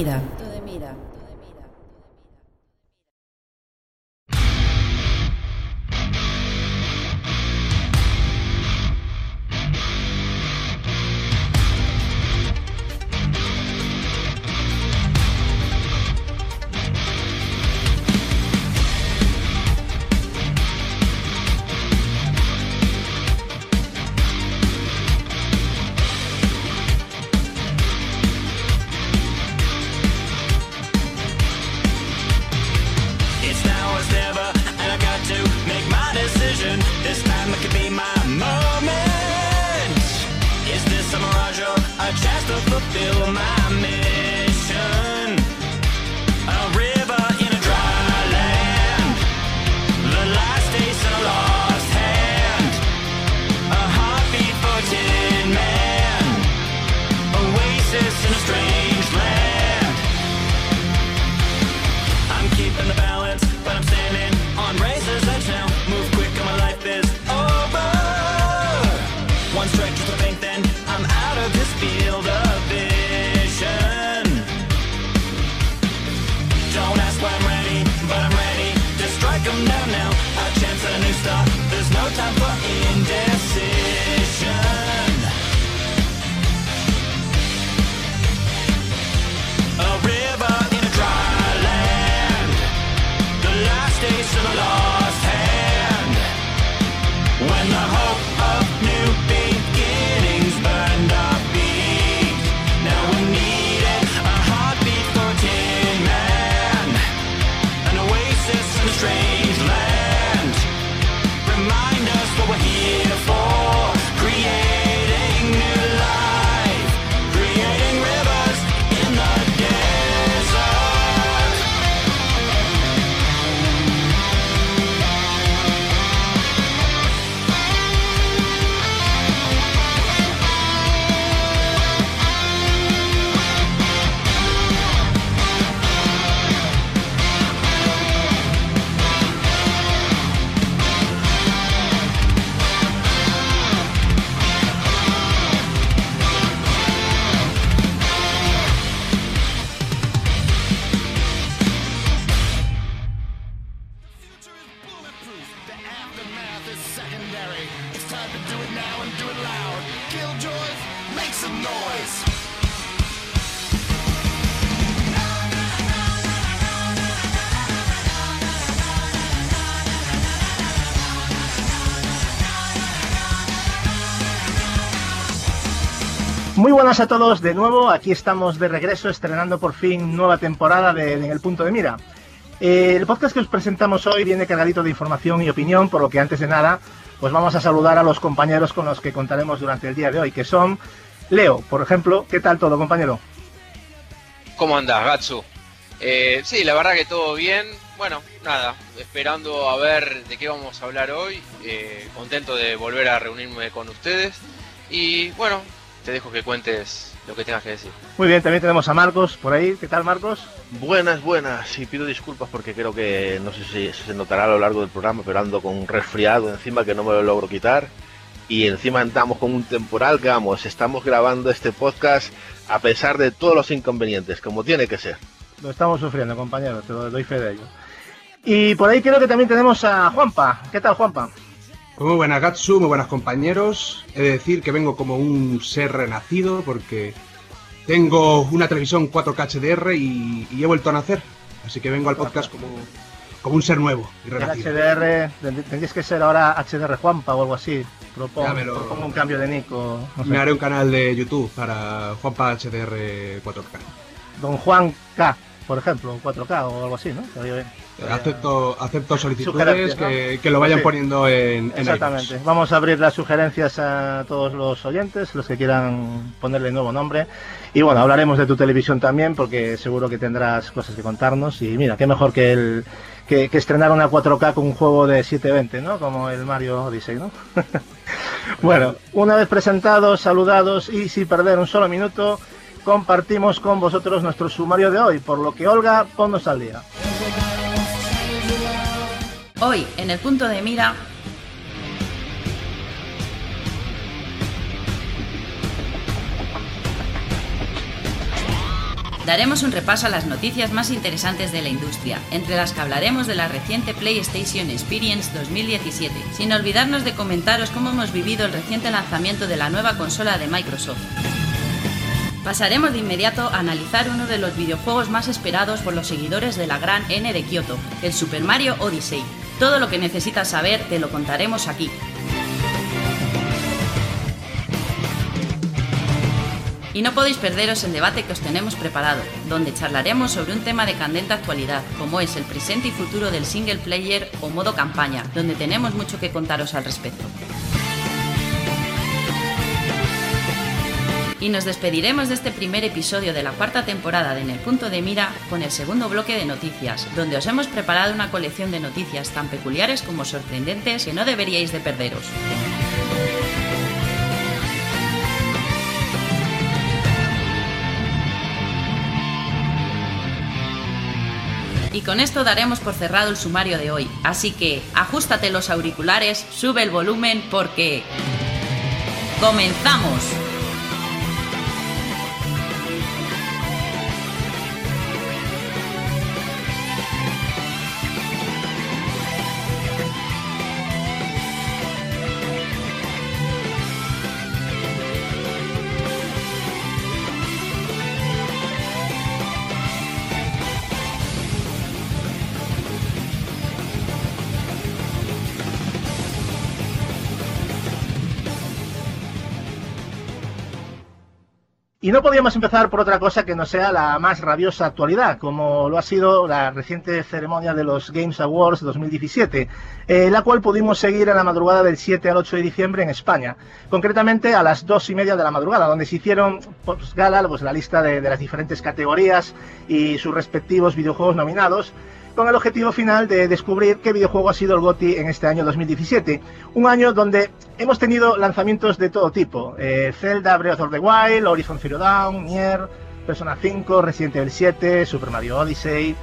mira. Buenas a todos de nuevo, aquí estamos de regreso estrenando por fin nueva temporada de, En el Punto de Mira. Eh, el podcast que os presentamos hoy viene cargadito de información y opinión, por lo que antes de nada, pues vamos a saludar a los compañeros con los que contaremos durante el día de hoy, que son Leo, por ejemplo. ¿Qué tal todo, compañero? ¿Cómo andás, Gatsu? Eh, sí, la verdad que todo bien. Bueno, nada, esperando a ver de qué vamos a hablar hoy. Eh, contento de volver a reunirme con ustedes. Y bueno, te dejo que cuentes lo que tengas que decir. Muy bien, también tenemos a Marcos por ahí. ¿Qué tal, Marcos? Buenas, buenas. Y pido disculpas porque creo que no sé si se notará a lo largo del programa, pero ando con un resfriado encima que no me lo logro quitar. Y encima andamos con un temporal que vamos, estamos grabando este podcast a pesar de todos los inconvenientes, como tiene que ser. Lo estamos sufriendo, compañero, te lo doy fe de ello. Y por ahí creo que también tenemos a Juanpa. ¿Qué tal, Juanpa? Muy buenas Gatsu, muy buenas compañeros. He de decir que vengo como un ser renacido porque tengo una televisión 4K HDR y, y he vuelto a nacer. Así que vengo al podcast como, como un ser nuevo y El renacido. HDR, tend- tendrías que ser ahora HDR Juanpa o algo así. Propongo, lo- un cambio de nico. no sé. Me haré un canal de YouTube para Juanpa HDR 4K. Don Juan K, por ejemplo, 4K o algo así, ¿no? Bien. Acepto, acepto solicitudes que, que lo vayan Sí. poniendo en, en Exactamente. Vamos a abrir las sugerencias a todos los oyentes, los que quieran ponerle nuevo nombre. Y bueno, hablaremos de tu televisión también, porque seguro que tendrás cosas que contarnos. Y mira, qué mejor que el que, que estrenar una 4K con un juego de 720, ¿no? Como el Mario Odyssey, ¿no? bueno, una vez presentados, saludados y sin perder un solo minuto, compartimos con vosotros nuestro sumario de hoy. Por lo que, Olga, ponnos al día. Hoy, en el punto de mira, Daremos un repaso a las noticias más interesantes de la industria, entre las que hablaremos de la reciente PlayStation Experience 2017, sin olvidarnos de comentaros cómo hemos vivido el reciente lanzamiento de la nueva consola de Microsoft. Pasaremos de inmediato a analizar uno de los videojuegos más esperados por los seguidores de la gran N de Kyoto, el Super Mario Odyssey. Todo lo que necesitas saber te lo contaremos aquí. Y no podéis perderos el debate que os tenemos preparado, donde charlaremos sobre un tema de candente actualidad, como es el presente y futuro del single player o modo campaña, donde tenemos mucho que contaros al respecto. Y nos despediremos de este primer episodio de la cuarta temporada de En el punto de mira con el segundo bloque de noticias, donde os hemos preparado una colección de noticias tan peculiares como sorprendentes que no deberíais de perderos. Y con esto daremos por cerrado el sumario de hoy. Así que ajustate los auriculares, sube el volumen porque... ¡Comenzamos! Y no podíamos empezar por otra cosa que no sea la más rabiosa actualidad, como lo ha sido la reciente ceremonia de los Games Awards 2017, eh, la cual pudimos seguir en la madrugada del 7 al 8 de diciembre en España, concretamente a las 2 y media de la madrugada, donde se hicieron pues, gala pues, la lista de, de las diferentes categorías y sus respectivos videojuegos nominados, con el objetivo final de descubrir qué videojuego ha sido el GOTY en este año 2017. Un año donde hemos tenido lanzamientos de todo tipo. Eh, Zelda, Breath of the Wild, Horizon Zero Dawn, Nier, Persona 5, Resident Evil 7, Super Mario Odyssey,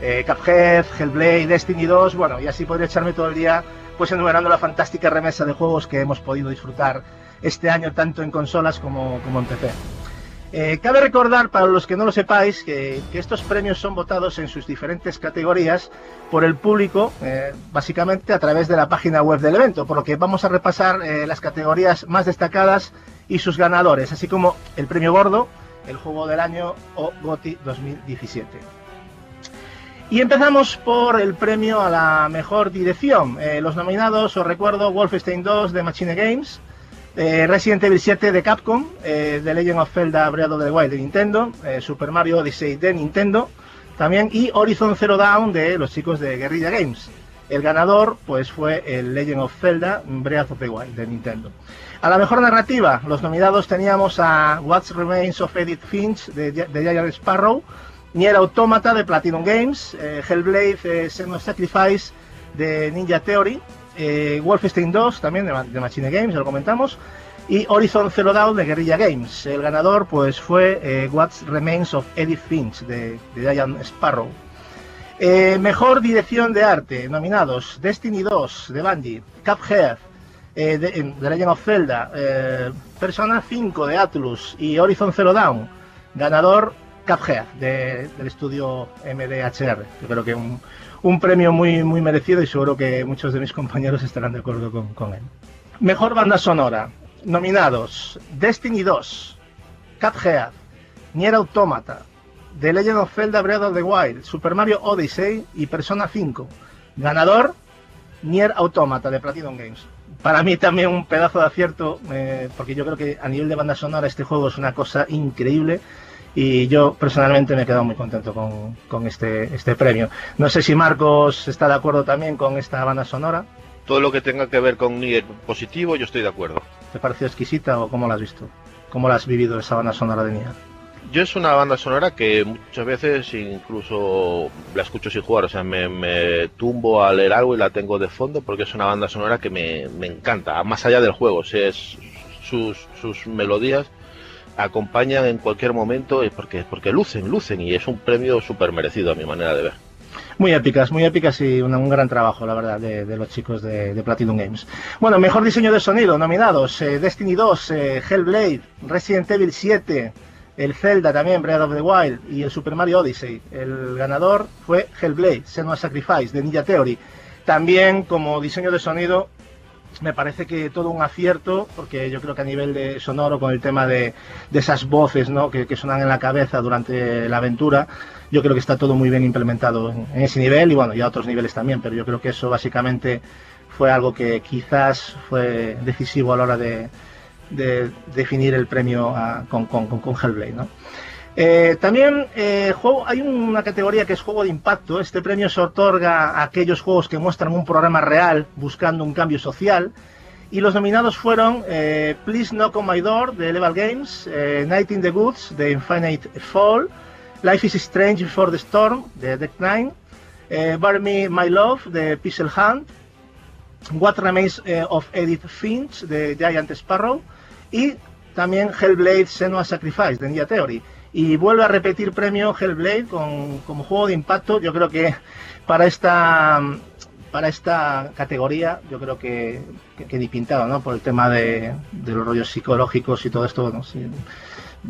eh, Cuphead, Hellblade, Destiny 2, bueno, y así podría echarme todo el día pues enumerando la fantástica remesa de juegos que hemos podido disfrutar este año tanto en consolas como en PC. Eh, cabe recordar, para los que no lo sepáis, que, estos premios son votados en sus diferentes categorías por el público, eh, básicamente a través de la página web del evento, por lo que vamos a repasar eh, las categorías más destacadas y sus ganadores, así como el premio gordo, el juego del año o GOTY 2017. Y empezamos por el premio a la mejor dirección. Los nominados, os recuerdo, Wolfenstein 2 de Machine Games, eh, Resident Evil 7 de Capcom, eh, The Legend of Zelda Breath of the Wild de Nintendo, eh, Super Mario Odyssey de Nintendo, también y Horizon Zero Dawn de los chicos de Guerrilla Games. El ganador pues fue el Legend of Zelda Breath of the Wild de Nintendo. A la mejor narrativa, los nominados teníamos a What Remains of Edith Finch de, de Giant Sparrow, Nier Automata de Platinum Games, eh, Hellblade Senua's Sacrifice de Ninja Theory, eh, Wolfenstein 2 también de, Machine Games, lo comentamos, y Horizon Zero Dawn de Guerrilla Games. El ganador pues fue eh, What Remains of Edith Finch de, de Giant Sparrow. Eh, mejor dirección de arte, nominados Destiny 2 de Bungie, Cuphead eh, de, de Legend of Zelda, eh, Persona 5 de Atlus y Horizon Zero Dawn. Ganador Cuphead de, del estudio MDHR. Yo creo que un, un premio muy, muy merecido y seguro que muchos de mis compañeros estarán de acuerdo con, con él. Mejor banda sonora. Nominados Destiny 2, Cuphead, Nier Automata, The Legend of Zelda Breath of the Wild, Super Mario Odyssey y Persona 5. Ganador Nier Automata de Platinum Games. Para mí también un pedazo de acierto, eh, porque yo creo que a nivel de banda sonora este juego es una cosa increíble y yo personalmente me he quedado muy contento con, con este, este premio. No sé si Marcos está de acuerdo también con esta banda sonora. Todo lo que tenga que ver con Nier positivo, yo estoy de acuerdo. ¿Te pareció exquisita o cómo la has visto? ¿Cómo la has vivido esa banda sonora de Nier? Yo es una banda sonora que muchas veces incluso la escucho sin jugar, o sea, me, me, tumbo a leer algo y la tengo de fondo porque es una banda sonora que me, me encanta, más allá del juego, o sea, es sus, sus melodías acompañan en cualquier momento porque, porque lucen, lucen y es un premio súper merecido a mi manera de ver. Muy épicas, muy épicas y una, un gran trabajo, la verdad, de, los chicos de, de, Platinum Games. Bueno, mejor diseño de sonido, nominados, eh, Destiny 2, eh, Hellblade, Resident Evil 7, el Zelda también, Breath of the Wild, y el Super Mario Odyssey. El ganador fue Hellblade, Senua Sacrifice, de Ninja Theory. También como diseño de sonido, me parece que todo un acierto, porque yo creo que a nivel de sonoro, con el tema de, esas voces ¿no? que, sonan en la cabeza durante la aventura, yo creo que está todo muy bien implementado en, ese nivel y bueno, y a otros niveles también, pero yo creo que eso básicamente fue algo que quizás fue decisivo a la hora de, de definir el premio a- con, con, con- con Hellblade. ¿no? Eh, también eh, juego, hay una categoría que es juego de impacto. Este premio se otorga a aquellos juegos que muestran un programa real buscando un cambio social. Y los nominados fueron eh, Please Knock on My Door de Level Games, eh, Night in the Woods de Infinite Fall, Life is Strange Before the Storm de Deck Nine, eh, Bury Me My Love de Pixel Hunt, What Remains of Edith Finch de Giant Sparrow y también Hellblade Senua Sacrifice de Ninja Theory. Y vuelve a repetir premio Hellblade con, como juego de impacto. Yo creo que para esta para esta categoría, yo creo que, que, que ni pintado, ¿no? Por el tema de, de los rollos psicológicos y todo esto, bueno, sí,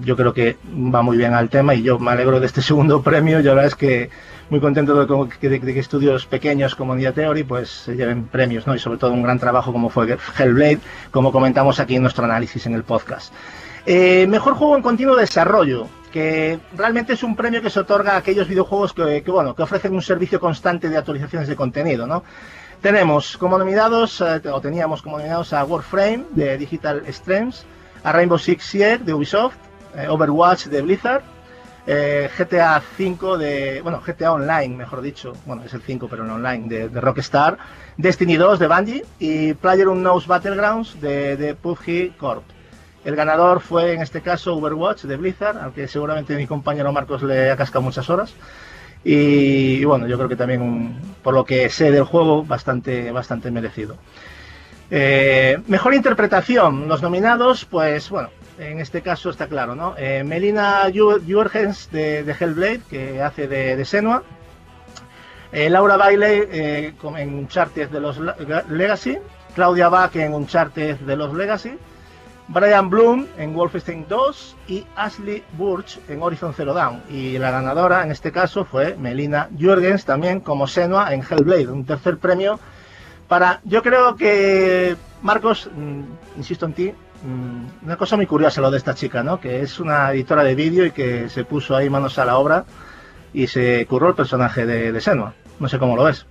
yo creo que va muy bien al tema y yo me alegro de este segundo premio. Yo la verdad es que muy contento de, que- estudios pequeños como Ninja Theory pues se lleven premios, ¿no? Y sobre todo un gran trabajo como fue Hellblade, como comentamos aquí en nuestro análisis en el podcast. Eh, mejor juego en continuo desarrollo, que realmente es un premio que se otorga a aquellos videojuegos que, bueno, que ofrecen un servicio constante de actualizaciones de contenido, ¿no? Tenemos como nominados, eh, o teníamos como nominados a Warframe de Digital Extremes, a Rainbow Six Siege de Ubisoft, eh, Overwatch de Blizzard, eh, GTA 5 de, bueno, GTA Online, mejor dicho, bueno, es el 5 pero en online, de, de Rockstar, Destiny 2 de Bungie y PlayerUnknown's Battlegrounds de, de PUBG Corp. El ganador fue en este caso Overwatch de Blizzard, al que seguramente mi compañero Marcos le ha cascado muchas horas. Y, bueno, yo creo que también, un- por lo que sé del juego, bastante, bastante merecido. Eh, mejor interpretación, los nominados, pues bueno, en este caso está claro, ¿no? Eh, Melina Ju- Jurgens de, de Hellblade, que hace de, de Senua. Eh, Laura Bailey en Uncharted de los Legacy. Claudia Bach en Uncharted de los Legacy. Brian Bloom en Wolfenstein 2 y Ashley Burch en Horizon Zero Dawn. Y la ganadora en este caso fue Melina Jurgens también como Senua en Hellblade, un tercer premio para... Yo creo que, Marcos, mm, insisto en ti, mm, una cosa muy curiosa lo de esta chica, ¿no? Que es una editora de vídeo y que se puso ahí manos a la obra y se curró el personaje de, de Senua. No sé cómo lo ves.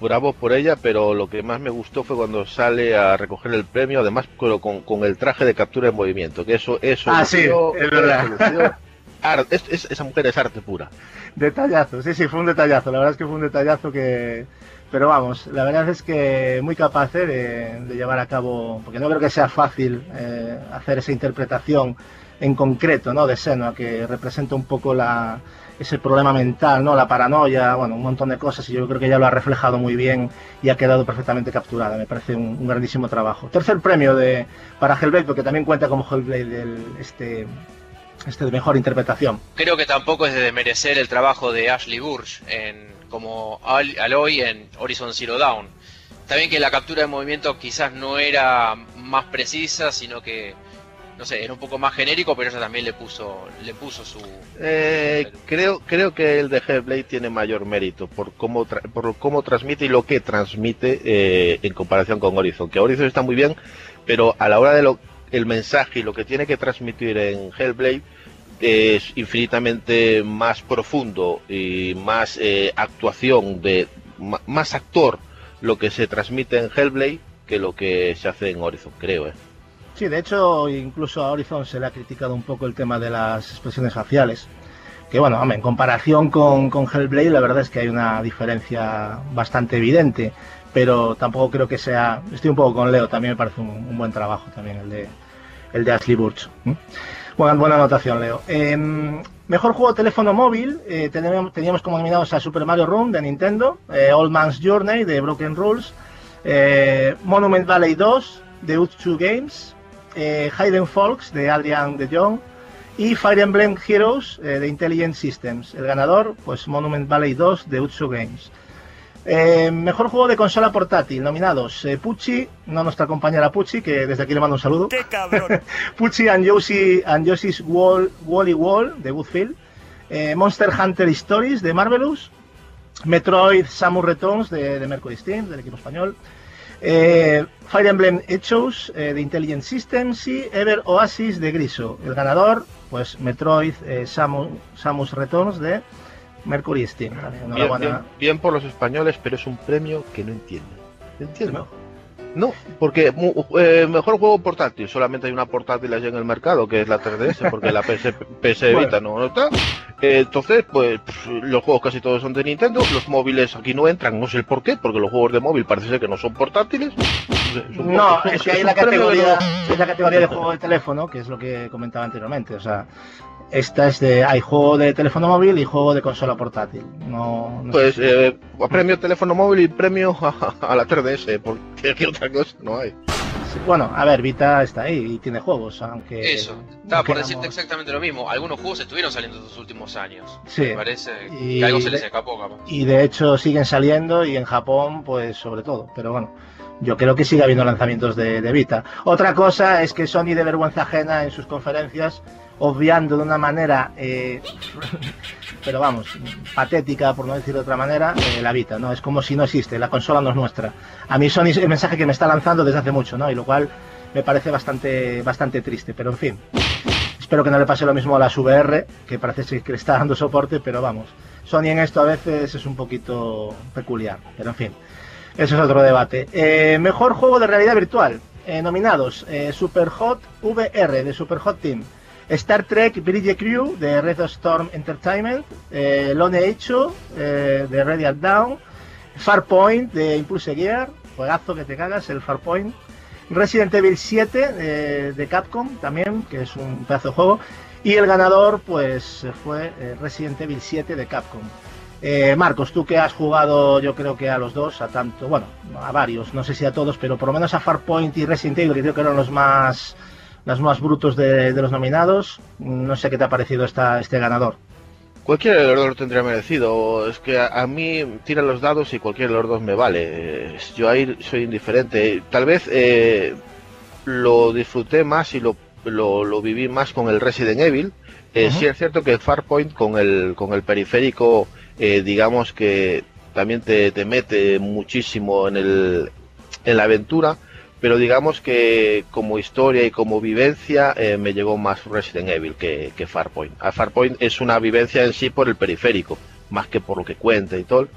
Bravo por ella, pero lo que más me gustó fue cuando sale a recoger el premio, además con, el traje de captura de movimiento, que eso, eso Ah, sí, es verdad. Ar- es- es- esa mujer es arte pura. Detallazo, sí, sí, fue un detallazo. La verdad es que fue un detallazo que. Pero vamos, la verdad es que muy capaz ¿eh? de, de llevar a cabo, porque no creo que sea fácil eh, hacer esa interpretación en concreto, ¿no? De Senua, que representa un poco la, ese problema mental, ¿no? La paranoia, bueno, un montón de cosas, y yo creo que ya lo ha reflejado muy bien y ha quedado perfectamente capturada. Me parece un, un grandísimo trabajo. Tercer premio de, para Hellblade, porque también cuenta como Hellblade el, este, este de mejor interpretación. Creo que tampoco es de desmerecer el trabajo de Ashley Burch en, como Al- Aloy en Horizon Zero Dawn. También que la captura de movimiento quizás no era más precisa, sino que, no sé, era un poco más genérico, pero ella también le puso, le puso su... Eh, creo, creo que el de Hellblade tiene mayor mérito por cómo, tra- por cómo transmite y lo que transmite eh, en comparación con Horizon. Que Horizon está muy bien, pero a la hora de lo, el mensaje y lo que tiene que transmitir en Hellblade es infinitamente más profundo y más eh, actuación de más actor lo que se transmite en Hellblade que lo que se hace en Horizon, creo. ¿eh? Sí, de hecho, incluso a Horizon se le ha criticado un poco el tema de las expresiones faciales. Que bueno, en comparación con, con Hellblade, la verdad es que hay una diferencia bastante evidente. Pero tampoco creo que sea. Estoy un poco con Leo, también me parece un, buen trabajo también el de, el de Ashley Burch. ¿Mm? Buena, anotación, Leo. Eh, mejor juego de teléfono móvil, eh, teníamos, como nominados a Super Mario Run de Nintendo, eh, Old Man's Journey de Broken Rules, eh, Monument Valley 2 de Utsu Games, eh, Hayden Folks de Adrian de Jong y Fire Emblem Heroes eh, de Intelligent Systems. El ganador, pues Monument Valley 2 de Utsu Games. Eh, mejor juego de consola portátil, nominados eh, Pucci, no nuestra compañera Pucci, que desde aquí le mando un saludo. ¡Qué cabrón! Pucci and, Yoshi, and Yoshi's Wall, Wally Wall de Woodfield, Monster Hunter Stories de Marvelous, Metroid Samus Returns de, de Mercury Steam, del equipo español, eh, Fire Emblem Echoes eh, de Intelligent Systems y Ever Oasis de Griso. El ganador, pues Metroid eh, Samu- Samus Returns de Mercury Steam. Vale, Bien, bien- bien por los españoles, pero es un premio que no entiendo. ¿No entiendo? No, porque mu- eh, mejor juego portátil, solamente hay una portátil allá en el mercado, que es la 3DS, porque la PS, PS Vita no, no está. Eh, entonces, pues los juegos casi todos son de Nintendo, los móviles aquí no entran, no sé el por qué, porque los juegos de móvil parece ser que no son portátiles. No, es que hay la categoría, es la categoría de juego de teléfono, que es lo que comentaba anteriormente. O sea, esta es de, hay juego de teléfono móvil y juego de consola portátil. No, no Pues sé. eh, premio teléfono móvil y premio a, a la 3DS, porque aquí otra cosa no hay. Sí, Bueno, a ver, Vita está ahí y tiene juegos, aunque. Eso, estaba por queramos- decirte exactamente lo mismo. Algunos juegos estuvieron saliendo estos últimos años. Sí. Me parece Y que algo se les de- escapó, capaz. Y de hecho siguen saliendo y en Japón, pues sobre todo. Pero bueno, yo creo que sigue habiendo lanzamientos de, de Vita. Otra cosa es que Sony de vergüenza ajena en sus conferencias, obviando de una manera, eh, pero vamos, patética por no decir de otra manera, eh, la Vita, ¿no? Es como si no existe, la consola no es nuestra. A mí Sony es el mensaje que me está lanzando desde hace mucho, ¿no? Y lo cual me parece bastante, bastante triste, pero en fin. Espero que no le pase lo mismo a las VR, que parece que le está dando soporte, pero vamos. Sony en esto a veces es un poquito peculiar, pero en fin. Eso es otro debate. Eh, mejor juego de realidad virtual. Nominados: Super Hot VR de Super Hot Team. Star Trek Bridge Crew de Red Storm Entertainment. Eh, Lone Echo eh, de Radiant Down. Farpoint de Impulse Gear. Juegazo que te cagas, el Farpoint. Resident Evil 7 eh, de Capcom también, que es un pedazo de juego. Y el ganador, pues, fue eh, Resident Evil 7 de Capcom. Marcos, tú que has jugado, yo creo que a los dos, a tanto, bueno, a varios, no sé si a todos, pero por lo menos a Farpoint y Resident Evil, que creo que eran los más, los más brutos de, de los nominados. No sé qué te ha parecido esta, este ganador. Cualquiera de los dos lo tendría merecido. Es que a, a mí tiran los dados y cualquiera de los dos me vale. Yo ahí soy indiferente. Tal vez eh, lo disfruté más y lo, lo, lo viví más con el Resident Evil. Eh. Sí es cierto que Farpoint con el, con el periférico, eh, digamos que también te, te mete muchísimo en, el, en la aventura. Pero digamos que como historia y como vivencia eh, me llegó más Resident Evil que, que Farpoint. A Farpoint es una vivencia en sí por el periférico, más que por lo que cuenta y todo.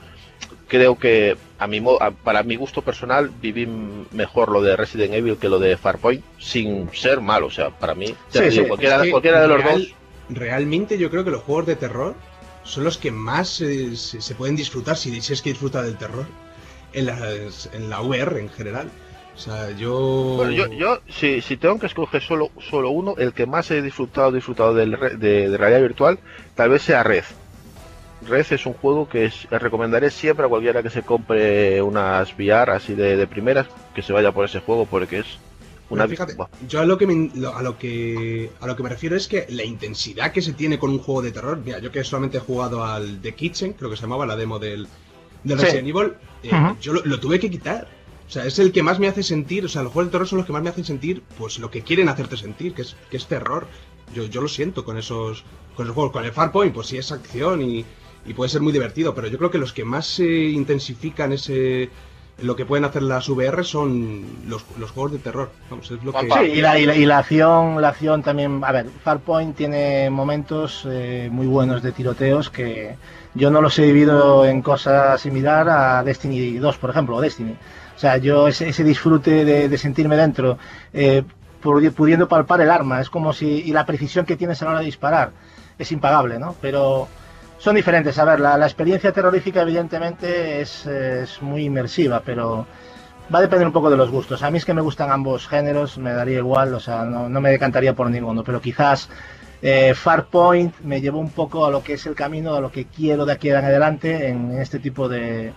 Creo que a mi, para mi gusto personal viví mejor lo de Resident Evil que lo de Farpoint, sin ser malo. O sea, para mí, ya Sí, te digo, sí, cualquiera, Es que cualquiera de los real- dos. Realmente yo creo que los juegos de terror son los que más eh, se, se pueden disfrutar, si, si es que disfruta del terror, en, las- en la VR en general. O sea, yo... Bueno, yo, yo si, si tengo que escoger solo, solo uno, el que más he disfrutado, disfrutado del re- de, de realidad virtual, tal vez sea Red. Red es un juego que es- recomendaré siempre a cualquiera que se compre unas VR así de, de primeras, que se vaya por ese juego porque es una... Pero fíjate, yo a lo que me, lo- a lo que a lo que me refiero es que la intensidad que se tiene con un juego de terror, mira, yo que solamente he jugado al The Kitchen, creo que se llamaba la demo del, del Sí. Resident Evil, eh, yo lo, lo tuve que quitar. O sea, es el que más me hace sentir, o sea, los juegos de terror son los que más me hacen sentir, pues lo que quieren hacerte sentir, que es, que es terror. Yo, yo lo siento con esos, con esos juegos. Con el Farpoint, pues sí es acción y, y puede ser muy divertido, pero yo creo que los que más se intensifican ese lo que pueden hacer las VR son los, los juegos de terror. Vamos, es lo que... Sí, y la, y la, y la acción, la acción también, a ver, Farpoint tiene momentos eh, muy buenos de tiroteos que yo no los he vivido en cosas similar a Destiny 2, por ejemplo, o Destiny. O sea, yo ese, disfrute de, sentirme dentro, eh, pudi- pudiendo palpar el arma, es como si, y la precisión que tienes a la hora de disparar, es impagable, ¿no? Pero son diferentes. A ver, la, experiencia terrorífica evidentemente es, muy inmersiva, pero va a depender un poco de los gustos. A mí es que me gustan ambos géneros, me daría igual, o sea, no, no me decantaría por ninguno, pero quizás eh, Farpoint me llevó un poco a lo que es el camino, a lo que quiero de aquí en adelante en este tipo de,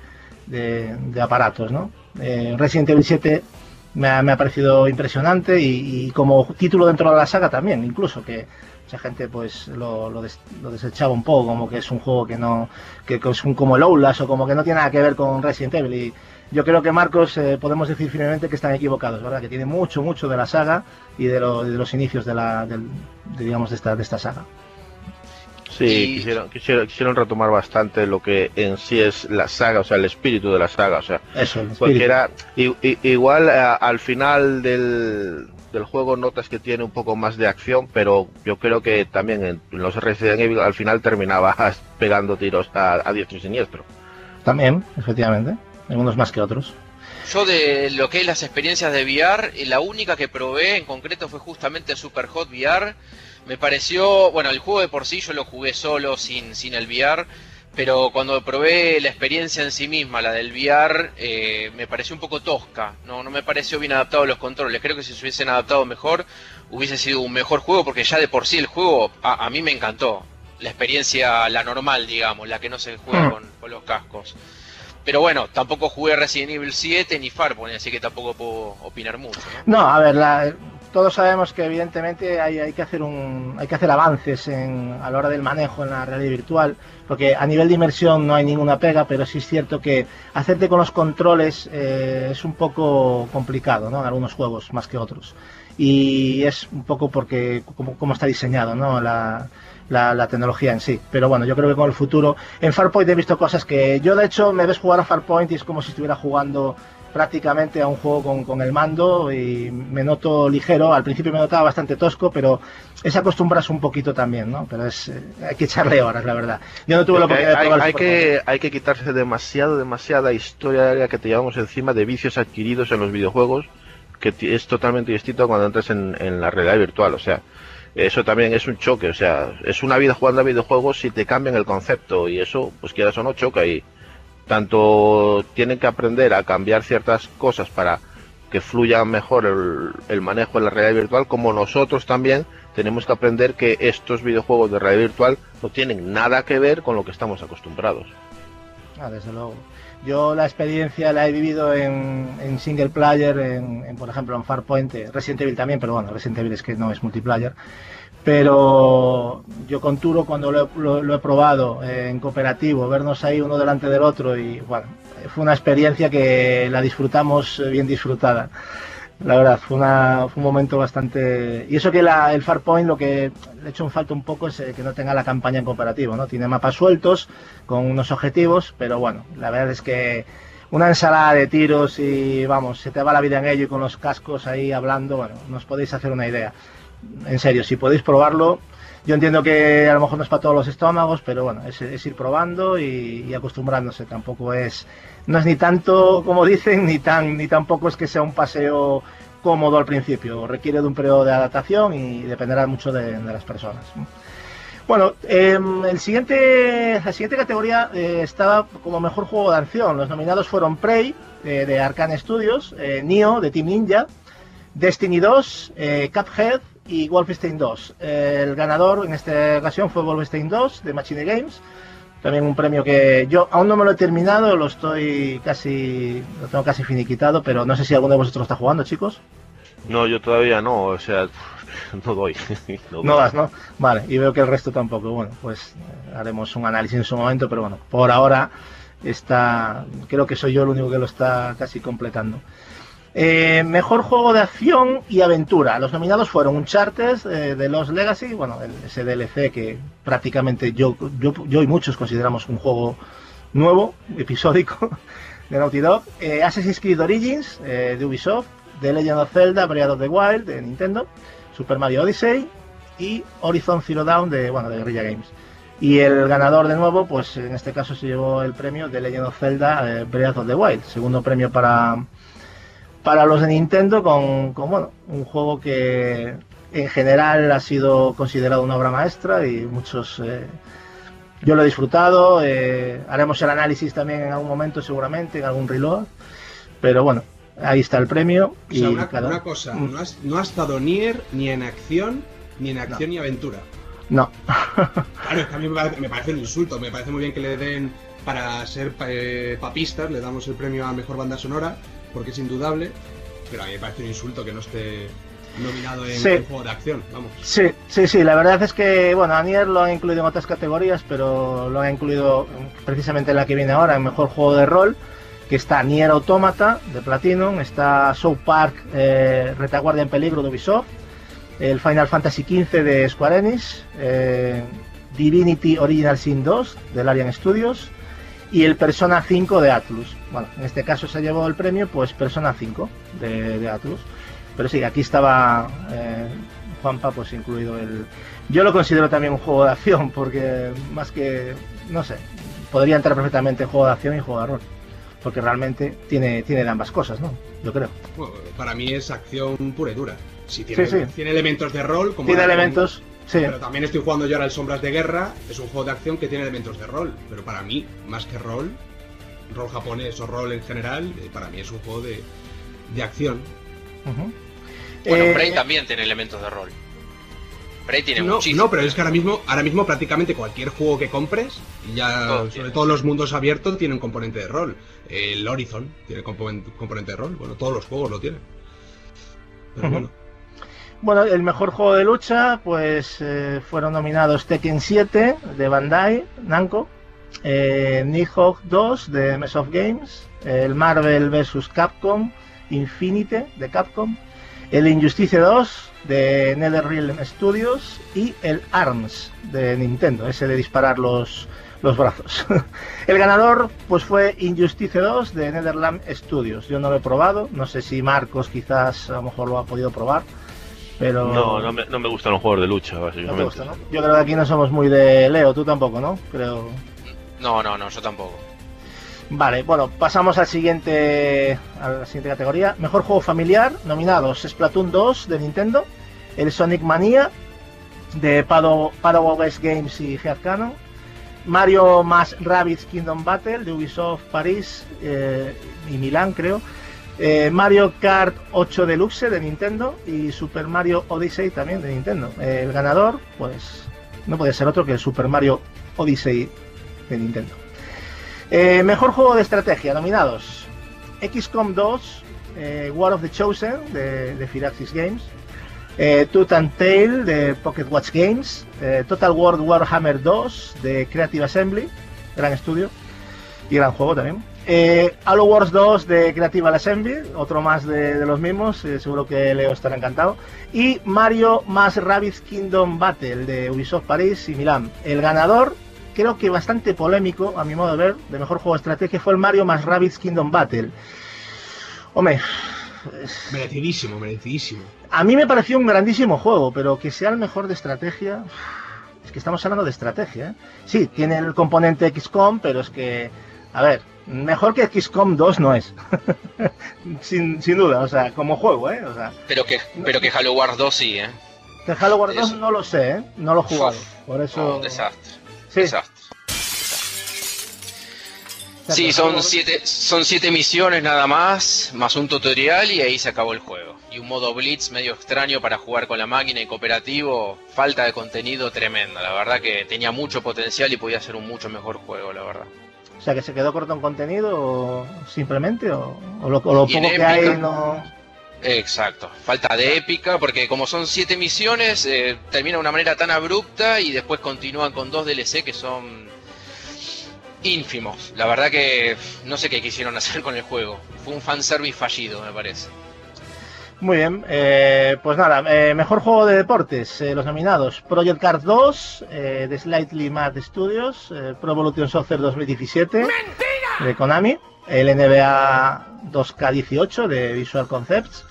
de- aparatos, ¿no? Eh, Resident Evil 7 me ha, parecido impresionante y, como título dentro de la saga también, incluso que, mucha gente pues lo, des- lo desechaba un poco, como que es un juego que no, que, es un, como el Outlast o como que no tiene nada que ver con Resident Evil. Y yo creo que Marcos eh, podemos decir firmemente que están equivocados, ¿verdad? Que tiene mucho, mucho de la saga y de, lo- de los inicios de la, de, digamos, de esta, de esta saga. Sí, Y- quisieron, quisieron, quisieron retomar bastante lo que en sí es la saga, o sea, el espíritu de la saga, o sea, Eso, el porque espíritu. era i- i- igual a- al final del, del juego notas que tiene un poco más de acción, pero yo creo que también en los Resident Evil al final terminabas pegando tiros a, a diestro y siniestro. También, efectivamente. Algunos más que otros. Yo de lo que es las experiencias de VR, eh, la única que probé en concreto fue justamente Super Hot VR. Me pareció, bueno, el juego de por sí yo lo jugué solo, sin, sin el VR, pero cuando probé la experiencia en sí misma, la del VR, eh, me pareció un poco tosca. No, no me pareció bien adaptado a los controles. Creo que si se hubiesen adaptado mejor, hubiese sido un mejor juego, porque ya de por sí el juego a, a mí me encantó. La experiencia, la normal, digamos, la que no se juega Mm. con, con los cascos. Pero bueno, tampoco jugué Resident Evil 7 ni Farpoint, así que tampoco puedo opinar mucho. ¿no? No, a ver, la- todos sabemos que evidentemente hay, que hacer un, hay que hacer avances a la hora del manejo en la realidad virtual, porque a nivel de inmersión no hay ninguna pega, pero sí es cierto que hacerte con los controles eh, es un poco complicado, ¿no? En algunos juegos más que otros. Y es un poco porque como, como está diseñado, ¿no? La, la tecnología en sí. Pero bueno, yo creo que con el futuro. En Farpoint he visto cosas que. Yo, de hecho, me ves jugar a Farpoint y es como si estuviera jugando prácticamente a un juego con, con el mando y me noto ligero. Al principio me notaba bastante tosco, pero es acostumbrarse un poquito también, ¿no? Pero es eh, hay que echarle horas, la verdad. Yo no tuve la Hay, oportunidad de hay- probar hay que, hay que quitarse demasiado, demasiada historia que te llevamos encima de vicios adquiridos en los videojuegos, que es totalmente distinto cuando entras en, en la realidad virtual. O sea, eso también es un choque. O sea, es una vida jugando a videojuegos si te cambian el concepto y eso, pues quieras o no, choca. Y tanto tienen que aprender a cambiar ciertas cosas para que fluya mejor el, manejo en la realidad virtual, como nosotros también tenemos que aprender que estos videojuegos de realidad virtual no tienen nada que ver con lo que estamos acostumbrados. Ah, desde luego. Yo la experiencia la he vivido en, single player, en, en, por ejemplo en Farpoint, eh, Resident Evil también, pero bueno, Resident Evil es que no es multiplayer. Pero yo con Turo cuando lo, lo- lo he probado eh, en cooperativo, vernos ahí uno delante del otro y bueno, fue una experiencia que la disfrutamos eh, bien disfrutada. La verdad, fue un momento bastante... Y eso que la- el Farpoint lo que le echo en falta un poco es eh, que no tenga la campaña en cooperativo, ¿no? Tiene mapas sueltos con unos objetivos, pero bueno, la verdad es que una ensalada de tiros y vamos, se te va la vida en ello y con los cascos ahí hablando, bueno, nos podéis hacer una idea. En serio, si podéis probarlo, yo entiendo que a lo mejor no es para todos los estómagos, pero bueno, es, ir probando y, acostumbrándose. Tampoco es, no es ni tanto como dicen, ni tan, ni tampoco es que sea un paseo cómodo al principio. Requiere de un periodo de adaptación y dependerá mucho de, las personas. Bueno, eh, el siguiente, la siguiente categoría eh, estaba como mejor juego de acción. Los nominados fueron Prey, eh, de Arcane Studios, eh, Nioh, de Team Ninja, Destiny 2, eh, Cuphead y Wolfenstein 2. Eh, el ganador en esta ocasión fue Wolfenstein 2, de Machine Games. También un premio que yo aún no me lo he terminado, lo estoy casi, lo tengo casi finiquitado, pero no sé si alguno de vosotros está jugando, chicos. No, yo todavía no, o sea, no doy. no No doy. das, ¿no? Vale, y veo que el resto tampoco. Bueno, pues eh, haremos un análisis en su momento, pero bueno, por ahora está. Creo que soy yo el único que lo está casi completando. Eh, mejor juego de acción y aventura. Los nominados fueron Uncharted eh, de Lost Legacy, bueno, el, ese DLC que prácticamente yo, yo, yo y muchos consideramos un juego nuevo, episódico, de Naughty Dog. Eh, Assassin's Creed Origins eh, de Ubisoft, The Legend of Zelda, Breath of the Wild de Nintendo, Super Mario Odyssey y Horizon Zero Dawn de, bueno, de Guerrilla Games. Y el ganador de nuevo, pues en este caso se llevó el premio de Legend of Zelda eh, Breath of the Wild, segundo premio para, para los de Nintendo con, con, bueno, un juego que en general ha sido considerado una obra maestra y muchos eh, yo lo he disfrutado eh, haremos el análisis también en algún momento seguramente en algún reload pero bueno ahí está el premio O sea, y una, cada- una cosa, Mm. no ha, no ha estado Nier ni en acción, ni en acción ni aventura. no Claro, es que a mí me parece, me parece un insulto, me parece muy bien que le den, para ser eh, papistas, le damos el premio a Mejor Banda Sonora, porque es indudable, pero a mí me parece un insulto que no esté... nominado en, Sí. en juego de acción, vamos. Sí, sí, sí, la verdad es que, bueno, a Nier lo han incluido en otras categorías, pero lo han incluido precisamente en la que viene ahora, en Mejor Juego de Rol, que está Nier Automata, de Platinum, está South Park, eh, Retaguardia en Peligro, de Ubisoft, el Final Fantasy XV de Square Enix, eh, Divinity Original Sin 2, del Arian Studios, y el Persona 5 de Atlus. Bueno, en este caso se llevó el premio, pues Persona 5 de, de Atlus. Pero sí, aquí estaba eh, Juanpa, pues incluido el. Yo lo considero también un juego de acción, porque más que. No sé, podría entrar perfectamente en juego de acción y juego de rol. Porque realmente tiene, tiene de ambas cosas, ¿no? Yo creo. Bueno, para mí es acción pura y dura. Sí, tiene, Sí, sí. tiene elementos de rol, como Tiene elementos. Sí, Pero también estoy jugando yo ahora el Sombras de Guerra, es un juego de acción que tiene elementos de rol, pero para mí, más que rol, rol japonés o rol en general, eh, para mí es un juego de, de acción. Bueno, Eh, Prey también tiene elementos de rol. Prey tiene No, muchísimo. no, pero es que ahora mismo, ahora mismo prácticamente cualquier juego que compres, y ya Todo sobre todo los mundos abiertos, tiene un componente de rol. El Horizon tiene componente, componente de rol, bueno, todos los juegos lo tienen. Pero bueno, Bueno, el mejor juego de lucha, pues eh, fueron nominados Tekken 7 de Bandai Namco, eh, Nidhogg 2 de Mess of Games, el Marvel vs. Capcom Infinite de Capcom, el Injustice 2 de NetherRealm Studios y el ARMS de Nintendo, ese de disparar los, los brazos. el ganador pues fue Injustice 2 de Netherland Studios. Yo no lo he probado, no sé si Marcos quizás a lo mejor lo ha podido probar. Pero No, no me, no me gustan los juegos de lucha, no básicamente. te gusta, ¿no? Yo creo que aquí no somos muy de Leo, tú tampoco, ¿no? Creo. No, no, no, yo tampoco. Vale, bueno, pasamos al siguiente, a la siguiente categoría. Mejor juego familiar, nominados Splatoon 2 de Nintendo, el Sonic Mania de West Games y Head Cannon, Mario más Rabbids Kingdom Battle de Ubisoft París eh, y Milán, creo, eh, Mario Kart 8 Deluxe de Nintendo y Super Mario Odyssey también de Nintendo. El ganador, pues, no puede ser otro que el Super Mario Odyssey de Nintendo. Eh, mejor juego de estrategia, nominados. XCOM 2, eh, War of the Chosen de, de Firaxis Games, Tooth and Tail de Pocket Watch Games, Total War Warhammer 2 de Creative Assembly, gran estudio y gran juego también. Eh, Halo Wars 2 de Creative Assembly, otro más de, de los mismos, eh, seguro que Leo estará encantado. Y Mario más Rabbids Kingdom Battle de Ubisoft París y Milán. El ganador, creo que bastante polémico, a mi modo de ver, de mejor juego de estrategia fue el Mario más Rabbids Kingdom Battle. Hombre, merecidísimo, merecidísimo. a mí me pareció un grandísimo juego, pero que sea el mejor de estrategia. Es que estamos hablando de estrategia. ¿eh? Sí, tiene el componente XCOM, pero es que, a ver, mejor que XCOM 2 no es. sin, sin duda, o sea, como juego, ¿eh? O sea, Pero que, pero que Halo Wars 2 sí, ¿eh? de Halo Wars 2 Eso. no lo sé, ¿eh? No lo he jugado. Por eso. un desastre. Sí, desastre. Sí, que son siete, son siete misiones nada más, más un tutorial y ahí se acabó el juego. Y un modo Blitz medio extraño para jugar con la máquina y cooperativo, falta de contenido tremenda. La verdad que tenía mucho potencial y podía ser un mucho mejor juego, la verdad. O sea, que se quedó corto en contenido o simplemente, o, o lo, o poco que hay no. Exacto, falta de épica porque como son siete misiones, eh, termina de una manera tan abrupta y después continúan con dos DLC que son ínfimos. La verdad que no sé qué quisieron hacer con el juego. Fue un fanservice fallido, me parece. Muy bien, eh, pues nada, eh, mejor juego de deportes, eh, los nominados, Project Cars 2, eh, de Slightly Mad Studios, Pro Evolution Soccer 2017, de Konami, el NBA 2K18 de Visual Concepts,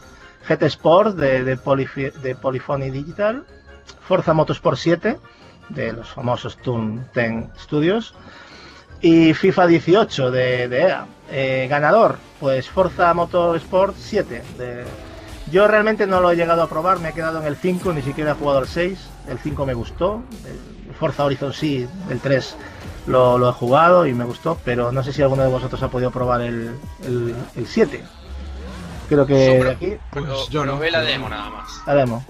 GT Sport de, de, Polyphony Digital, Forza Motorsport 7, de los famosos Turn 10 Studios, y FIFA 18 de, de EA. Ganador, pues Forza Motorsport 7 de yo realmente no lo he llegado a probar, me he quedado en el 5, ni siquiera he jugado al 6. El 5 me gustó, el Forza Horizon sí, el 3 lo, lo he jugado y me gustó, pero no sé si alguno de vosotros ha podido probar el, el, el 7. Creo que de aquí, Pues Lo- yo no. probé la demo nada más. la demo.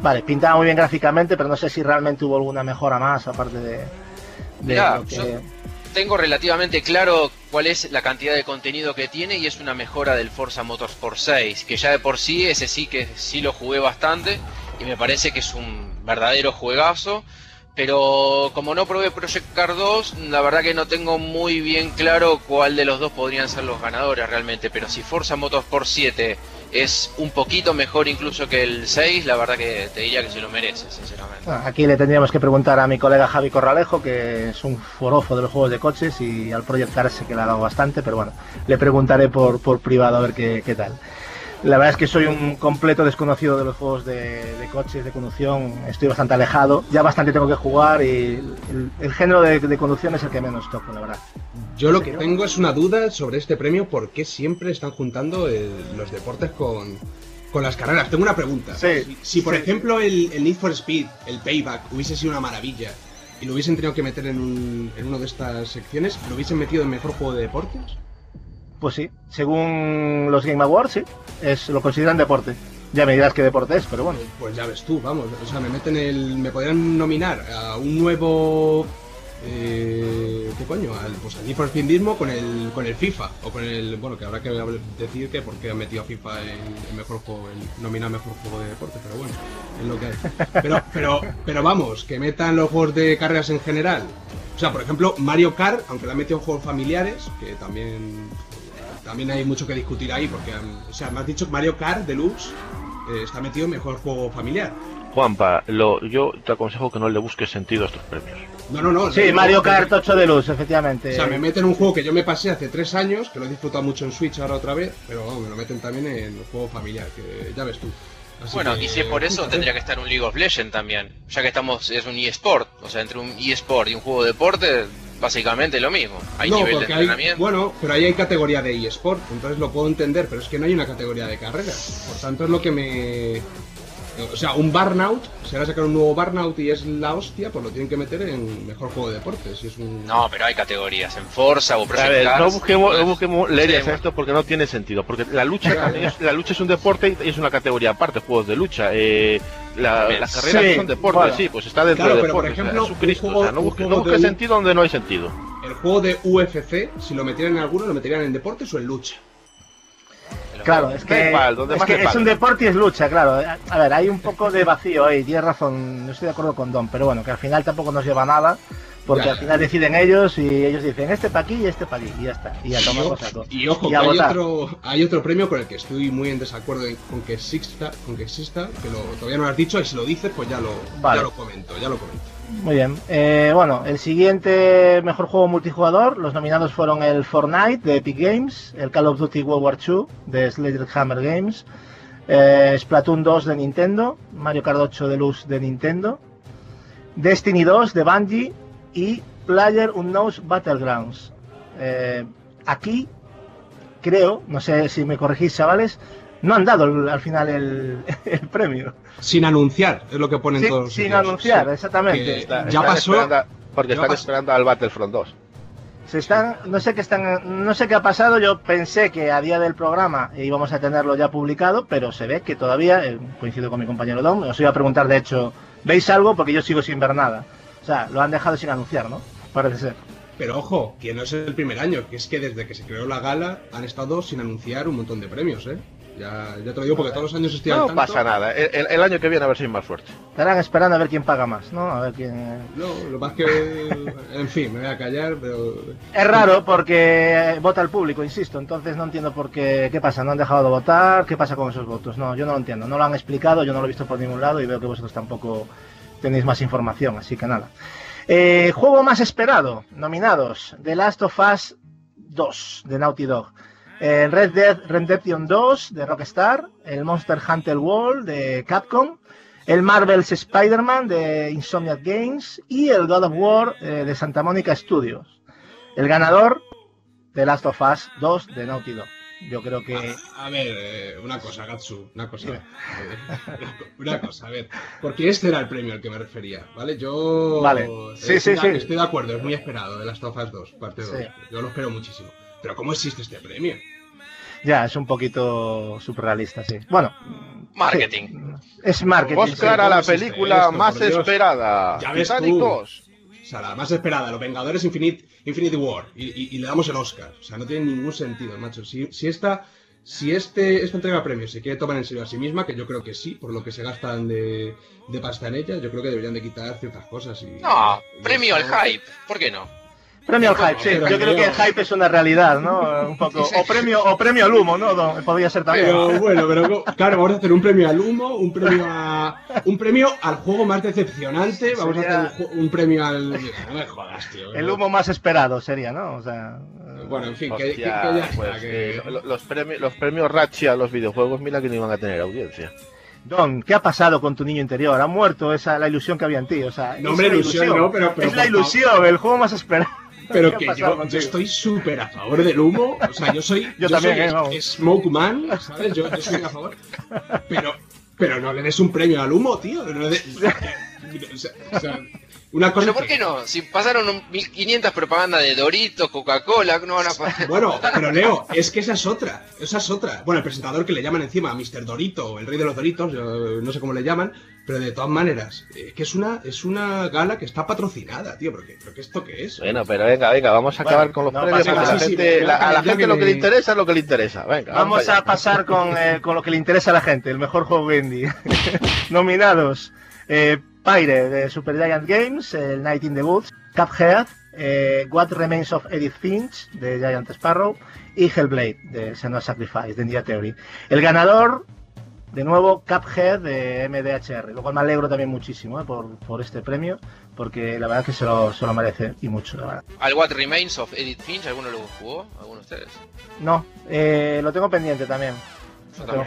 Vale, pintaba muy bien gráficamente, pero no sé si realmente hubo alguna mejora más, aparte de, de que... yo- Tengo relativamente claro cuál es la cantidad de contenido que tiene y es una mejora del Forza Motorsport 6, que ya de por sí, ese sí que sí lo jugué bastante y me parece que es un verdadero juegazo. Pero como no probé Project Car 2, la verdad que no tengo muy bien claro cuál de los dos podrían ser los ganadores realmente. Pero si Forza Motorsport 7 es un poquito mejor incluso que el 6, la verdad que te diría que se lo merece, sinceramente. Ah, Aquí le tendríamos que preguntar a mi colega Javi Corralejo, que es un forofo de los juegos de coches y al sé que le ha dado bastante, pero bueno, le preguntaré por, por privado a ver qué, qué tal. La verdad es que soy un completo desconocido de los juegos de, de coches, de conducción, estoy bastante alejado, ya bastante tengo que jugar y el, el género de, de conducción es el que menos toco, la verdad. Yo lo que tengo es una duda sobre este premio, ¿por qué siempre están juntando el- los deportes con, con las carreras? Tengo una pregunta. Sí, Si, si, por sí. ejemplo el, el Need for Speed, el Payback, hubiese sido una maravilla y lo hubiesen tenido que meter en, un, en una de estas secciones, ¿lo hubiesen metido en mejor juego de deportes? Pues sí, según los Game Awards, sí, es, lo consideran deporte. Ya me dirás qué deporte es, pero bueno. Pues ya ves tú, vamos. O sea, me meten el. Me podrían nominar a un nuevo. Eh, ¿Qué coño? Al, pues al Need con el, con el FIFA. O con el. Bueno, que habrá que decir que por qué han metido a FIFA en, en mejor juego, en nominado mejor juego de deporte, pero bueno, es lo que hay. Pero, pero, pero vamos, que metan los juegos de carreras en general. O sea, por ejemplo, Mario Kart, aunque la han metido en juegos familiares, que también. También hay mucho que discutir ahí, porque. O sea, me has dicho Mario Kart Deluxe eh, está metido en mejor juego familiar. Juanpa, lo, yo te aconsejo que no le busques sentido a estos premios. No, no, no. Sí, no, Mario Kart pero- 8 de luz, efectivamente. O sea, me meten un juego que yo me pasé hace tres años, que lo he disfrutado mucho en Switch ahora otra vez, pero vamos, me lo meten también en el juego familiar, que ya ves tú. Así Bueno, que, y si es por eso, fíjate. tendría que estar un League of Legends también. Ya que estamos, es un eSport. O sea, entre un eSport y un juego de deporte, básicamente lo mismo. Hay no, nivel de porque hay, entrenamiento. bueno, pero ahí hay categoría de eSport, entonces lo puedo entender, pero es que no hay una categoría de carreras. Por tanto, es lo que me. O sea, un Burnout, si ahora sacar un nuevo Burnout y es la hostia, pues lo tienen que meter en mejor juego de deportes. Si es un... No, pero hay categorías. En Forza o A ver, Cars, no busquemos, pues, no busquemos leyes sí, a esto porque no tiene sentido. Porque la lucha también es, la lucha es un deporte y es una categoría aparte, juegos de lucha. Eh, la- las carreras Sí, son deportes, bueno. sí, pues está dentro Claro, de pero, por deportes. ejemplo, un juego- o sea, no busques no un- sentido donde no hay sentido. El juego de UFC, si lo metieran en alguno, lo meterían en deportes o en lucha. Claro, es que, es, más que le es pague. un deporte y es lucha, claro. A ver, hay un poco de vacío ahí, tienes razón, no estoy de acuerdo con Don, pero bueno, que al final tampoco nos lleva a nada, porque Ya, al ya. final deciden ellos y ellos dicen este pa' aquí y este pa' allí, y ya está, y a tomar Y, por o- saco. y ojo, Y que a hay votar. otro, hay otro premio con el que estoy muy en desacuerdo con que exista, con que exista, que lo, todavía no lo has dicho, y si lo dices, pues ya lo, Vale. ya lo comento, ya lo comento. Muy bien. Eh, bueno, el siguiente mejor juego multijugador, los nominados fueron el Fortnite de Epic Games, el Call of Duty World War II de Sledgehammer Games, eh, Splatoon 2 de Nintendo, Mario Kart 8 Deluxe de Nintendo, Destiny 2 de Bungie y Player Unknown's Battlegrounds. Eh, aquí creo, no sé si me corregís chavales, no han dado el- al final el, el premio. Sin anunciar, es lo que ponen Sí, todos los sin anunciar, Sí. exactamente. Que Está- ya están pasó, esperando- porque ya están pasó. esperando al Battlefront 2. Se están, no sé qué están, no sé qué ha pasado. Yo pensé que a día del programa íbamos a tenerlo ya publicado, pero se ve que todavía, eh, coincido con mi compañero Dom, os iba a preguntar de hecho, ¿veis algo? Porque yo sigo sin ver nada. O sea, lo han dejado sin anunciar, ¿no? Parece ser. Pero ojo, que no es el primer año, que es que desde que se creó la gala han estado sin anunciar un montón de premios, ¿eh? Ya, ya te lo digo porque todos los años estoy al No tanto. pasa nada. El, el- el año que viene a ver si hay más suerte. Estarán esperando a ver quién paga más, ¿no? A ver quién. No, lo más que... En fin, me voy a callar, pero... Es raro porque vota el público, insisto. Entonces no entiendo por qué. ¿Qué pasa? ¿No han dejado de votar? ¿Qué pasa con esos votos? No, yo no lo entiendo. No lo han explicado, yo no lo he visto por ningún lado y veo que vosotros tampoco tenéis más información, así que nada. Eh, juego más esperado, nominados: The Last of Us 2 de Naughty Dog. Red Dead Redemption 2 de Rockstar, el Monster Hunter World de Capcom, el Marvel's Spider-Man de Insomniac Games y el God of War eh, de Santa Mónica Studios. El ganador de Last of Us 2 de Naughty Dog. Yo creo que A, a ver, eh, una cosa, Gatsu, una cosa. eh, una cosa, a ver. Porque este era el premio al que me refería, ¿vale? Yo. Vale. eh, Sí, estoy, sí, sí. estoy de acuerdo, es muy esperado, de las Tofas 2, parte 2. Sí. Yo lo espero muchísimo. Pero ¿cómo existe este premio? ya es un poquito surrealista, sí. Bueno, Marketing. sí, es marketing. Oscar sí. a la ¿cómo existe película esto, más esperada. Ya ves tú. 2. sea, la más esperada, Los Vengadores Infinite, Infinity War, y, y- y le damos el Oscar. O sea, no tiene ningún sentido, macho. Si, si esta, si este, esta entrega de premios se quiere tomar en serio a sí misma, que yo creo que sí, por lo que se gastan de, de pasta en ella, yo creo que deberían de quitar ciertas cosas. Y, No, y- premio al hype, ¿por qué no? Premio al hype, sí. Yo creo que el hype es una realidad, ¿no? Un poco. O premio, o premio al humo, ¿no? Don? Podría ser también. Pero bueno, pero claro, vamos a hacer un premio al humo, un premio a, un premio al juego más decepcionante, vamos a hacer un, premio al. No me jodas, tío. El humo más esperado sería, ¿no? O sea. Bueno, en fin, que, que- que Hostia, ya pues, que- eh, lo- los, premios, los premios Ratchi a los videojuegos, mira que no iban a tener audiencia. Don, ¿qué ha pasado con tu niño interior? ¿Ha muerto esa la ilusión que había en ti? O sea, No, es hombre, la ilusión, no, pero- pero es la ilusión, el juego más esperado. Pero ¿Qué ha que yo, estoy súper a favor del humo. O sea, yo soy. Yo también, soy eh. Smoke Man, ¿sabes? Yo, yo soy a favor. Pero, pero no le des un premio al humo, tío. No le des- o sea, o sea, una cosa. Pero ¿por qué no? Si pasaron un 1500 propagandas de Doritos, Coca-Cola, no van a pasar. Bueno, pero Leo, es que esa es otra, esa es otra. Bueno, el presentador que le llaman encima Mr. Dorito, o el rey de los Doritos, yo no sé cómo le llaman, pero de todas maneras, eh, que es una, es una gala que está patrocinada, tío, pero, que, pero esto qué es? Bueno, pero venga, venga, vamos a Bueno, acabar con los no premios porque la Sí, gente, la- a la gente lo que le interesa es lo que le interesa. Venga, Vamos a pasar con, eh, con lo que le interesa a la gente, el mejor juego indie. Nominados: eh, Pyre de Super Giant Games, el Night in the Woods, Cuphead, eh, What Remains of Edith Finch de Giant Sparrow y Hellblade de Senua Sacrifice de Ninja Theory. El ganador, de nuevo, Cuphead de MDHR, lo cual me alegro también muchísimo eh, por, por este premio, porque la verdad es que se lo, se lo merece y mucho, la verdad. Al What Remains of Edith Finch, ¿alguno lo jugó? ¿Alguno de ustedes? No, eh, lo tengo pendiente también.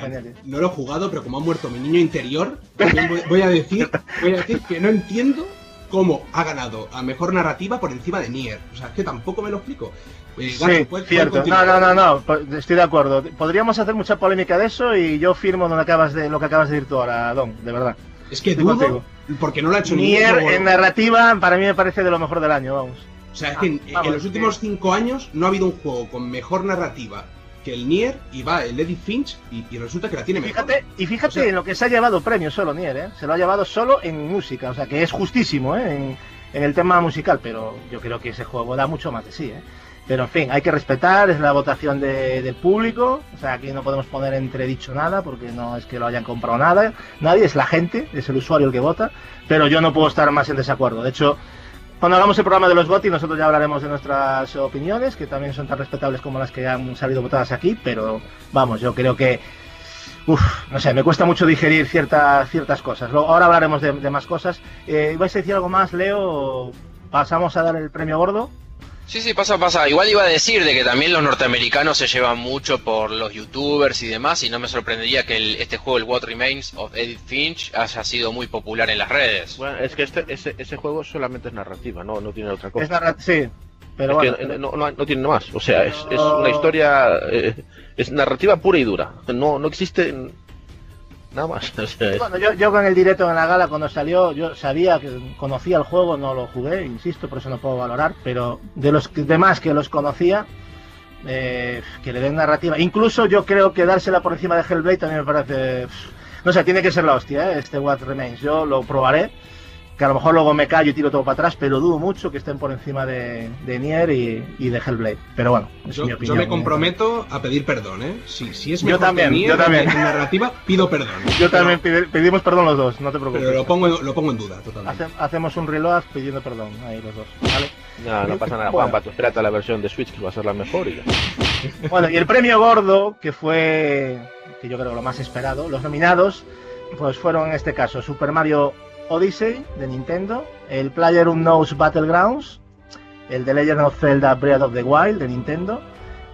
Pendiente. No lo he jugado, pero como ha muerto mi niño interior, voy, voy a decir, voy a decir que no entiendo cómo ha ganado a mejor narrativa por encima de Nier. O sea, es que tampoco me lo explico. Eh, Sí, ¿puedes- cierto. puedes No, no, no, no, estoy de acuerdo. Podríamos hacer mucha polémica de eso y yo firmo lo que acabas de, lo que acabas de decir tú ahora, Don, de verdad. Es que Estoy dudo, contigo. porque no lo ha hecho Nier en narrativa para mí me parece de lo mejor del año, vamos. O sea, es que en, Ah, vamos, en los últimos cinco años no ha habido un juego con mejor narrativa que el Nier y va el Edith Finch y, y resulta que la tiene Y mejor. y fíjate O sea- en lo que se ha llevado premio solo Nier, ¿eh? Se lo ha llevado solo en música, o sea que es justísimo, ¿eh? En, en el tema musical, pero yo creo que ese juego da mucho más de sí, ¿eh? Pero en fin, hay que respetar, es la votación de- del público, o sea, aquí no podemos poner entredicho nada, porque no es que lo hayan comprado nada, nadie, es la gente, es el usuario el que vota, pero yo no puedo estar más en desacuerdo. De hecho, cuando hagamos el programa de los GOTY, nosotros ya hablaremos de nuestras opiniones, que también son tan respetables como las que han salido votadas aquí, pero vamos, yo creo que Uf, no sé, me cuesta mucho digerir ciertas ciertas cosas. Luego, ahora hablaremos de, más cosas. Eh, ¿Vais a decir algo más, Leo? ¿Pasamos a dar el premio gordo? Sí, sí, pasa, pasa. Igual iba a decir de que también los norteamericanos se llevan mucho por los youtubers y demás, y no me sorprendería que el- este juego, el What Remains of Edith Finch, haya sido muy popular en las redes. Bueno, es que este, ese, ese juego solamente es narrativa, no, no tiene otra cosa. Es narra- sí, pero bueno. que no, no- no tiene más. O sea, es, es una historia. eh, es narrativa pura y dura. No, no existe nada más. O sea, es- Bueno, yo, yo con el directo en la gala cuando salió, yo sabía que conocía el juego, no lo jugué, insisto, por eso no puedo valorar, pero de los demás que los conocía, eh, que le den narrativa, incluso yo creo que dársela por encima de Hellblade también me parece, no sé, tiene que ser la hostia, ¿eh? este What Remains, yo lo probaré, que a lo mejor luego me callo y tiro todo para atrás, pero dudo mucho que estén por encima de, de Nier y, y de Hellblade, pero bueno, es Yo, mi yo opinión. me comprometo a pedir perdón, ¿eh? Si, si es Yo mejor también, que Nier yo también. en narrativa, pido perdón. Yo también pide- pedimos perdón los dos, no te preocupes. Pero lo pongo, en- lo pongo en duda, totalmente. Hace- hacemos un reload pidiendo perdón, ahí los dos, ¿vale? no, no pasa nada, Bueno. Juanpa. Tú espérate a la versión de Switch que va a ser la mejor. Y ya. Bueno, y el premio gordo, que fue, que yo creo lo más esperado, los nominados, pues fueron en este caso Super Mario Odyssey de Nintendo, el Player Unknown's Battlegrounds, el The Legend of Zelda Breath of the Wild de Nintendo,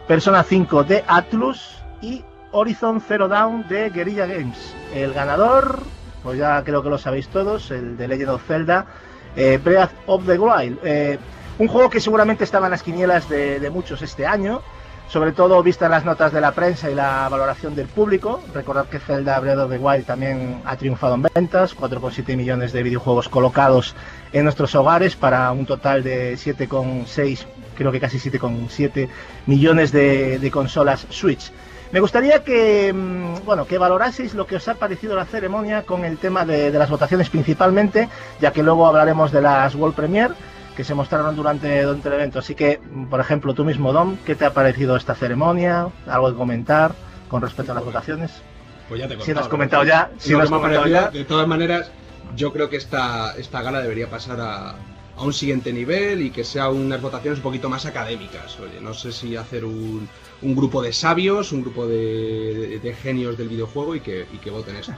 Persona 5 de Atlus y Horizon Zero Dawn de Guerrilla Games. El ganador, pues ya creo que lo sabéis todos, el The Legend of Zelda eh, Breath of the Wild. Eh, un juego que seguramente estaba en las quinielas de, de muchos este año, sobre todo vistas las notas de la prensa y la valoración del público. Recordad que Zelda Breath of the Wild también ha triunfado en ventas, 4,7 millones de videojuegos colocados en nuestros hogares para un total de 7,6, creo que casi 7,7 millones de, consolas Switch. Me gustaría que, mm, bueno, que valoraseis lo que os ha parecido la ceremonia con el tema de, de las votaciones principalmente, ya que luego hablaremos de las World Premier. Que se mostraron durante, durante el evento. Así que, por ejemplo, tú mismo, Dom, ¿qué te ha parecido esta ceremonia? ¿Algo que comentar con respecto a las votaciones? Pues ya te he Si lo has comentado ya, si lo has me ha comentado parecido, ya. De todas maneras, yo creo que esta, esta gala debería pasar a, a un siguiente nivel y que sea unas votaciones un poquito más académicas. Oye, no sé si hacer un, un grupo de sabios, un grupo de, de- de genios del videojuego y que, y que voten esto.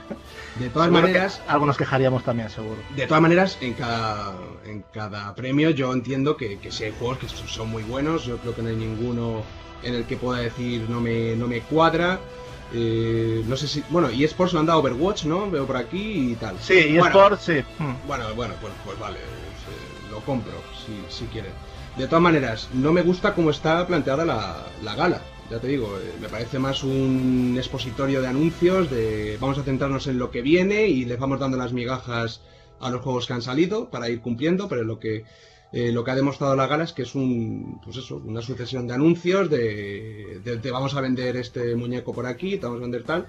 De todas Seguro que maneras, algo nos quejaríamos también, seguro. de todas maneras, en cada, en cada premio yo entiendo que, que si hay juegos que son muy buenos, yo creo que no hay ninguno en el que pueda decir no me, no me cuadra. Eh, no sé si. Bueno, y eSports lo han dado Overwatch, ¿no? Veo por aquí y tal. Sí, y Bueno, Sport, sí. Bueno, bueno, pues, pues vale, pues, eh, lo compro si, si quieren. De todas maneras, no me gusta cómo está planteada la, la gala. Ya te digo, eh, me parece más un expositorio de anuncios, de vamos a centrarnos en lo que viene y les vamos dando las migajas a los juegos que han salido para ir cumpliendo, pero lo que eh, lo que ha demostrado la gala es que es un, pues una sucesión de anuncios de, de- de vamos a vender este muñeco por aquí, te vamos a vender tal.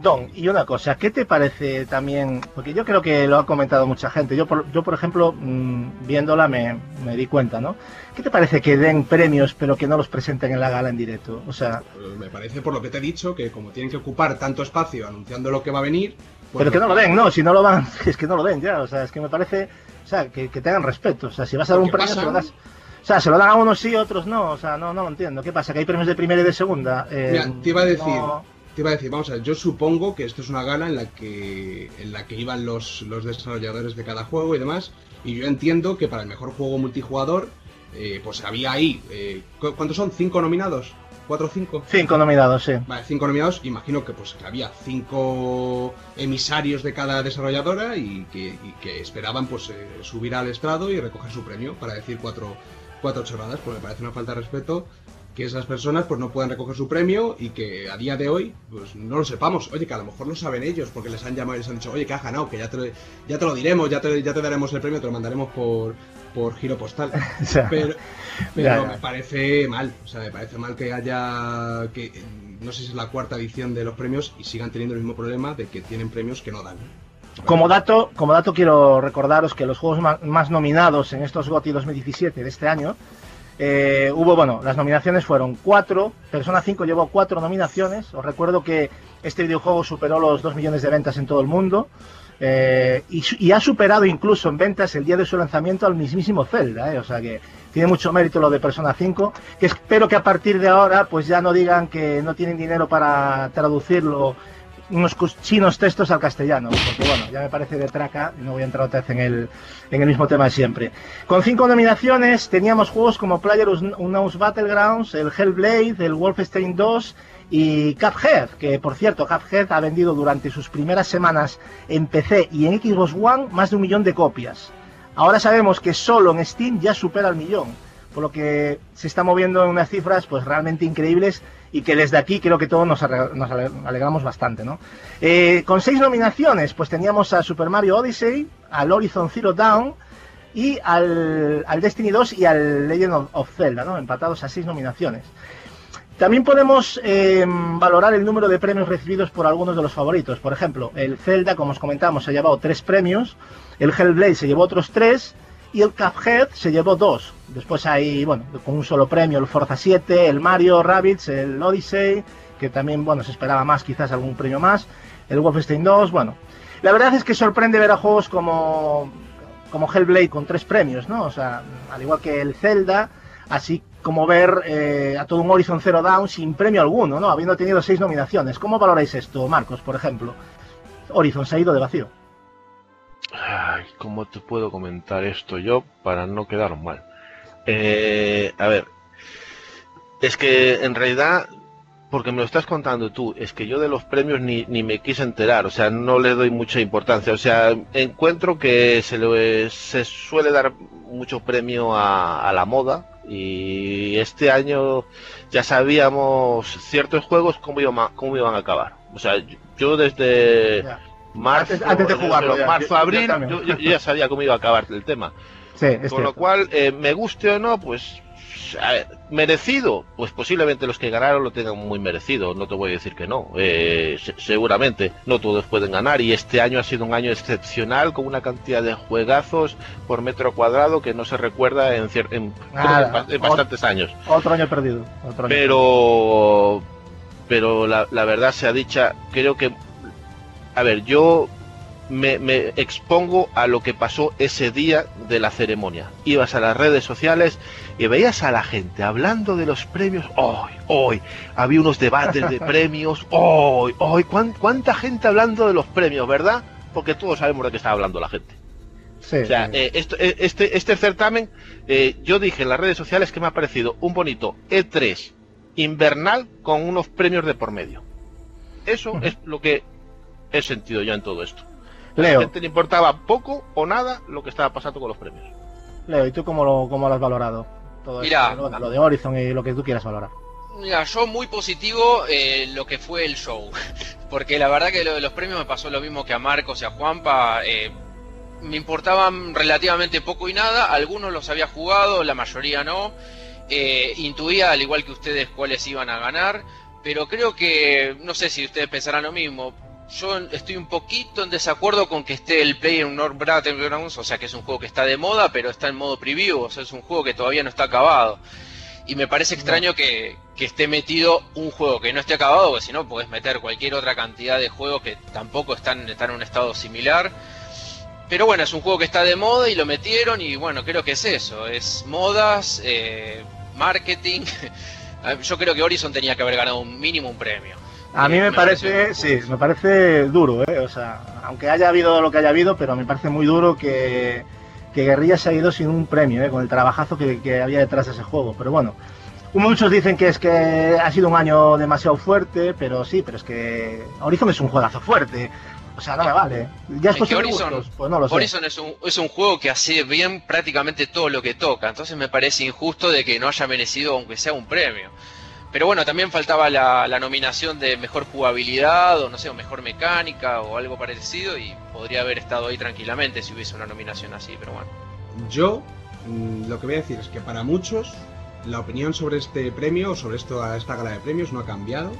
Don, y una cosa, ¿qué te parece también? Porque yo creo que lo ha comentado mucha gente. Yo, por, yo, por ejemplo, mm, viéndola me, me di cuenta, ¿no? ¿Qué te parece que den premios pero que no los presenten en la gala en directo? O sea, Eh, Me parece, por lo que te he dicho, que como tienen que ocupar tanto espacio anunciando lo que va a venir. pues pero que no lo den, ¿no? Si no lo van, es que no lo den ya. O sea, es que me parece, o sea, que, que tengan respeto. O sea, si vas a dar un premio, se lo das. O sea, se lo dan a unos sí, a otros no. O sea, no, no lo entiendo. ¿Qué pasa? ¿Que hay premios de primera y de segunda? Eh, Mira, te iba a decir, no- te iba a decir, vamos a ver, yo supongo que esto es una gala en la que en la que iban los, los desarrolladores de cada juego y demás, y yo entiendo que para el mejor juego multijugador, eh, pues había ahí, eh, ¿cu- ¿cuántos son? ¿Cinco nominados? ¿Cuatro o cinco? Cinco nominados, sí. Vale, cinco nominados, imagino que pues que había cinco emisarios de cada desarrolladora y que, y que esperaban pues eh, subir al estrado y recoger su premio para decir cuatro, cuatro chorradas, pues me parece una falta de respeto que esas personas pues no puedan recoger su premio y que a día de hoy pues no lo sepamos. Oye, que a lo mejor lo saben ellos porque les han llamado y les han dicho, oye, que has ganado, que ya te, lo- ya te lo diremos, ya te, ya te daremos el premio, te lo mandaremos por, por giro postal. O sea, Pero, pero Ya, ya. me parece mal, o sea, me parece mal que haya, que no sé si es la cuarta edición de los premios y sigan teniendo el mismo problema de que tienen premios que no dan. Como dato, como dato quiero recordaros que los juegos más nominados en estos GOTY 2017 de este año eh, hubo, bueno, las nominaciones fueron cuatro, Persona 5 llevó cuatro nominaciones, os recuerdo que este videojuego superó los 2 millones de ventas en todo el mundo eh, y, ha superado incluso en ventas el día de su lanzamiento al mismísimo Zelda, eh, o sea que tiene mucho mérito lo de Persona 5, que espero que a partir de ahora pues ya no digan que no tienen dinero para traducirlo unos chinos textos al castellano, porque bueno, ya me parece de traca y no voy a entrar otra vez en el, en el mismo tema de siempre. Con cinco nominaciones teníamos juegos como PlayerUnknown's Battlegrounds, el Hellblade, el Wolfenstein 2 y Cuphead, que por cierto, Cuphead ha vendido durante sus primeras semanas en PC y en Xbox One más de un millón de copias. Ahora sabemos que solo en Steam ya supera el millón, por lo que se está moviendo en unas cifras pues realmente increíbles y que desde aquí creo que todos nos, alegramos bastante, ¿no? Eh, con seis nominaciones, pues teníamos a Super Mario Odyssey, al Horizon Zero Dawn y al, Destiny 2 y al Legend of, Zelda, ¿no? Empatados a seis nominaciones. También podemos eh, valorar el número de premios recibidos por algunos de los favoritos. Por ejemplo, el Zelda, como os comentamos, ha llevado tres premios, el Hellblade se llevó otros tres y el Cuphead se llevó dos. Después hay, bueno, con un solo premio, el Forza 7, el Mario Rabbids, el Odyssey, que también, bueno, se esperaba más, quizás algún premio más, el Wolfenstein 2, bueno. La verdad es que sorprende ver a juegos como, como Hellblade con tres premios, ¿no? O sea, al igual que el Zelda, así como ver eh, a todo un Horizon Zero Dawn sin premio alguno, ¿no? Habiendo tenido seis nominaciones. ¿Cómo valoráis esto, Marcos, por ejemplo? Horizon se ha ido de vacío. ¿cómo te puedo comentar esto yo para no quedar mal? Eh, a ver, es que en realidad, porque me lo estás contando tú, es que yo de los premios ni, ni me quise enterar, o sea, no le doy mucha importancia, o sea, encuentro que se, le, se suele dar mucho premio a, a la moda y este año ya sabíamos ciertos juegos cómo iban, cómo iban a acabar. O sea, yo desde Ya. marzo, Antes- antes de jugarlo, ya, marzo, abril, yo, yo- yo ya sabía cómo iba a acabar el tema. Sí, es Con lo cual, eh, me guste o no, pues a ver, merecido, pues posiblemente los que ganaron lo tengan muy merecido, no te voy a decir que no, eh, se- seguramente no todos pueden ganar y este año ha sido un año excepcional con una cantidad de juegazos por metro cuadrado que no se recuerda en, en- en ba- en bastantes años. Otro año perdido. Otro año Pero, pero la, la verdad sea dicha, creo que, a ver, yo me, me expongo a lo que pasó ese día de la ceremonia. Ibas a las redes sociales y veías a la gente hablando de los premios. Hoy, hoy, había unos debates de premios. Hoy, hoy, ¿cuán- ¿cuánta gente hablando de los premios, verdad? Porque todos sabemos de qué está hablando la gente. Sí, O sea, sí. eh, esto- eh, este, este certamen, eh, yo dije en las redes sociales que me ha parecido un bonito E3 invernal con unos premios de por medio. Eso es lo que he sentido yo en todo esto. A la Leo, gente le importaba poco o nada lo que estaba pasando con los premios. Leo, ¿y tú cómo lo, cómo lo has valorado? Todo Mirá. esto, lo, lo de Horizon y lo que tú quieras valorar. Mira, yo muy positivo eh, lo que fue el show. Porque la verdad que lo de los premios me pasó lo mismo que a Marcos y a Juanpa. eh, me importaban relativamente poco y nada. Algunos los había jugado, la mayoría no. Eh, intuía, al igual que ustedes, cuáles iban a ganar. Pero creo que, no sé si ustedes pensarán lo mismo. Yo estoy un poquito en desacuerdo con que esté el Play en North Battlegrounds, o sea que es un juego que está de moda, pero está en modo preview, o sea, es un juego que todavía no está acabado. Y me parece extraño que, que esté metido un juego que no esté acabado, porque si no puedes meter cualquier otra cantidad de juegos que tampoco están, están en un estado similar. Pero bueno, es un juego que está de moda y lo metieron y bueno, creo que es eso, es modas, eh, marketing. Yo creo que Horizon tenía que haber ganado un mínimo un premio. A mí me parece, sí, me parece duro, ¿eh? O sea, aunque haya habido lo que haya habido, pero me parece muy duro que, que Guerrilla se ha ido sin un premio, ¿eh? Con el trabajazo que, que había detrás de ese juego. Pero bueno, muchos dicen que es que ha sido un año demasiado fuerte, pero sí, pero es que Horizon es un juegazo fuerte. O sea, no me vale. Ya es que Horizon- gustos, pues no lo sé. Horizon es un, es un juego que hace bien prácticamente todo lo que toca, entonces me parece injusto de que no haya merecido aunque sea un premio. Pero bueno, también faltaba la, nominación de mejor jugabilidad o no sé, o mejor mecánica o algo parecido y podría haber estado ahí tranquilamente si hubiese una nominación así, pero bueno. Yo mm, lo que voy a decir es que para muchos la opinión sobre este premio, sobre esto, esta gala de premios, no ha cambiado.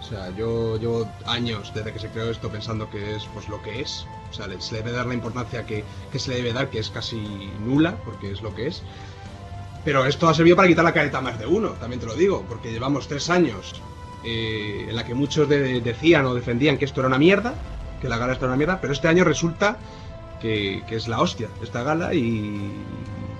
O sea, yo llevo años desde que se creó esto pensando que es pues lo que es. O sea, se le debe dar la importancia que, que se le debe dar, que es casi nula, porque es lo que es. Pero esto ha servido para quitar la careta a más de uno, también te lo digo, porque llevamos tres años eh, en la que muchos de- decían o defendían que esto era una mierda, que la gala esto era una mierda, pero este año resulta que, que es la hostia esta gala y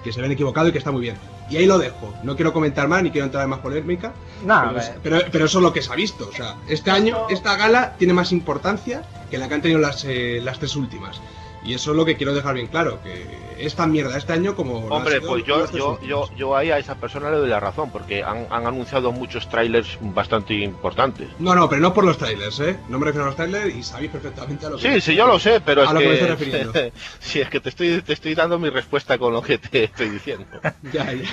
que se ven equivocado y que está muy bien. Y ahí lo dejo. No quiero comentar más ni quiero entrar en más polémica. Nah, pero, es- pero, pero eso es lo que se ha visto. O sea, este año, esta gala tiene más importancia que la que han tenido las, eh, las tres últimas. Y eso es lo que quiero dejar bien claro, que es tan mierda este año como... Hombre, pues yo, yo, yo, yo ahí a esa persona le doy la razón, porque han, han anunciado muchos trailers bastante importantes. No, no, pero no por los trailers, ¿eh? No me refiero a los trailers y sabéis perfectamente a lo que... Sí, sí, yo lo sé, pero A es lo que, que me estoy refiriendo. sí, es que te estoy, te estoy dando mi respuesta con lo que te estoy diciendo. Ya, ya.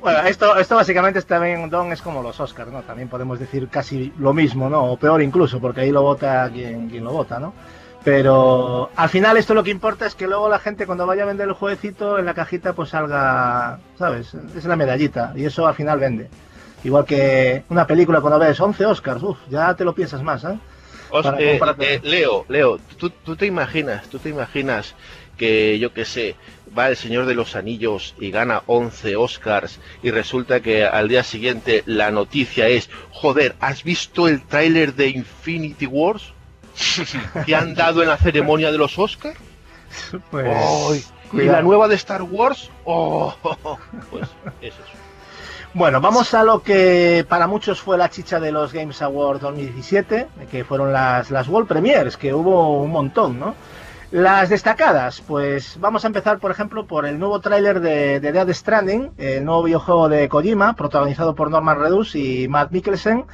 Bueno, esto, esto básicamente está bien, Don, es como los Oscars, ¿no? También podemos decir casi lo mismo, ¿no? O peor incluso, porque ahí lo vota quien, quien lo vota, ¿no? Pero al final esto lo que importa es que luego la gente cuando vaya a vender el jueguecito en la cajita pues salga, ¿sabes? Es la medallita y eso al final vende. Igual que una película cuando ves 11 Oscars, uff, ya te lo piensas más, ¿eh? Os- eh, eh, Leo, Leo, ¿tú, tú te imaginas, tú te imaginas que yo qué sé, va el Señor de los Anillos y gana 11 Oscars y resulta que al día siguiente la noticia es, joder, ¿has visto el tráiler de Infinity Wars? Que han dado en la ceremonia de los Oscars? Pues. ¿Y la nueva de Star Wars? ¡Oh! Pues es eso. Bueno, vamos a lo que para muchos fue la chicha de los Games Awards 2017, que fueron las, las World Premiers, que hubo un montón, ¿no? Las destacadas, pues vamos a empezar, por ejemplo, por el nuevo tráiler de, de Dead Stranding, el nuevo videojuego de Kojima, protagonizado por Norman Reedus y Matt Mikkelsen,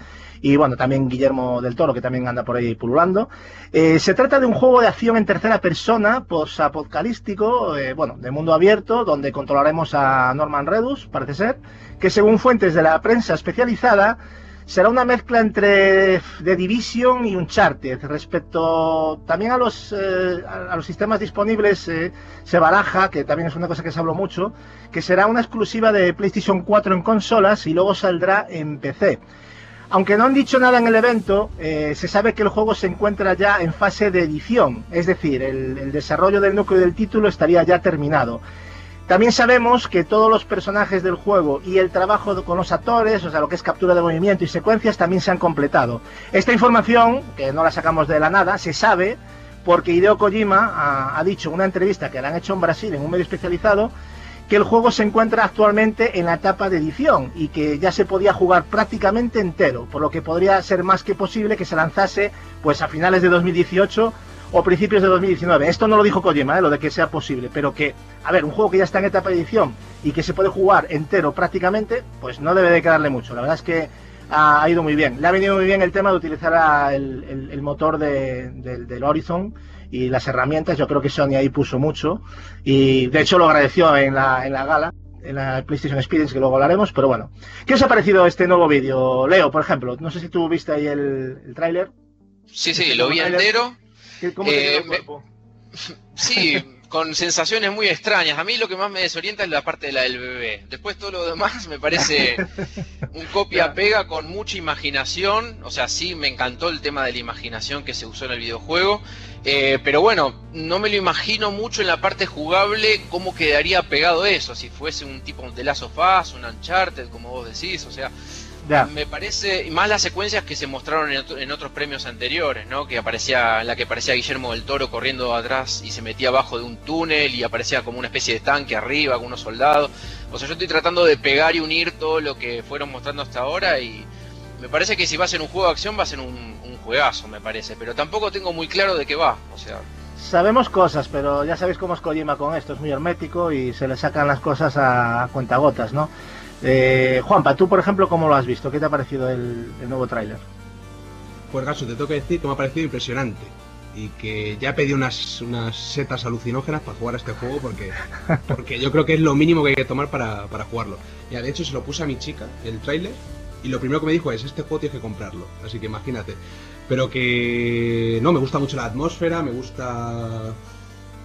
y bueno, también Guillermo del Toro, que también anda por ahí pululando. Eh, se trata de un juego de acción en tercera persona, post-apocalíptico, eh, bueno, de mundo abierto, donde controlaremos a Norman Reedus, parece ser, que según fuentes de la prensa especializada, será una mezcla entre The Division y Uncharted. Respecto también a los, eh, a los sistemas disponibles, eh, se baraja, que también es una cosa que se habló mucho, que será una exclusiva de PlayStation 4 en consolas y luego saldrá en PC. Aunque no han dicho nada en el evento, eh, se sabe que el juego se encuentra ya en fase de edición, es decir, el, desarrollo del núcleo del título estaría ya terminado. También sabemos que todos los personajes del juego y el trabajo con los actores, o sea, lo que es captura de movimiento y secuencias, también se han completado. Esta información, que no la sacamos de la nada, se sabe porque Hideo Kojima ha, ha dicho en una entrevista que le han hecho en Brasil en un medio especializado que el juego se encuentra actualmente en la etapa de edición y que ya se podía jugar prácticamente entero, por lo que podría ser más que posible que se lanzase pues a finales de 2018 o principios de 2019. Esto no lo dijo Kojima, ¿eh? lo de que sea posible, pero que, a ver, un juego que ya está en etapa de edición y que se puede jugar entero prácticamente, pues no debe de quedarle mucho. La verdad es que ha, ido muy bien. Le ha venido muy bien el tema de utilizar el, motor de- del- del Horizon y las herramientas. Yo creo que Sony ahí puso mucho y de hecho lo agradeció en la, en la gala. En la PlayStation Experience, que luego hablaremos, pero bueno. ¿Qué os ha parecido este nuevo vídeo? Leo, por ejemplo, no sé si tú viste ahí el, el tráiler. Sí, sí, lo vi Trailer. entero. ¿Qué- ¿Cómo te Eh, quedó el me- cuerpo? Sí, con sensaciones muy extrañas. A mí lo que más me desorienta es la parte de la del bebé. Después todo lo demás me parece un copia-pega con mucha imaginación. O sea, sí, me encantó el tema de la imaginación que se usó en el videojuego. Eh, pero bueno, no me lo imagino mucho en la parte jugable cómo quedaría pegado eso. Si fuese un tipo de Last of Us, un Uncharted, como vos decís. O sea, Me parece, más las secuencias que se mostraron en, otro- en otros premios anteriores, ¿no? Que aparecía, la que aparecía Guillermo del Toro corriendo atrás y se metía abajo de un túnel y aparecía como una especie de tanque arriba con unos soldados. O sea, yo estoy tratando de pegar y unir todo lo que fueron mostrando hasta ahora y me parece que si va a ser un juego de acción va a ser un, un juegazo, me parece. Pero tampoco tengo muy claro de qué va. O sea, Sabemos cosas, pero ya sabéis cómo es Kojima con esto, es muy hermético y se le sacan las cosas a cuentagotas, ¿no? Eh, Juanpa, tú por ejemplo, ¿cómo lo has visto? ¿Qué te ha parecido el, el nuevo tráiler? Pues Gaso, te tengo que decir que me ha parecido impresionante. Y que ya pedí unas, unas setas alucinógenas para jugar a este juego porque, porque yo creo que es lo mínimo que hay que tomar para, para jugarlo. Ya, de hecho, se lo puse a mi chica, el tráiler, y lo primero que me dijo es, este juego tienes que comprarlo. Así que imagínate. Pero que no, me gusta mucho la atmósfera, me gusta...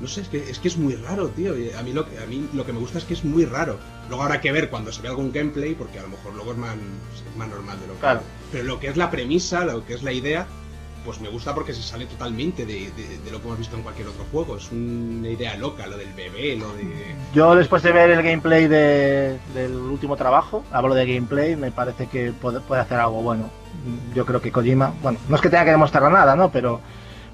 No sé, es que es, que es muy raro, tío. y A mí, lo que, a mí lo que me gusta es que es muy raro. Luego habrá que ver cuando se vea algún gameplay, porque a lo mejor luego es más, es más normal de lo que... Claro. Pero lo que es la premisa, lo que es la idea, pues me gusta porque se sale totalmente de, de- de lo que hemos visto en cualquier otro juego. Es una idea loca, lo del bebé, lo de... Yo después de ver el gameplay de- del último trabajo, hablo de gameplay, me parece que puede, puede hacer algo bueno. Yo creo que Kojima, bueno, no es que tenga que demostrar nada, ¿no? Pero,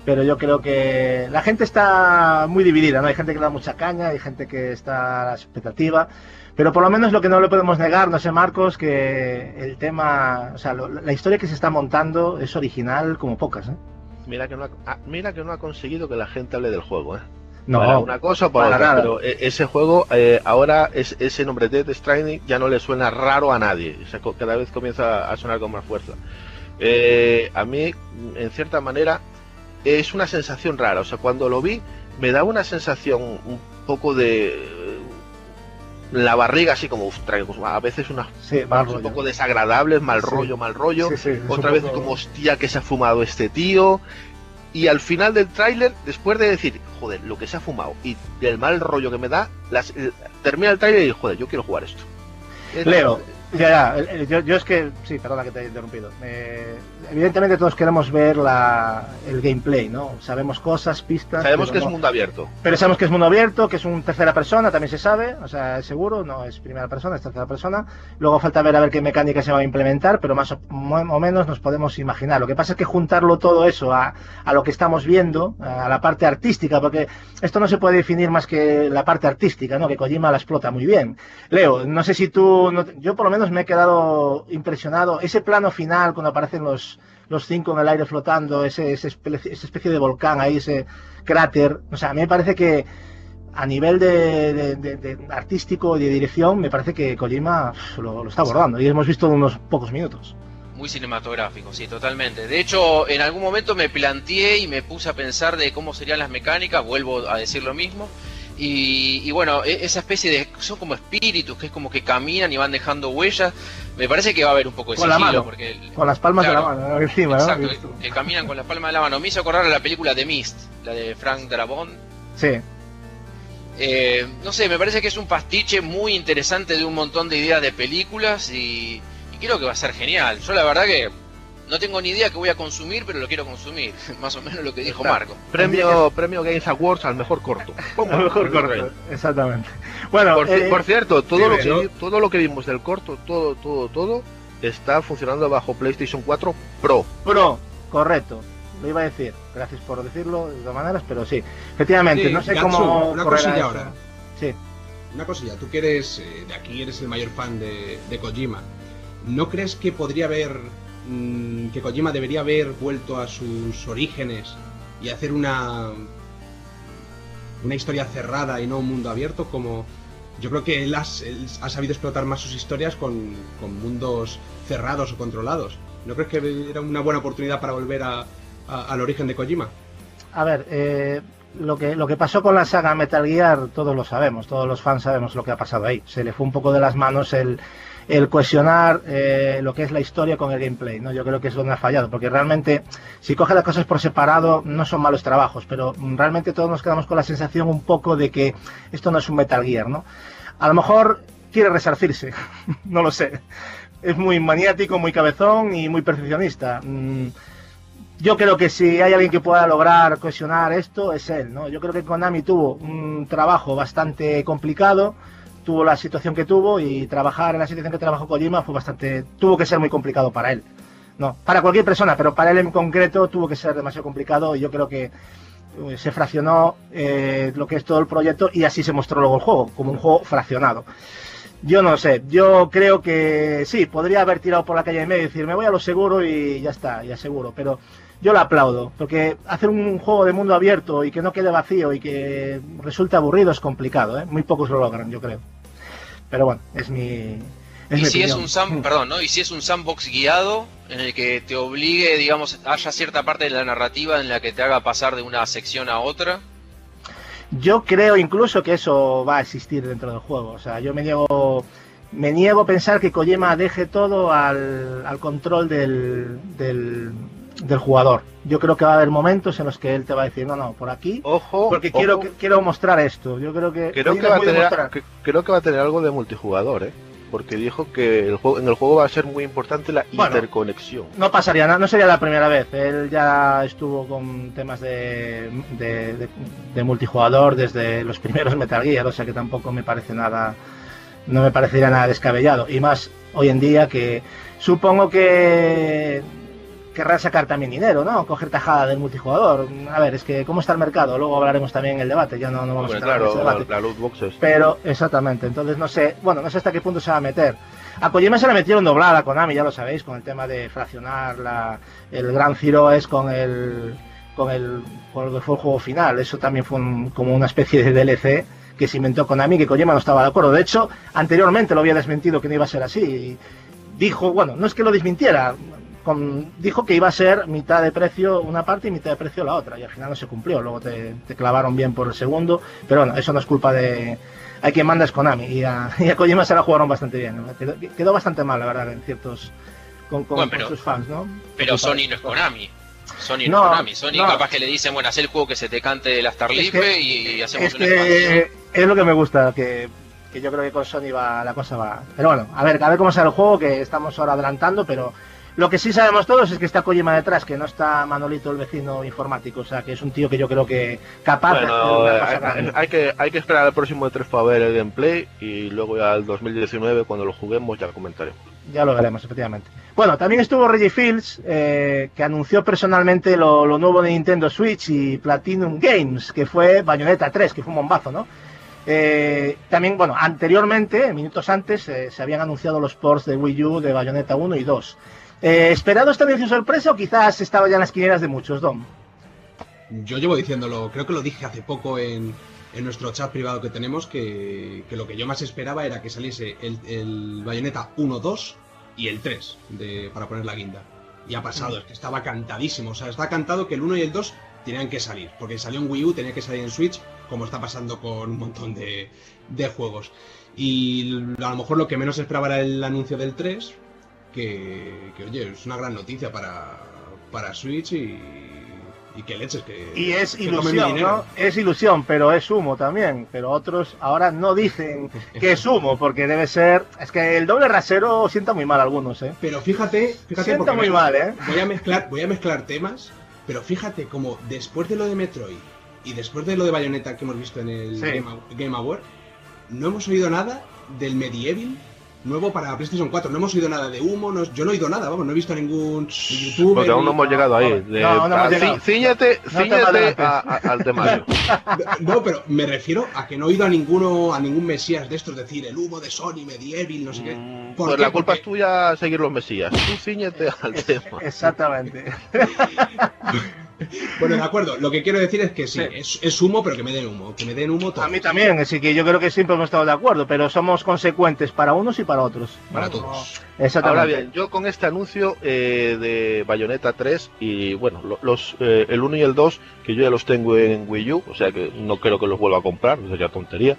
pero yo creo que la gente está muy dividida, ¿no? Hay gente que da mucha caña, hay gente que está a la expectativa. Pero por lo menos lo que no le podemos negar, no sé Marcos, que el tema, o sea, lo- la historia que se está montando es original como pocas, ¿eh? Mira que no ha, ah, mira que no ha conseguido que la gente hable del juego, ¿eh? No, Para una cosa o para, para otra, nada. pero eh, ese juego eh, ahora es, ese nombre Death Stranding ya no le suena raro a nadie, o sea, cada vez comienza a sonar con más fuerza. Eh, a mí, en cierta manera, es una sensación rara, o sea, cuando lo vi me daba una sensación un poco de la barriga así como uf, traigo a veces unas sí, un poco desagradables, mal Sí. rollo, mal rollo. Sí, Otra vez poco- como hostia que se ha fumado este tío. Y al final del tráiler, después de decir, joder, lo que se ha fumado y del mal rollo que me da, las, eh, termina el tráiler y joder, yo quiero jugar esto. Es- Leo, ya, ya, el- el- yo, yo es que, sí, perdona que te he interrumpido. Eh, evidentemente todos queremos ver la, el gameplay, ¿no? Sabemos cosas, pistas. Sabemos que es no- mundo abierto. Pero sabemos que es mundo abierto, que es un tercera persona, también se sabe, o sea, es seguro, no es primera persona, es tercera persona. Luego falta ver a ver qué mecánica se va a implementar, pero más o, o menos nos podemos imaginar. Lo que pasa es que juntarlo todo eso a, a lo que estamos viendo, a la parte artística, porque esto no se puede definir más que la parte artística, ¿no? Que Kojima la explota muy bien. Leo, no sé si tú, no yo por lo menos me he quedado impresionado. Ese plano final, cuando aparecen los, los cinco en el aire flotando, ese, ese espe- esa especie de volcán ahí, ese cráter, o sea, a mí me parece que a nivel de, artístico y de dirección, me parece que Kojima lo, lo está abordando y hemos visto unos pocos minutos. Muy cinematográfico, sí, totalmente. De hecho, en algún momento me planteé y me puse a pensar de cómo serían las mecánicas, vuelvo a decir lo mismo. Y, y bueno, e- esa especie de... son como espíritus, que es como que caminan y van dejando huellas. Me parece que va a haber un poco de Con la sigilo, mano. porque el- Con las palmas Claro. de la mano ¿no? encima, ¿no? Exacto, que caminan con las palmas de la mano. Me hizo acordar a la película de Mist, la de Frank Darabont. Sí. Eh, no sé, me parece que es un pastiche muy interesante de un montón de ideas de películas y, y creo que va a ser genial. Yo la verdad que no tengo ni idea que voy a consumir, pero lo quiero consumir. Más o menos lo que dijo Marco. Premio, premio Games Awards al mejor corto. A lo mejor corto. Exactamente. Bueno, Por, eh, por cierto, todo sí, lo, que, todo lo que vimos del corto, todo, todo, todo, está funcionando bajo PlayStation 4 Pro. Pro, correcto. Lo iba a decir. Gracias por decirlo de todas maneras, pero sí. Efectivamente, Sí, no sé Gatsu, cómo. una cosilla eso. ahora. Sí. Una cosilla, tú que eres eh, de aquí, eres el mayor fan de, de Kojima. ¿No crees que podría haber. Mm, que Kojima debería haber vuelto a sus orígenes y hacer una. una historia cerrada y no un mundo abierto? Como. Yo creo que él, ha sabido explotar más sus historias con, mundos cerrados o controlados. ¿No crees que era una buena oportunidad para volver a- al origen de Kojima? A ver, eh, lo, que, lo que pasó con la saga Metal Gear, todos lo sabemos, todos los fans sabemos lo que ha pasado ahí. Se le fue un poco de las manos el, el cohesionar eh, lo que es la historia con el gameplay, ¿no? Yo creo que es donde ha fallado, porque realmente, si coge las cosas por separado, no son malos trabajos, pero realmente todos nos quedamos con la sensación un poco de que esto no es un Metal Gear, ¿no? A lo mejor quiere resarcirse, no lo sé. Es muy maniático, muy cabezón y muy perfeccionista. Mm, yo creo que si hay alguien que pueda lograr cohesionar esto, es él, ¿no? Yo creo que Konami tuvo un trabajo bastante complicado, tuvo la situación que tuvo y trabajar en la situación que trabajó Kojima fue bastante, tuvo que ser muy complicado para él. No, para cualquier persona, pero para él en concreto tuvo que ser demasiado complicado y yo creo que eh, se fraccionó eh, lo que es todo el proyecto y así se mostró luego el juego, como un juego fraccionado. Yo no sé, yo creo que sí, podría haber tirado por la calle en medio y decir, me voy a lo seguro y ya está, ya seguro, pero yo lo aplaudo, porque hacer un juego de mundo abierto y que no quede vacío y que resulte aburrido es complicado, ¿eh? muy pocos lo logran, yo creo. Pero bueno, es mi... Es y mi si es un sam, perdón, ¿no? Y si es un sandbox guiado en el que te obligue, digamos, haya cierta parte de la narrativa en la que te haga pasar de una sección a otra. Yo creo incluso que eso va a existir dentro del juego. O sea, yo me niego, me niego a pensar que Kojima deje todo al, al control del, del, del jugador. Yo creo que va a haber momentos en los que él te va a decir, no, no, por aquí, Ojo, porque ojo, quiero, quiero mostrar esto. Yo creo que, creo que va a tener, que- creo que va a tener algo de multijugador, ¿eh? Porque dijo que el juego, en el juego va a ser muy importante la Bueno. interconexión. No pasaría nada, no sería la primera vez. Él ya estuvo con temas de, de, de- de multijugador desde los primeros Metal Gear, o sea que tampoco me parece nada, no me parecería nada descabellado. Y más hoy en día que supongo que querrá sacar también dinero, ¿no? Coger tajada del multijugador. A ver, es que cómo está el mercado, luego hablaremos también en el debate, ya no, no vamos Hombre, a entrar en ese debate. la, la boxes. Pero, exactamente, entonces no sé, bueno, no sé hasta qué punto se va a meter. A Kojima se le metieron doblada a Konami, ya lo sabéis, con el tema de fraccionar la, el Gran Zero es con el, con el, con lo que fue el juego final. Eso también fue un- como una especie de DLC que se inventó Konami, que Kojima no estaba de acuerdo. De hecho, anteriormente lo había desmentido que no iba a ser así. Y dijo, bueno, no es que lo desmintiera, con- dijo que iba a ser mitad de precio una parte y mitad de precio la otra, y al final no se cumplió. Luego te, te clavaron bien por el segundo, pero bueno, eso no es culpa de. Hay quien manda es Konami, y a, y a Kojima se la jugaron bastante bien. Quedó, quedó bastante mal, la verdad, en ciertos. con, con- Bueno, con pero- sus fans, ¿no? Pero Sony no es Konami. Sony no, Konami. Sony no. capaz que le dicen, bueno, haz el juego que se te cante de la Starlife Es que- y, y hacemos Es una que es lo que me gusta, que, que yo creo que con Sony va, la cosa va. Pero bueno, a ver, a ver cómo sale el juego, que estamos ahora adelantando, pero lo que sí sabemos todos es que está Kojima detrás, que no está Manolito el vecino informático, o sea, que es un tío que yo creo que capaz de hacer una cosa hay, que, hay que esperar al próximo E3 para ver el gameplay y luego ya al 2019 cuando lo juguemos ya lo comentaremos. Ya lo veremos, efectivamente. Bueno, también estuvo Reggie Fields, eh, que anunció personalmente lo, lo nuevo de Nintendo Switch y Platinum Games, que fue Bayonetta 3, que fue un bombazo, ¿no? Eh, también, bueno, anteriormente, minutos antes, eh, se habían anunciado los ports de Wii U de Bayonetta 1 y 2. Eh, ¿Esperado este anuncio sorpresa o quizás estaba ya en las quinielas de muchos, Dom? Yo llevo diciéndolo, creo que lo dije hace poco en, en nuestro chat privado que tenemos, que, que lo que yo más esperaba era que saliese el, el Bayonetta 1, 2 y el 3 de, para poner la guinda. Y ha pasado, es que estaba cantadísimo. O sea, está cantado que el 1 y el 2 tenían que salir. Porque salió en Wii U, tenía que salir en Switch, como está pasando con un montón de, de juegos. Y a lo mejor lo que menos esperaba era el anuncio del 3, que, que, oye, es una gran noticia para, para Switch y, y que leches, que... Y es que ilusión. ¿no? Es ilusión, pero es humo también. Pero otros ahora no dicen que es humo, porque debe ser... Es que el doble rasero sienta muy mal a algunos, ¿eh? Pero fíjate, fíjate Sienta muy me- mal, ¿eh? Voy a mezclar, voy a mezclar temas, pero fíjate como después de lo de Metroid y después de lo de Bayonetta que hemos visto en el Sí. Game Award, no hemos oído nada del Medieval nuevo para PlayStation 4. No hemos oído nada de humo, no- yo no he oído nada, vamos, no he visto a ningún youtuber. Porque aún no hemos llegado ahí. Ah, Cíñete, al temario. No, pero me refiero a que no he oído a ninguno, a ningún mesías de estos decir el humo de Sony, Medieval, no sé qué. Mm, ¿Por Pues qué? la culpa Porque- es tuya seguir los mesías. Tú cíñete al tema. Exactamente. Bueno, de acuerdo, lo que quiero decir es que sí, Sí. Es, es humo, pero que me den humo, que me den humo todo. A mí también, así que yo creo que siempre hemos estado de acuerdo, pero somos consecuentes para unos y para otros. ¿no? Para No- todos. Exactamente. Ahora bien, yo con este anuncio eh, de Bayonetta 3 y bueno, lo- los eh, el 1 y el 2, que yo ya los tengo en Wii U, o sea que no creo que los vuelva a comprar, sería tontería.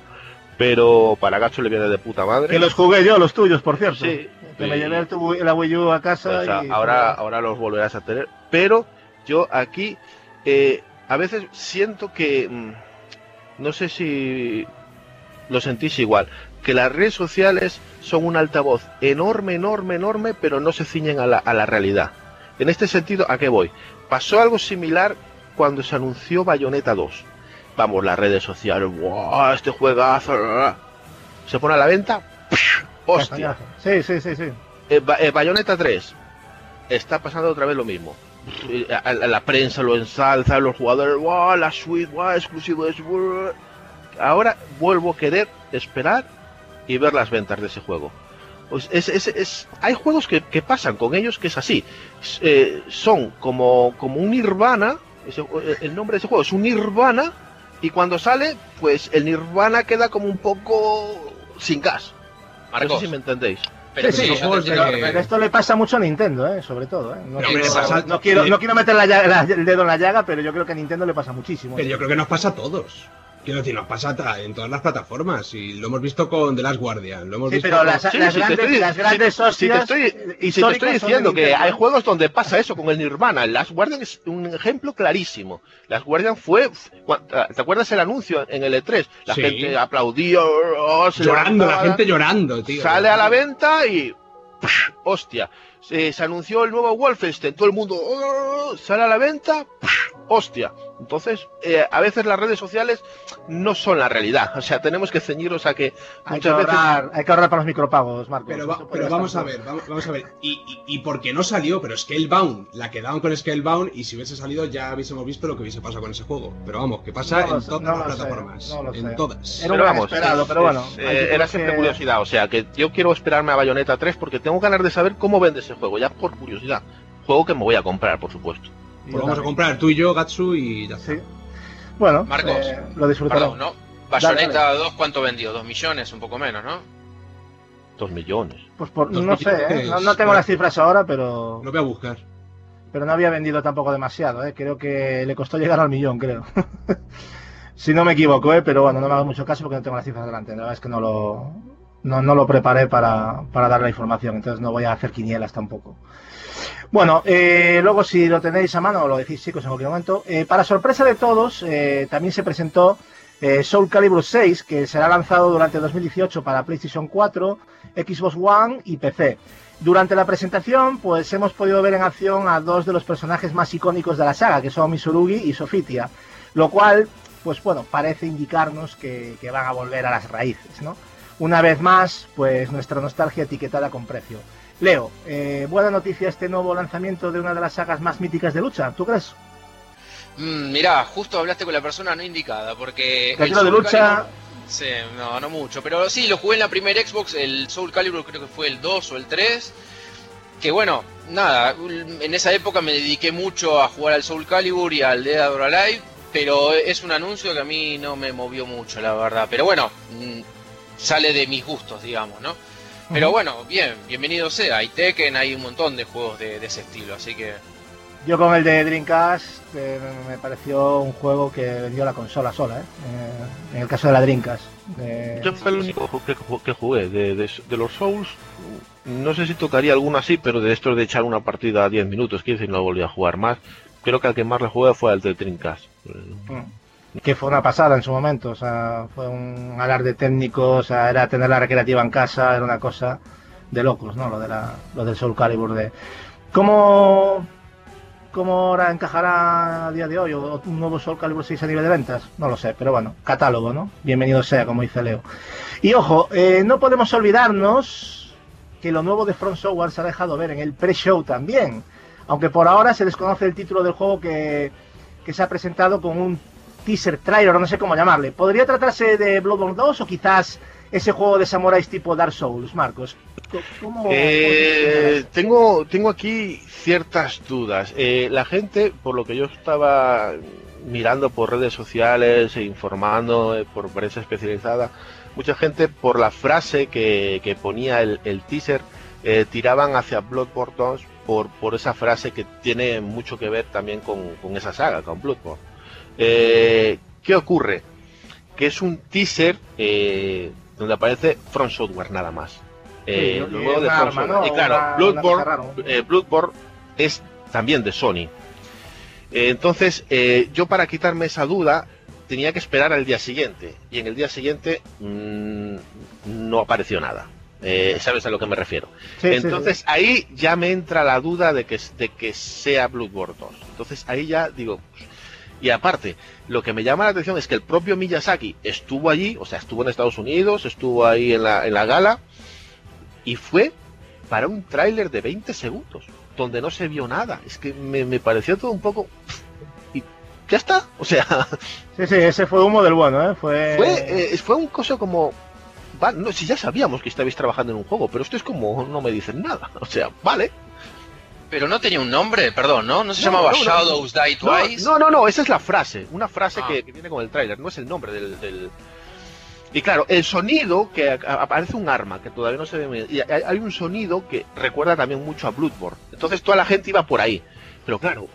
Pero para Gacho le viene de puta madre. Que los jugué yo, los tuyos, por cierto. Sí. Que me Sí. llevé el tu- la Wii U a casa. O sea, y- ahora, ahora los volverás a tener. Pero yo aquí eh, a veces siento que mm, no sé si lo sentís igual, que las redes sociales son un altavoz enorme, enorme, enorme, pero no se ciñen a la, a la realidad. En este sentido, ¿a qué voy? Pasó algo similar cuando se anunció Bayonetta 2. Vamos, las redes sociales, ¡wow! Este juegazo, la, la, la". se pone a la venta, ¡hostia! Sí, sí, sí, sí. Eh, eh, Bayonetta 3 está pasando otra vez lo mismo. Eh, a- a- La prensa lo ensalza, los jugadores, ¡wow! La suite, ¡wow! Exclusivo es. ¡wow! Ahora vuelvo a querer esperar y ver las ventas de ese juego. Pues es, es- es- hay juegos que, que pasan con ellos que es así. Eh, son como, como un Nirvana. ese- eh, el nombre de ese juego es un Nirvana. Y cuando sale, pues el Nirvana queda como un poco sin gas. No Marcos, sé si me entendéis. Pero Sí, sí, Pero esto le pasa mucho a Nintendo, ¿eh? sobre todo. ¿eh? No, Pero, quiero, hombre, pasa- no, quiero, le- no quiero meter la llaga- la- el dedo en la llaga, pero yo creo que a Nintendo le pasa muchísimo. Pero yo creo que nos pasa a todos. Quiero decir, nos pasa en todas las plataformas. Y lo hemos visto con The Last Guardian. Lo hemos Sí, visto pero con- las, Sí, las si te grandes, estoy- las si- grandes si te hostias estoy, eh, si te estoy diciendo que hay juegos donde pasa eso con el Nirvana. Last Guardian es un ejemplo clarísimo. Last Guardian fue. ¿Te acuerdas el anuncio en el E3? La Sí. gente aplaudió, oh, se Llorando, la gente llorando, tío. Sale a la venta y. ¡psh! ¡Hostia! Se, se anunció el nuevo Wolfenstein. Todo el mundo. oh, sale a la venta. ¡psh! ¡Hostia! Entonces, eh, a veces las redes sociales no son la realidad. O sea, tenemos que ceñirnos a que Hay que, muchas veces. ahorrar, hay que ahorrar para los micropagos, Marcos. Pero, va- pero vamos a ver, vamos, vamos a ver. Y, y, y porque no salió, pero Scalebound, la quedaban con Scalebound y si hubiese salido ya hubiésemos visto lo que hubiese pasado con ese juego. Pero vamos, que pasa No en sé, todas no las sé, plataformas. no en sé. todas. Era pero vamos, esperado, es- pero bueno, es- hay eh, que- era siempre que- curiosidad, o sea que yo quiero esperarme a Bayonetta 3 porque tengo ganas de saber cómo vende ese juego, ya por curiosidad. Juego que me voy a comprar, por supuesto. Pues lo vamos a comprar tú y yo, Gatsu, y ya está. Sí. Bueno, Marcos, eh, lo disfrutaré. Perdón, ¿no? Dale, Bayonetta 2, ¿cuánto vendió? ¿Dos millones? Un poco menos, ¿no? Dos millones. Pues por- Dos no sé, ¿eh? no, no tengo bueno. las cifras ahora, pero, Lo voy a buscar. pero no había vendido tampoco demasiado. ¿eh? Creo que le costó llegar al millón, creo. si no me equivoco, ¿eh? pero bueno, no me hago mucho caso porque no tengo las cifras delante. La verdad es que no lo, no, no lo preparé para, para dar la información, entonces no voy a hacer quinielas tampoco. Bueno, eh, luego si lo tenéis a mano, lo decís chicos en cualquier momento. Eh, para sorpresa de todos, eh, también se presentó Soul Calibur 6, que será lanzado durante 2018 para PlayStation 4, Xbox One y PC. Durante la presentación, pues hemos podido ver en acción a dos de los personajes más icónicos de la saga, que son Misurugi y Sofitia, lo cual, pues bueno, parece indicarnos que, que van a volver a las raíces, ¿no? Una vez más, pues nuestra nostalgia etiquetada con precio. Leo, eh, buena noticia este nuevo lanzamiento de una de las sagas más míticas de lucha, ¿tú crees? Mm, mirá, justo hablaste con la persona no indicada, porque... Que el de lucha, Sí, no, no mucho, pero sí, lo jugué en la primera Xbox, el Soul Calibur creo que fue el 2 o el 3, que bueno, nada, en esa época me dediqué mucho a jugar al Soul Calibur y al Dead or Alive, pero es un anuncio que a mí no me movió mucho, la verdad, pero bueno, mm, sale de mis gustos, digamos, ¿no? Pero bueno, bien, bienvenido sea, hay Tekken, hay un montón de juegos de, de ese estilo, así que Yo con el de Dreamcast eh, me pareció un juego que vendió la consola sola, ¿eh? Eh, en el caso de la Dreamcast. Eh, Yo fue el único que, ju- que jugué de, de- de los Souls. No sé si tocaría alguno así, pero de estos de echar una partida a 10 minutos, 15 y no volví a jugar más. Creo que al que más le jugué fue al de Dreamcast. mm, que fue una pasada en su momento, o sea, fue un alarde técnico, o sea, era tener la recreativa en casa, era una cosa de locos, ¿no? Lo, de la, lo del Soul Calibur de... ¿Cómo, ¿Cómo ahora encajará a día de hoy un nuevo Soul Calibur 6 a nivel de ventas? No lo sé, pero bueno, catálogo, ¿no? Bienvenido sea, como dice Leo. Y ojo, eh, no podemos olvidarnos que lo nuevo de Front Software se ha dejado ver en el pre-show también, aunque por ahora se desconoce el título del juego que, que se ha presentado con un teaser trailer, no sé cómo llamarle. ¿Podría tratarse de Bloodborne 2 o quizás ese juego de samuráis tipo Dark Souls, Marcos? ¿Cómo- Eh, tengo, tengo aquí ciertas dudas. Eh, la gente, por lo que yo estaba mirando por redes sociales e informando eh, por prensa especializada, mucha gente por la frase que, que ponía el, el teaser eh, tiraban hacia Bloodborne 2 por, por esa frase que tiene mucho que ver también con, con esa saga, con Bloodborne. Eh, ¿Qué ocurre? Que es un teaser eh, donde aparece From Software nada más. Eh, Sí, y claro, Una- Bloodborne, es también de Sony. Entonces, yo para quitarme esa duda tenía que esperar al día siguiente. Y en el día siguiente mm, no apareció nada. Eh, ¿Sabes a lo que me refiero? Sí, sí, Entonces ahí ya me entra la duda de que, de que sea Bloodborne 2. Entonces ahí ya digo... Y aparte, lo que me llama la atención es que el propio Miyazaki estuvo allí, o sea, estuvo en Estados Unidos, estuvo ahí en la, en la gala, y fue para un tráiler de 20 segundos, donde no se vio nada. Es que me, me pareció todo un poco... Y ya está, o sea, sí, sí, ese fue humo del bueno, ¿eh? Fue... fue, eh, fue un coso como... va, no, si ya sabíamos que estabais trabajando en un juego, pero esto es como no me dicen nada. O sea, vale, Pero no tenía un nombre, perdón, ¿no? ¿No se No, llamaba no, no. Shadows Die Twice? No, no, no, esa es la frase. Una frase Ah. que, que viene con el tráiler, no es el nombre del, del- Y claro, el sonido que aparece un arma que todavía no se ve. muy- Y hay, hay un sonido que recuerda también mucho a Bloodborne. Entonces toda la gente iba por ahí. Pero claro,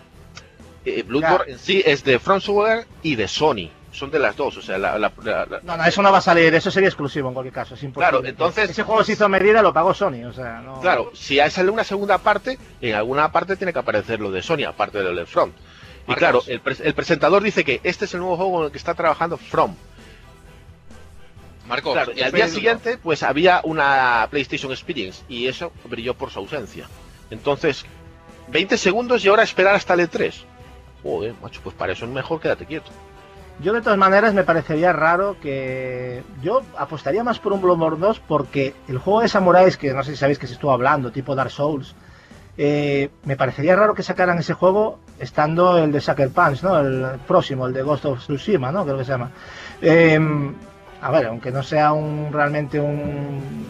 eh, Bloodborne Claro. en sí es de From Software y de Sony. Son de las dos. O sea, la- la- la- la- No, no, eso no va a salir, eso sería exclusivo en cualquier caso, es imposible. Claro, entonces- Ese juego se hizo a medida, lo pagó Sony, o sea, no... Claro, si hay sale una segunda parte, en alguna parte tiene que aparecer lo de Sony, aparte de lo de From. Y Marcos. claro, el, pres- el presentador dice que este es el nuevo juego en el que está trabajando From. Marcos, Claro, y al día siguiente, pues había una PlayStation Experience y eso brilló por su ausencia. Entonces, 20 segundos y ahora esperar hasta el E3. Joder, macho, pues para eso es mejor quédate quieto. Yo de todas maneras me parecería raro que... Yo apostaría más por un Bloodborne 2 porque el juego de samuráis, que no sé si sabéis que se estuvo hablando, tipo Dark Souls, eh, me parecería raro que sacaran ese juego estando el de Sucker Punch, ¿no? El próximo, el de Ghost of Tsushima, ¿no? Creo que se llama. Eh, a ver, aunque no sea un realmente un...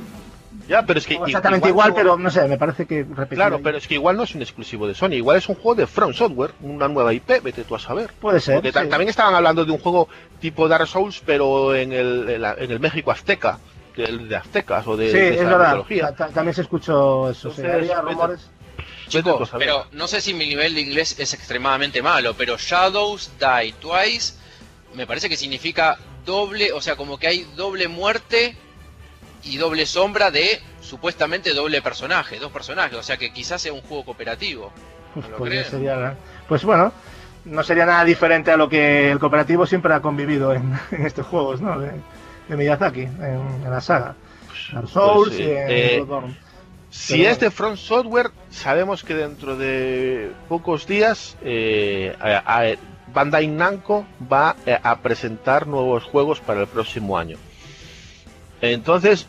Ya, pero es que. exactamente igual, no- pero no sé, me parece que repetir Claro, ahí- pero es que igual no es un exclusivo de Sony, igual es un juego de From Software, una nueva IP, vete tú a saber. Puede ser. Porque sí. también estaban hablando de un juego tipo Dark Souls, pero en el, en la- en el México azteca, el de aztecas o de, Sí, de es verdad. mitología. También se escuchó eso. sí, había rumores. Chicos, pero no sé si mi nivel de inglés es extremadamente malo, pero Shadows Die Twice me parece que significa doble, o sea, como que hay doble muerte y doble sombra de supuestamente doble personaje, dos personajes, o sea que quizás sea un juego cooperativo. Uf, ¿No lo pues, sería- pues bueno, no sería nada diferente a lo que el cooperativo siempre ha convivido en, en estos juegos, ¿no? De, de Miyazaki, en, en la saga. Dark Souls Pues sí. y en Eh. Si Pero- es de Front Software, sabemos que dentro de pocos días eh, a- a- Bandai Namco va eh, a presentar nuevos juegos para el próximo año. Entonces,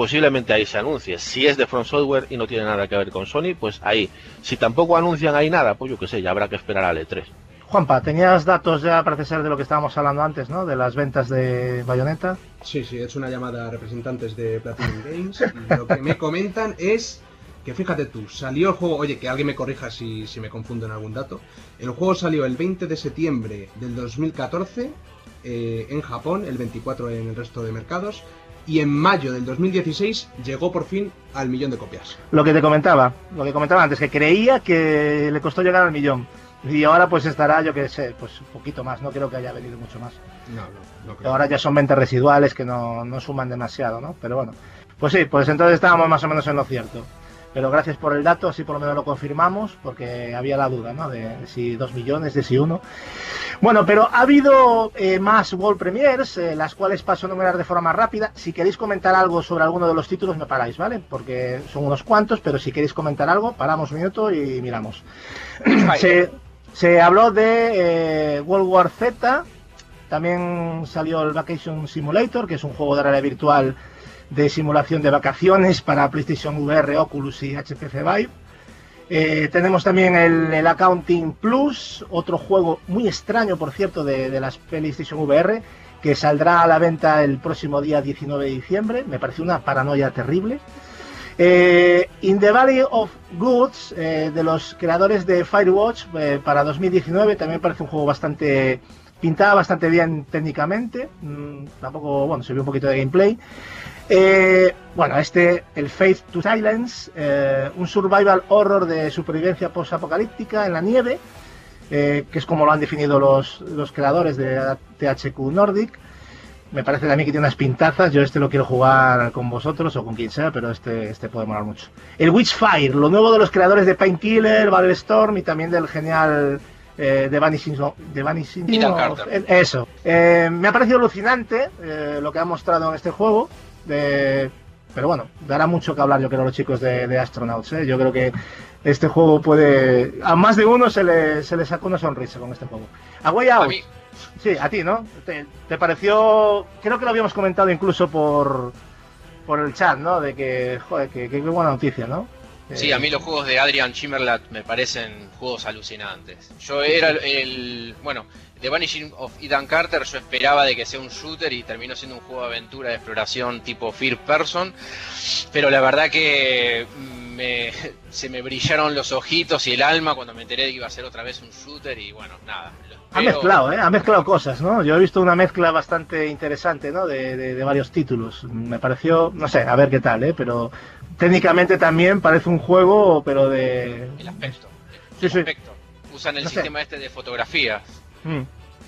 posiblemente ahí se anuncie. Si es de Front Software y no tiene nada que ver con Sony, pues ahí. Si tampoco anuncian ahí nada, pues yo qué sé, ya habrá que esperar al E3. Juanpa, tenías datos ya, parece ser, de lo que estábamos hablando antes, ¿no? De las ventas de Bayonetta. Sí, sí, he hecho una llamada a representantes de Platinum Games y lo que me comentan es que fíjate tú, salió el juego, oye, que alguien me corrija si, si me confundo en algún dato, el juego salió el 20 de septiembre del 2014 eh, en Japón, el 24 en el resto de mercados y en mayo del 2016 llegó por fin al millón de copias. Lo que te comentaba, lo que comentaba antes, que creía que le costó llegar al millón. Y ahora pues estará, yo que sé, pues un poquito más, no creo que haya venido mucho más. No, no, no creo. Ahora ya son ventas residuales que no, no suman demasiado, ¿no? Pero bueno, pues sí, pues entonces estábamos más o menos en lo cierto. Pero gracias por el dato, así por lo menos lo confirmamos, porque había la duda, ¿no? De si dos millones, de si uno. Bueno, pero ha habido eh, más World Premiers, eh, las cuales paso a enumerar de forma rápida. Si queréis comentar algo sobre alguno de los títulos, me paráis, ¿vale? Porque son unos cuantos, pero si queréis comentar algo, paramos un minuto y miramos. se, se habló de eh, World War Z, también salió el Vacation Simulator, que es un juego de realidad virtual de simulación de vacaciones para PlayStation VR, Oculus y HTC Vive. Eh, tenemos también el, Accounting Plus, otro juego muy extraño, por cierto, de, las PlayStation VR, que saldrá a la venta el próximo día 19 de diciembre. Me pareció una paranoia terrible. Eh, In the Valley of Goods, eh, de los creadores de Firewatch, para 2019, también parece un juego bastante. pintaba bastante bien técnicamente. Mm, tampoco, bueno, se vio un poquito de gameplay. Eh, bueno, este, el Faith to Silence, eh, un survival horror de supervivencia post-apocalíptica en la nieve, eh, que es como lo han definido los, los creadores de THQ Nordic. Me parece también que tiene unas pintazas. Yo este lo quiero jugar con vosotros o con quien sea, pero este, este puede molar mucho. El Witchfire, lo nuevo de los creadores de Painkiller, Battle Storm y también del genial eh, The Vanishing, The Vanishing Ethan Carter. Eso. Eh, me ha parecido alucinante eh, lo que ha mostrado en este juego. De- pero bueno, dará mucho que hablar yo creo los chicos de, de Astronauts. ¿eh? Yo creo que este juego puede... A más de uno se le, se le sacó una sonrisa con este juego. A Way Out. A mí, Sí, a ti, ¿no? ¿Te, te pareció...? Creo que lo habíamos comentado incluso por, por el chat, ¿no? De que, joder, que, que qué buena noticia, ¿no? Sí, a mí los juegos de Adrian Chimerlat me parecen juegos alucinantes. Yo era el- bueno, The Vanishing of Ethan Carter, yo esperaba de que sea un shooter y terminó siendo un juego de aventura de exploración tipo First Person, pero la verdad que me- se me brillaron los ojitos y el alma cuando me enteré de que iba a ser otra vez un shooter y bueno, nada. Ha mezclado, ¿eh? Ha mezclado cosas, ¿no? Yo he visto una mezcla bastante interesante, ¿no? De, de- de varios títulos. Me pareció, no sé, a ver qué tal, ¿eh? Pero técnicamente también parece un juego, pero de... El aspecto. Sí, el sí. aspecto. Usan el No sé. sistema este de fotografía. Mm.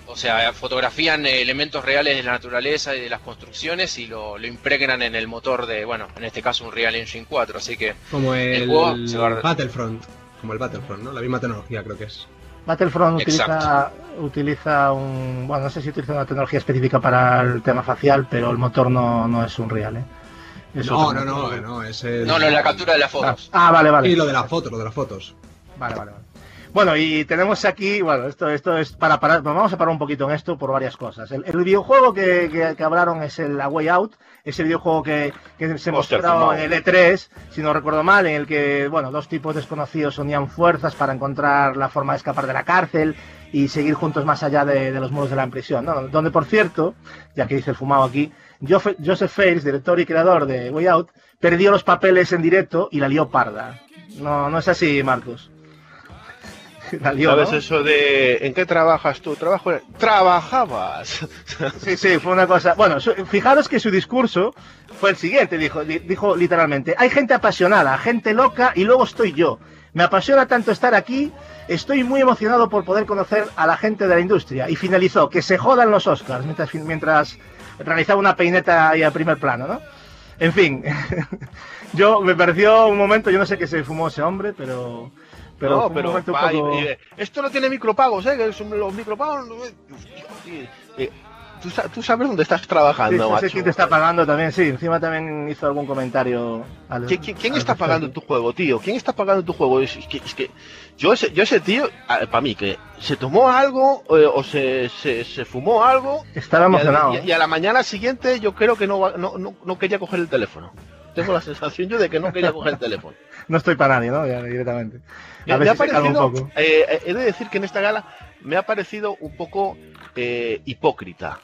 O sea, fotografían elementos reales de la naturaleza y de las construcciones y lo, lo impregnan en el motor de, bueno, en este caso un Real Engine 4. Así que Como el, El juego se va a- Battlefront. Como el Battlefront, ¿no? La misma tecnología creo que es. Battlefront utiliza, utiliza un... Bueno, no sé si utiliza una tecnología específica para el tema facial, pero el motor no, no es un real, ¿eh? Es No, no, no, no, es el... no, no, la captura de las Ah, fotos. ah, vale, vale. Y lo de las fotos, lo de las fotos. Vale, vale, vale. Bueno, y tenemos aquí, bueno, esto, esto es para parar, vamos a parar un poquito en esto por varias cosas. El, el videojuego que, que- que hablaron es el A Way Out, ese videojuego que, que se mostró en el E3, si no recuerdo mal, en el que, bueno, dos tipos desconocidos unían fuerzas para encontrar la forma de escapar de la cárcel y seguir juntos más allá de, de los muros de la prisión, ¿no? Donde, por cierto, ya que dice el fumado aquí, Joseph Fares, director y creador de Way Out, perdió los papeles en directo y la lió parda. No, no es así, Marcos. La lió, ¿Sabes ¿no? eso de en qué trabajas tú? Trabajo en... ¡Trabajabas! Sí, sí, fue una cosa. Bueno, su- fijaros que su discurso fue el siguiente, dijo, di- dijo literalmente, hay gente apasionada, gente loca y luego estoy yo. Me apasiona tanto estar aquí, estoy muy emocionado por poder conocer a la gente de la industria. Y finalizó, que se jodan los Oscars mientras, mientras realizaba una peineta ahí a primer plano, ¿no? En fin, yo me pareció un momento, yo no sé qué se fumó ese hombre, pero... Pero no, fue un pero eh, esto no tiene micropagos, ¿eh? Los micropagos. eh, eh, ¿tú, tú sabes dónde estás Sí, trabajando, macho? quién te está pagando también, sí. Encima también hizo algún comentario. al- ¿Qui- qui- ¿Quién al está pagando tu juego, tío? ¿Quién está pagando tu juego? Es, es que, es que yo, ese, yo ese tío, para mí, que se tomó algo eh, o se, se, se fumó algo Estaba emocionado. y a- y a la mañana siguiente yo creo que no, no, no quería coger el teléfono. Tengo la sensación yo de que no quería coger el teléfono. No estoy para nadie, ¿no? Ya, directamente. Me, A ver me ha calma un parecido, poco. eh, he de decir que en esta gala me ha parecido un poco eh, hipócrita,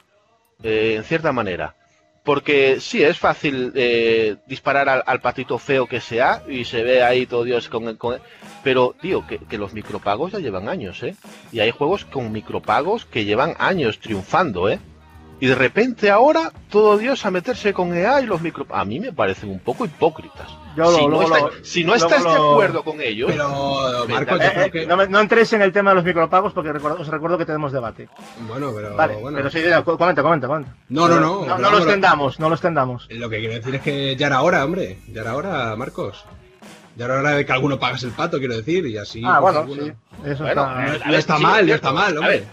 eh, en cierta manera. Porque sí, es fácil eh, disparar al, al patito feo que sea y se ve ahí todo Dios con, con- Pero, tío, que, que los micropagos ya llevan años, ¿eh? Y hay juegos con micropagos que llevan años triunfando, ¿eh? Y de repente ahora todo Dios a meterse con EA y los micro... A mí me parecen un poco hipócritas. Yo si, lo- no luego está- lo- si no estás de lo- acuerdo con ellos, Pero, Marcos, Eh, yo Eh, creo eh, que... no, no entréis en el tema de los micropagos porque recuerdo- os recuerdo que tenemos debate. Bueno, pero... Vale, bueno. pero sí, comenta, comenta, comenta. No, no, no. No, no lo extendamos, no lo extendamos. Lo que quiero decir es que ya era hora, hombre. Ya era hora, Marcos. Ya era hora de que alguno pagase el pato, quiero decir, y así... ah, pues, bueno, alguno- sí. Eso Bueno, está... eh, Ya está mal, cierto. está mal, hombre.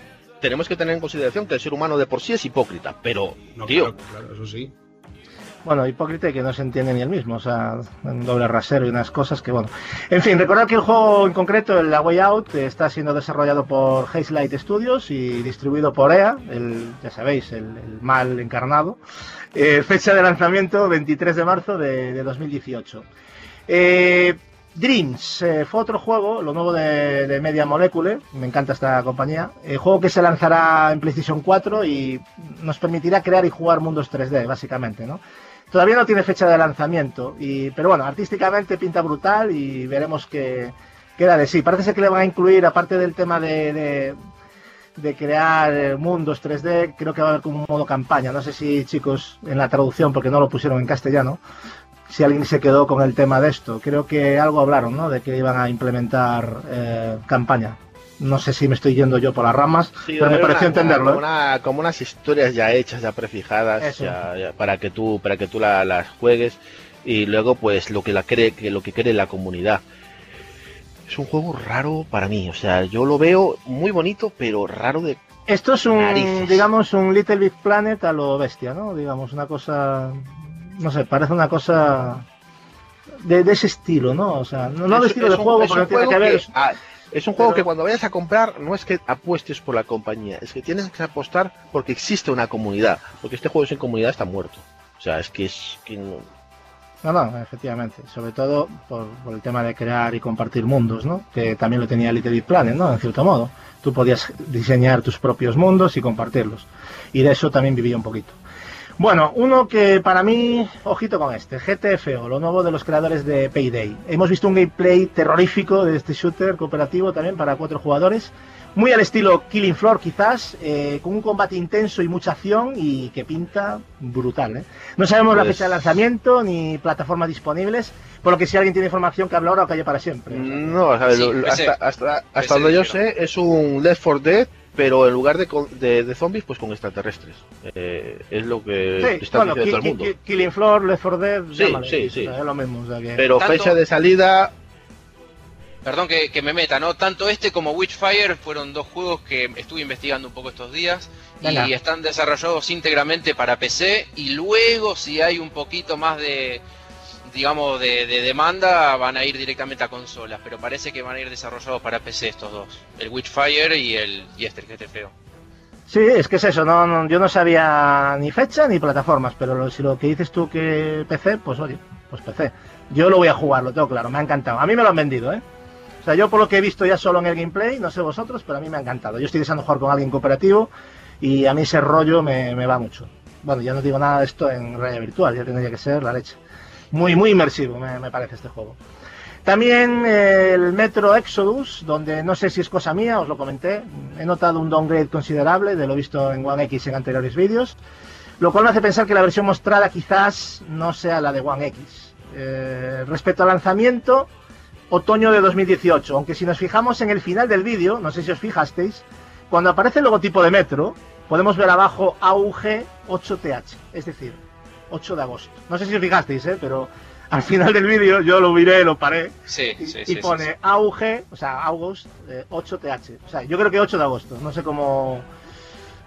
Tenemos que tener en consideración que el ser humano de por sí es hipócrita, pero, No, tío, claro, claro, eso sí. Bueno, hipócrita y que no se entiende ni el mismo, o sea, un doble rasero y unas cosas que, bueno. En fin, recordad que el juego en concreto, el La Way Out, está siendo desarrollado por Hazelight Studios y distribuido por EA, el, ya sabéis, el, el mal encarnado. Eh, fecha de lanzamiento 23 de marzo de, de 2018. Eh, Dreams eh, fue otro juego, lo nuevo de, Media Molecule, me encanta esta compañía, eh, juego que se lanzará en PlayStation 4 y nos permitirá crear y jugar mundos 3D, básicamente, ¿no? Todavía no tiene fecha de lanzamiento, y, pero bueno, artísticamente pinta brutal y veremos qué queda de sí. Parece ser que le van a incluir, aparte del tema de, de, de crear mundos 3D, creo que va a haber como un modo campaña. No sé si, chicos, en la traducción, porque no lo pusieron en castellano, si alguien se quedó con el tema de esto. Creo que algo hablaron, ¿no? De que iban a implementar eh, campaña. No sé si me estoy yendo yo por las ramas, Sí, pero me pareció una- entenderlo. Como, ¿eh? una- como unas historias ya hechas, ya prefijadas, ya- ya para que tú, para que tú la- las juegues y luego pues lo que la cree, que lo que cree la comunidad. Es un juego raro para mí, o sea, yo lo veo muy bonito, pero raro de Esto es un, Narices. digamos, un Little Big Planet a lo bestia, ¿no? Digamos, una cosa, no sé, parece una cosa de, de ese estilo, ¿no? O sea, no, no de Es- estilo es de un- juego, es un tiene que ver. ah, es un juego Pero- que cuando vayas a comprar no es que apuestes por la compañía, es que tienes que apostar porque existe una comunidad, porque este juego sin comunidad está muerto. O sea, es que es que no- No, no, efectivamente. Sobre todo por, por el tema de crear y compartir mundos, ¿no? Que también lo tenía Little Big Planet, ¿no? En cierto modo. Tú podías diseñar tus propios mundos y compartirlos. Y de eso también vivía un poquito. Bueno, uno que para mí, ojito con este, GTFO, lo nuevo de los creadores de Payday. Hemos visto un gameplay terrorífico de este shooter cooperativo también para cuatro jugadores. Muy al estilo Killing Floor quizás, eh, con un combate intenso y mucha acción y que pinta brutal. ¿eh? No sabemos la Pues- fecha de lanzamiento ni plataformas disponibles, por lo que si alguien tiene información que habla ahora o calle para siempre. O sea, No, o sea, Sí, lo- hasta, hasta, hasta donde yo sé es un Left 4 Dead, pero en lugar de, de, de zombies, pues con extraterrestres. Eh, es lo que Sí, está bueno, diciendo todo el mundo. Ki- Killing Floor, Left 4 Dead, Sí, llámale, sí, o sí. sea, es lo mismo. o sea que- Pero Tanto- fecha de salida, Perdón que, que me meta, ¿no? Tanto este como Witchfire fueron dos juegos que estuve investigando un poco estos días Venga. y están desarrollados íntegramente para PC y luego si hay un poquito más de digamos de, de demanda van a ir directamente a consolas, pero parece que van a ir desarrollados para PC estos dos, el Witchfire y el y este GT feo. Sí, es que es eso, no, yo no sabía ni fecha ni plataformas, pero si lo que dices tú que PC, pues oye, pues PC. Yo lo voy a jugar, lo tengo claro, me ha encantado. A mí me lo han vendido, ¿eh? O sea, yo por lo que he visto ya solo en el gameplay, no sé vosotros, pero a mí me ha encantado. Yo estoy deseando jugar con alguien cooperativo y a mí ese rollo me, me va mucho. Bueno, ya no digo nada de esto en realidad virtual, ya tendría que ser la leche. Muy, muy inmersivo me, parece este juego. También eh, el Metro Exodus, donde no sé si es cosa mía, os lo comenté, he notado un downgrade considerable de lo visto en One X en anteriores vídeos, lo cual me hace pensar que la versión mostrada quizás no sea la de One X. Eh, respecto al lanzamiento, otoño de 2018, aunque si nos fijamos en el final del vídeo, no sé si os fijasteis, cuando aparece el logotipo de Metro, podemos ver abajo AUG 8TH, es decir, 8 de agosto. No sé si os fijasteis, ¿eh? pero al final del vídeo yo lo miré, lo paré Sí, y, sí, y sí, sí, pone sí. AUG, o sea, August, eh, 8TH. O sea, yo creo que 8 de agosto. No sé cómo,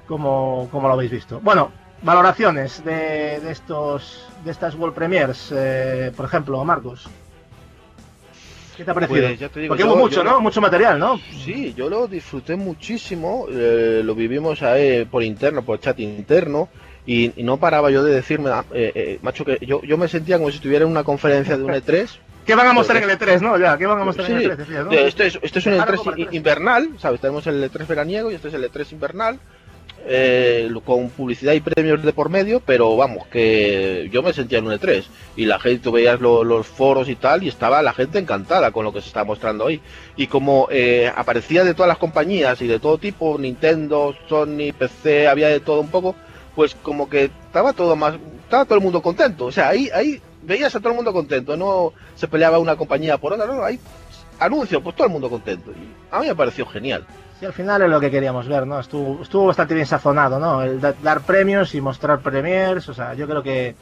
cómo, cómo lo habéis visto. Bueno, valoraciones de, de estos de estas World Premiers, eh, por ejemplo, Marcos. ¿Qué te ha parecido? Pues ya te digo, Porque yo- hubo mucho, ¿no? lo- Mucho material, ¿no? Sí, yo lo disfruté muchísimo, eh, lo vivimos ahí por interno, por chat interno, y, y no paraba yo de decirme, ah, eh, eh, macho, que yo, yo me sentía como si estuviera en una conferencia de un E3. ¿Qué van a mostrar en el E3, no? Ya, ¿qué van a mostrar en el E3? decías, ¿no? esto es, esto es un Algo E3 para i- E3. invernal, ¿sabes? Tenemos el E3 veraniego y este es el E3 invernal, eh, con publicidad y premios de por medio, pero vamos, que yo me sentía en un E3 y la gente, tú veías lo- los foros y tal, y estaba la gente encantada con lo que se está mostrando hoy. Y como eh, aparecía de todas las compañías y de todo tipo, Nintendo, Sony, PC, había de todo un poco, pues como que estaba todo más, estaba todo el mundo contento. O sea, ahí, ahí veías a todo el mundo contento, no se peleaba una compañía por otra, no, ahí anuncio, pues todo el mundo contento. Y a mí me pareció genial. Sí, al final es lo que queríamos ver, ¿no? Estuvo, estuvo bastante bien sazonado, ¿no? El da- dar premios y mostrar premiers, o sea, yo creo que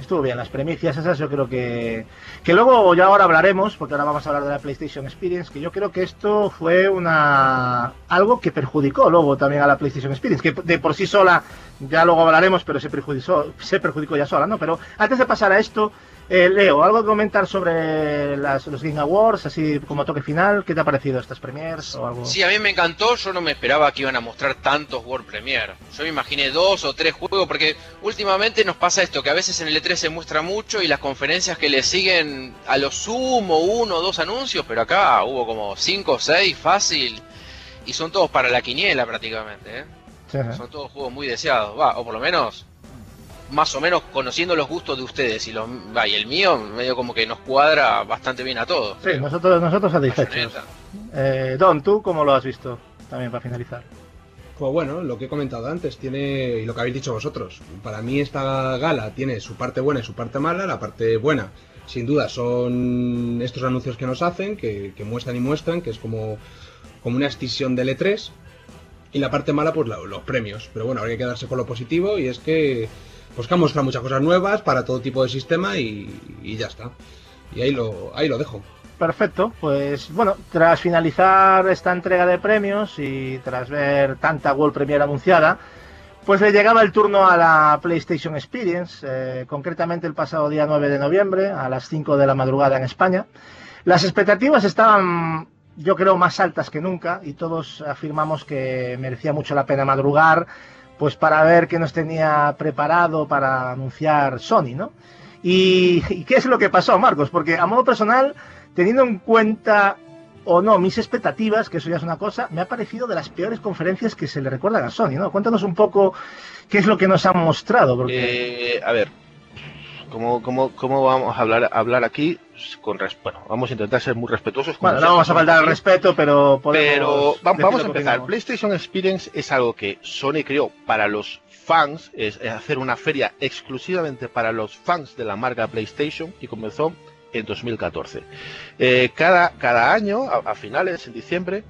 estuvo bien. Las primicias esas yo creo que... Que luego ya ahora hablaremos, porque ahora vamos a hablar de la PlayStation Experience, que yo creo que esto fue una... algo que perjudicó luego también a la PlayStation Experience, que de por sí sola, ya luego hablaremos, pero se perjudicó, se perjudicó ya sola, ¿no? Pero antes de pasar a esto, eh, Leo, ¿algo que comentar sobre las- los Game Awards, así como toque final? ¿Qué te ha parecido estas premiers o algo? Sí, a mí me encantó, yo no me esperaba que iban a mostrar tantos World Premiere. Yo me imaginé dos o tres juegos, porque últimamente nos pasa esto, que a veces en el E3 se muestra mucho y las conferencias que le siguen a lo sumo uno o dos anuncios, pero acá hubo como cinco o seis fácil y son todos para la quiniela prácticamente, ¿eh? Son todos juegos muy deseados, va, o por lo menos más o menos conociendo los gustos de ustedes y, los, y el mío medio como que nos cuadra bastante bien a todos. Sí, nosotros, nosotros satisfechos. Eh, Don, ¿tú cómo lo has visto? También para finalizar. Pues bueno, lo que he comentado antes tiene, y lo que habéis dicho vosotros, para mí esta gala tiene su parte buena y su parte mala. La parte buena, sin duda, son estos anuncios que nos hacen, que, que muestran y muestran, que es como, como una extinción del E3. Y la parte mala, pues la- los premios. Pero bueno, hay que quedarse con lo positivo y es que, pues muchas cosas nuevas para todo tipo de sistema y, y ya está. Y ahí lo, ahí lo dejo. Perfecto, pues bueno, tras finalizar esta entrega de premios y tras ver tanta World Premiere anunciada, pues le llegaba el turno a la PlayStation Experience, eh, concretamente el pasado día 9 de noviembre a las 5 de la madrugada en España. Las expectativas estaban, yo creo, más altas que nunca y todos afirmamos que merecía mucho la pena madrugar, pues para ver qué nos tenía preparado para anunciar Sony, ¿no? ¿Y, qué es lo que pasó, Marcos? Porque a modo personal, teniendo en cuenta o no mis expectativas, que eso ya es una cosa, me ha parecido de las peores conferencias que se le recuerdan a Sony, ¿no? Cuéntanos un poco qué es lo que nos han mostrado, porque... Eh, a ver, ¿cómo, cómo, cómo vamos a hablar, hablar aquí? Con bueno, vamos a intentar ser muy respetuosos. como bueno, no vamos a faltar al respeto, pero podemos Pero vamos a empezar. PlayStation Experience es algo que Sony creó para los fans, es, es hacer una feria exclusivamente para los fans de la marca PlayStation y comenzó en 2014. Eh, cada, cada año, a, a finales, en diciembre,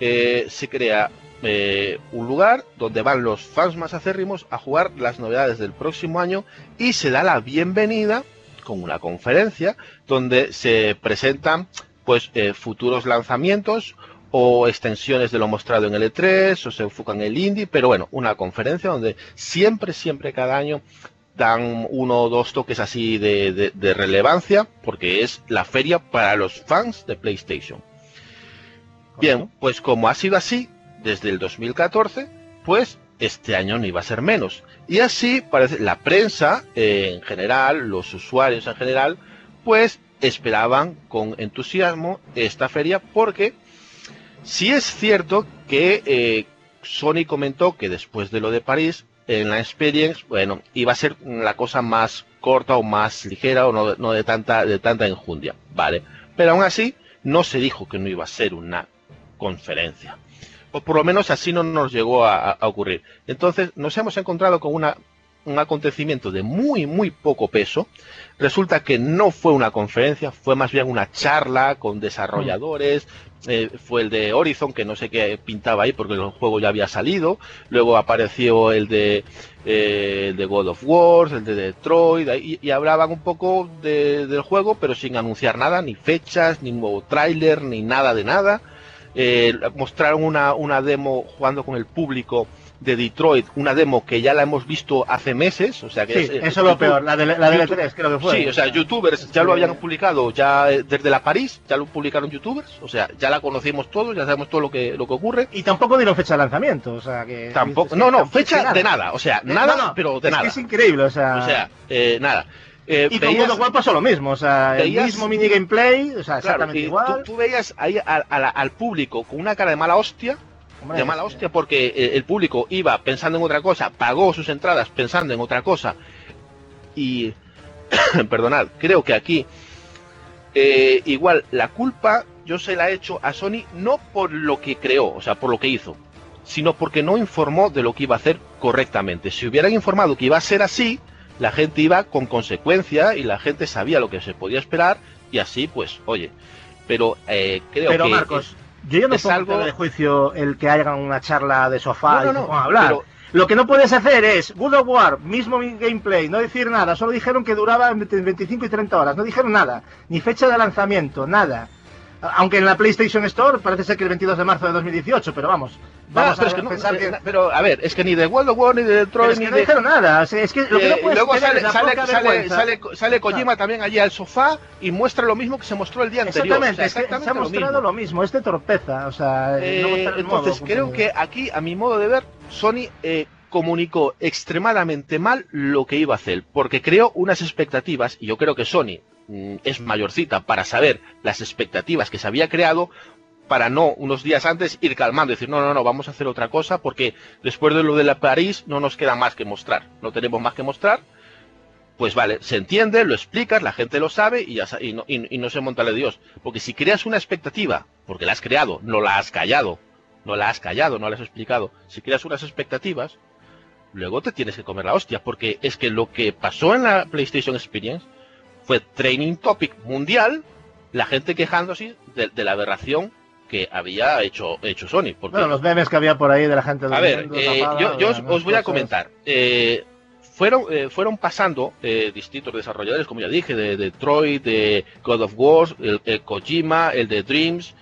eh, se crea eh, un lugar donde van los fans más acérrimos a jugar las novedades del próximo año y se da la bienvenida con una conferencia donde se presentan pues eh, futuros lanzamientos o extensiones de lo mostrado en el E3 o se enfocan en el indie, pero bueno, una conferencia donde siempre, siempre cada año dan uno o dos toques así de, de- de relevancia porque es la feria para los fans de PlayStation. Bien, pues como ha sido así desde el 2014, pues este año no iba a ser menos. Y así parece la prensa eh, en general, los usuarios en general, pues esperaban con entusiasmo esta feria porque sí es cierto que eh, Sony comentó que después de lo de París, en la Experience, bueno, iba a ser la cosa más corta o más ligera o no, no de tanta de tanta enjundia, vale. Pero aún así no se dijo que no iba a ser una conferencia. O por lo menos así no nos llegó a, ocurrir. Entonces nos hemos encontrado con una, un acontecimiento de muy, muy poco peso. Resulta que no fue una conferencia, fue más bien una charla con desarrolladores. eh, fue el de Horizon, que no sé qué pintaba ahí porque el juego ya había salido. Luego apareció el de, eh, God of War, el de Detroit, y, y hablaban un poco de- del juego, pero sin anunciar nada, ni fechas, ni nuevo tráiler, ni nada de nada. Eh, mostraron una, una demo jugando con el público de Detroit, una demo que ya la hemos visto hace meses, o sea que Sí, es, eh, eso es lo YouTube- peor, la de, la de YouTube- E3 creo que fue. Sí, o sea, youtubers ya lo habían publicado ya eh, desde la París, ya lo publicaron youtubers, o sea, ya la conocimos todos, ya sabemos todo lo que, lo que ocurre. Y tampoco dieron fecha de lanzamiento, o sea que... Tampoco, no, no, fecha de nada, o sea, nada, no, no, pero de es nada. que es increíble, o sea... O sea, eh, nada. Eh, y con veías- God of War pasó lo mismo, o sea, el mismo mini gameplay, o sea, exactamente igual. tú, tú veías ahí al público con una cara de mala hostia, Hombre, de mala hostia porque eh, el público iba pensando en otra cosa, pagó sus entradas pensando en otra cosa y perdonad, creo que aquí eh, igual la culpa yo se la he hecho a Sony no por lo que creó, o sea, por lo que hizo. sino porque no informó de lo que iba a hacer correctamente. Si hubieran informado que iba a ser así, la gente iba con consecuencia y la gente sabía lo que se podía esperar y así, pues, oye. Pero eh, creo Pero que Marcos, yo ya no es pongo algo- de juicio el que hagan una charla de sofá No, no, y no, a hablar. pero- Lo que no puedes hacer es Good of War, mismo mi- gameplay, no decir nada, solo dijeron que duraba entre 25 y 30 horas, no dijeron nada, ni fecha de lanzamiento, nada. Aunque en la PlayStation Store parece ser que el 22 de marzo de 2018, pero vamos, vamos pero a es que no, pensar eh, que... pero a ver, es que ni de World of War, ni de Detroit, es que ni no de... dijeron nada, es que lo que no Eh, puedes luego sale, sale, sale, sale, sale Kojima también allí al sofá y muestra lo mismo que se mostró el día anterior. Exactamente, O sea, es que se ha exactamente lo mostrado mismo. lo mismo, es de torpeza, o sea, Eh, no entonces creo que aquí, a mi modo de ver, Sony eh, comunicó extremadamente mal lo que iba a hacer, porque creó unas expectativas, y yo creo que Sony es mayorcita para saber las expectativas que se había creado, para no unos días antes ir calmando y decir, no, no, no, vamos a hacer otra cosa, porque después de lo de la París no nos queda más que mostrar, no tenemos más que mostrar. Pues vale, se entiende, lo explicas, la gente lo sabe y, ya, y, no, y- y no se monta de Dios. Porque si creas una expectativa, porque la has creado, no la has callado, no la has callado, no la has explicado. Si creas unas expectativas, luego te tienes que comer la hostia, porque es que lo que pasó en la PlayStation Experience fue training topic mundial, la gente quejándose de, de la aberración que había hecho, hecho Sony. Porque, Bueno, los memes que había por ahí de la gente a ver, eh, tapada, yo, yo os, voy a comentar. Eh, fueron, eh, fueron pasando eh, distintos desarrolladores, como ya dije, de Detroit, de God of War, el, el Kojima, el de Dreams.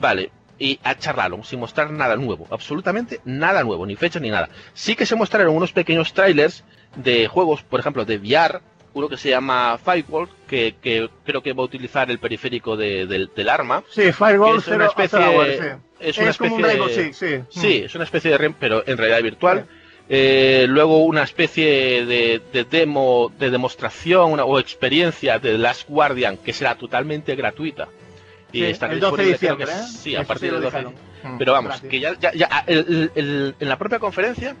Vale, y a charlaron sin mostrar nada nuevo, absolutamente nada nuevo, ni fecha ni nada. Sí que se mostraron unos pequeños trailers de juegos, por ejemplo, de VR, que se llama Firewall, que, que creo que va a utilizar el periférico de- del, del arma. Sí, Fireball Es una especie- Zero Hour, sí. es una como un especie Rainbow sí. Sí, es una especie de REM, pero en realidad virtual. Eh, luego una especie de, de demo, de demostración una- o experiencia de Last Guardian que será totalmente gratuita. Y Sí, el 12 de disponible, creo diciembre, que ¿eh? sí, a Eso partir del 12 de. Mm, Pero vamos, que ya, ya, ya el- el- el- en la propia conferencia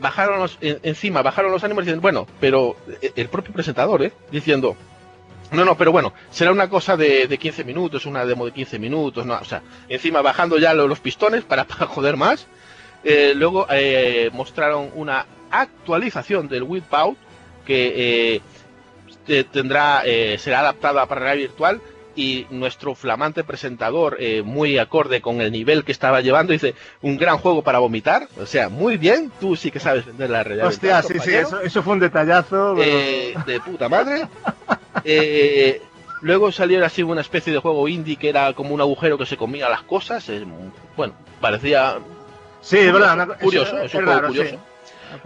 bajaron los, en- encima bajaron los ánimos diciendo, bueno, pero eh, el propio presentador, ¿eh? diciendo, no, no, pero bueno, será una cosa de, de 15 minutos, una demo de 15 minutos, no, o sea, encima bajando ya lo- los pistones para, para joder más. Eh, luego mostraron una actualización del Wipeout que te- tendrá será adaptada para realidad virtual y nuestro flamante presentador eh, muy acorde con el nivel que estaba llevando dice un gran juego para vomitar o sea muy bien tú sí que sabes vender la realidad Hostia, sí, sí, eso, eso fue un detallazo. pero- Eh, de puta madre. Eh, luego salió así una especie de juego indie que era como un agujero que se comía las cosas. bueno, parecía sí, es verdad. curioso, es un juego raro, curioso. sí.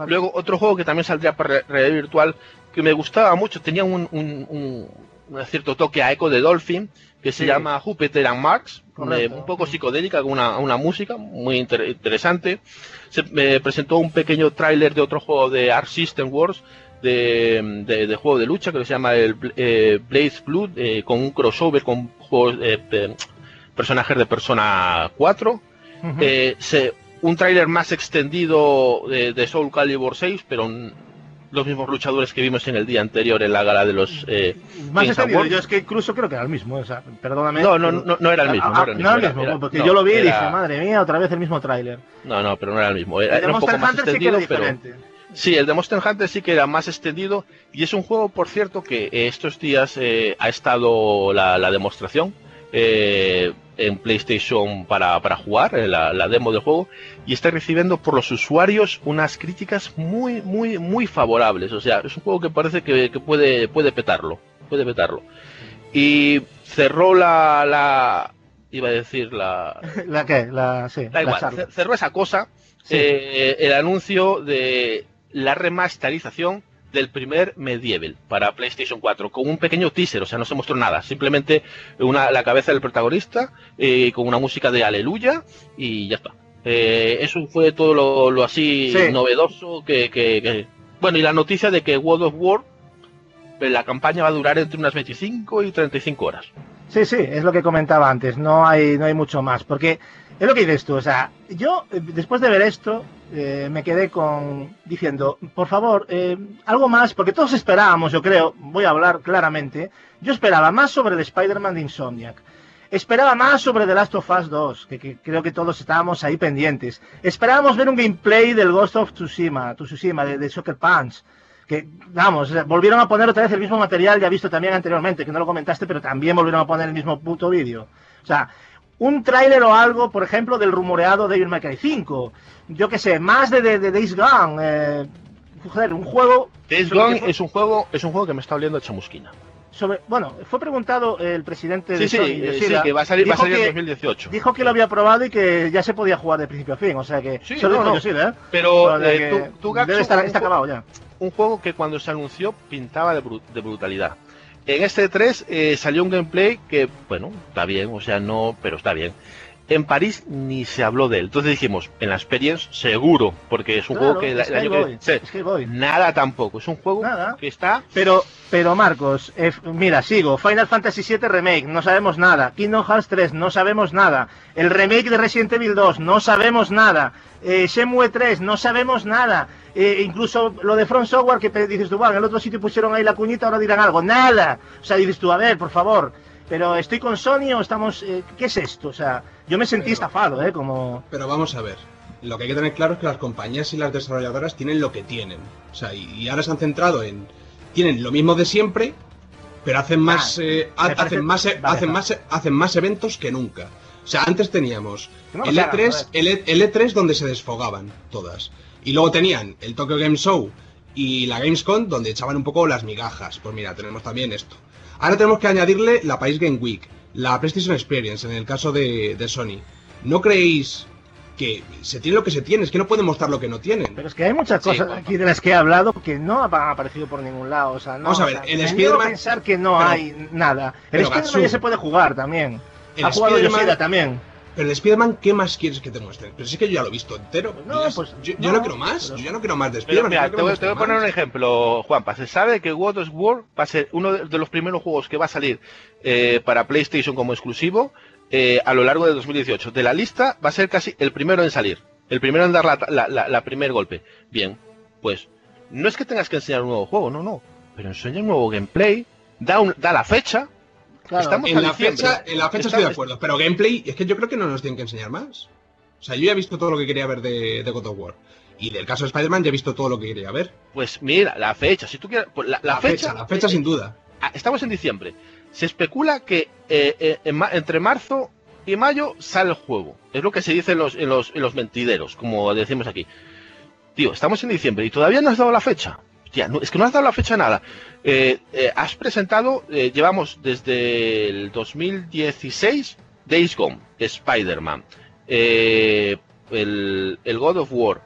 Luego otro juego que también saldría para re- realidad virtual que me gustaba mucho, tenía un, un- un- un cierto toque a eco de Dolphin que se Sí. llama Jupiter and Mars, Correcto. eh, un poco psicodélica con una, una música muy inter- interesante. Se me presentó un pequeño tráiler de otro juego de Arc System Wars de, de- de juego de lucha que se llama el eh, Blaze Blood eh, con un crossover con juegos eh, pe- personajes de Persona 4 Ujú. eh, se- un tráiler más extendido de, de Soul Calibur 6, pero los mismos luchadores que vimos en el día anterior en la gala de los... eh, Más extendido, yo es que incluso creo que era el mismo, o sea, perdóname. No, no, no, no era el mismo. Ah, No era el mismo, no era el era- mismo, era- porque no, yo lo vi y era- dije, madre mía, otra vez el mismo tráiler. No, no, pero no era el mismo. Era, El de un poco más Hunter sí que era extendido, pero... Sí, el de Monster Hunter sí que era más extendido y es un juego, por cierto, que eh, estos días eh, ha estado la, la demostración eh, en PlayStation para, para jugar, eh, la, la demo del juego, y está recibiendo por los usuarios unas críticas muy, muy, muy favorables. O sea, es un juego que parece que, que puede, puede petarlo, puede petarlo. Y cerró la, la iba a decir la, ¿La qué? La, sí, Da igual, cerró esa cosa Sí. eh, el anuncio de la remasterización del primer Medieval para PlayStation 4 con un pequeño teaser, o sea, no se mostró nada, simplemente una, la cabeza del protagonista eh, con una música de Aleluya y ya está. Eh, eso fue todo lo, lo así Sí. novedoso que, que- que- Bueno, y la noticia de que World of War, eh, la campaña va a durar entre unas 25 y 35 horas. Sí, sí, es lo que comentaba antes, no hay, no hay mucho más, porque es lo que dices tú, o sea, yo eh, después de ver esto eh, me quedé con diciendo, por favor, eh, algo más, porque todos esperábamos, yo creo, voy a hablar claramente, yo esperaba más sobre el Spider-Man de Insomniac. Esperaba más sobre The Last of Us 2, que, creo que todos estábamos ahí pendientes. Esperábamos ver un gameplay del Ghost of Tsushima, Tsushima de, de Soccer Punch. Que, vamos, volvieron a poner otra vez el mismo material ya visto también anteriormente, que no lo comentaste, pero también volvieron a poner el mismo puto vídeo. O sea, un tráiler o algo, por ejemplo, del rumoreado Devil May Cry 5. Yo qué sé, más de, de, de Days Gone. eh, joder, un juego Days Gone fue- es un juego, es un juego que me está oliendo a chamusquina. sobre, bueno, fue preguntado el presidente de Sí, Sony, eh, sí, que va a salir, va a en que- 2018. Dijo que lo había probado y que ya se podía jugar de principio a fin, o sea que Sí, no, ¿eh? Pero eh, tú, tú, debe estar está acabado ya. un juego que cuando se anunció pintaba de, bru- de brutalidad. En este 3 eh, salió un gameplay que, bueno, está bien, o sea, no, pero está bien. En París ni se habló de él. Entonces dijimos, en la Experience seguro, porque es un Claro, juego que el, el año que voy. Nada tampoco, es un juego Nada. que está Pero, pero Marcos, eh, mira, sigo. Final Fantasy VII Remake, no sabemos nada. Kingdom Hearts 3, no sabemos nada. El remake de Resident Evil 2, no sabemos nada. Eh, Shenmue 3, no sabemos nada. Eh, incluso lo de Front Software, que dices tú, bueno, en el otro sitio pusieron ahí la cuñita, ahora dirán algo. Nada. O sea, dices tú, a ver, por favor. Pero estoy con Sony o estamos... eh, ¿Qué es esto? O sea, yo me sentí Pero- estafado, ¿eh? Como... Pero vamos a ver. Lo que hay que tener claro es que las compañías y las desarrolladoras tienen lo que tienen. O sea, y, y ahora se han centrado en. Tienen lo mismo de siempre, pero hacen más. Ah, eh, parece- hacen, más eh, vale, hacen, no. más hacen más eventos que nunca. O sea, antes teníamos no el los hagan, E3, joder. el, E- el E3 donde se desfogaban todas. Y luego tenían el Tokyo Game Show y la Gamescom donde echaban un poco las migajas. Pues mira, tenemos también esto. Ahora tenemos que añadirle la Paris Game Week, la PlayStation Experience en el caso de, de Sony. ¿No creéis que se tiene lo que se tiene? Es que no pueden mostrar lo que no tienen. Pero es que hay muchas cosas aquí de las que he hablado que no han aparecido por ningún lado. O sea, no, Vamos a o ver, sea, el Spider-Man- pensar que no pero- hay nada. El Spider-Man ya se puede jugar también. el ha jugado Yoshida también. Pero el Spider-Man, ¿qué más quieres que te muestren? Pero sí que yo ya lo he visto entero. Pues no, pues yo, no, yo no quiero más. pero- Yo ya no quiero más de Spider-Man. mira, te voy, que te voy a poner un ejemplo, Juanpa. Se sabe que God of War va a ser uno de de los primeros juegos que va a salir eh, para PlayStation como exclusivo eh, a lo largo de 2018. De la lista va a ser casi el primero en salir. El primero en dar la, la, la- la primer golpe. Bien, pues no es que tengas que enseñar un nuevo juego, no, no. Pero enseña un nuevo gameplay, da, un- da la fecha. Claro. Estamos En a la, diciembre. fecha, en la fecha Está- estoy de acuerdo, pero gameplay es que yo creo que no nos tienen que enseñar más. O sea, yo ya he visto todo lo que quería ver de, de God of War. Y del caso de Spider-Man ya he visto todo lo que quería ver. Pues mira, la fecha, si tú quieres. pues la, la fecha, la fecha eh, sin duda. Ah, estamos en diciembre. Se especula que eh, eh, en entre marzo y mayo sale el juego. Es lo que se dice en los, en los, en los mentideros, como decimos aquí. Tío, estamos en diciembre y todavía no has dado la fecha. Hostia, no- es que no has dado la fecha nada. Eh, eh, has presentado, eh, llevamos desde el 2016 Days Gone, Spider-Man, el, el God of War.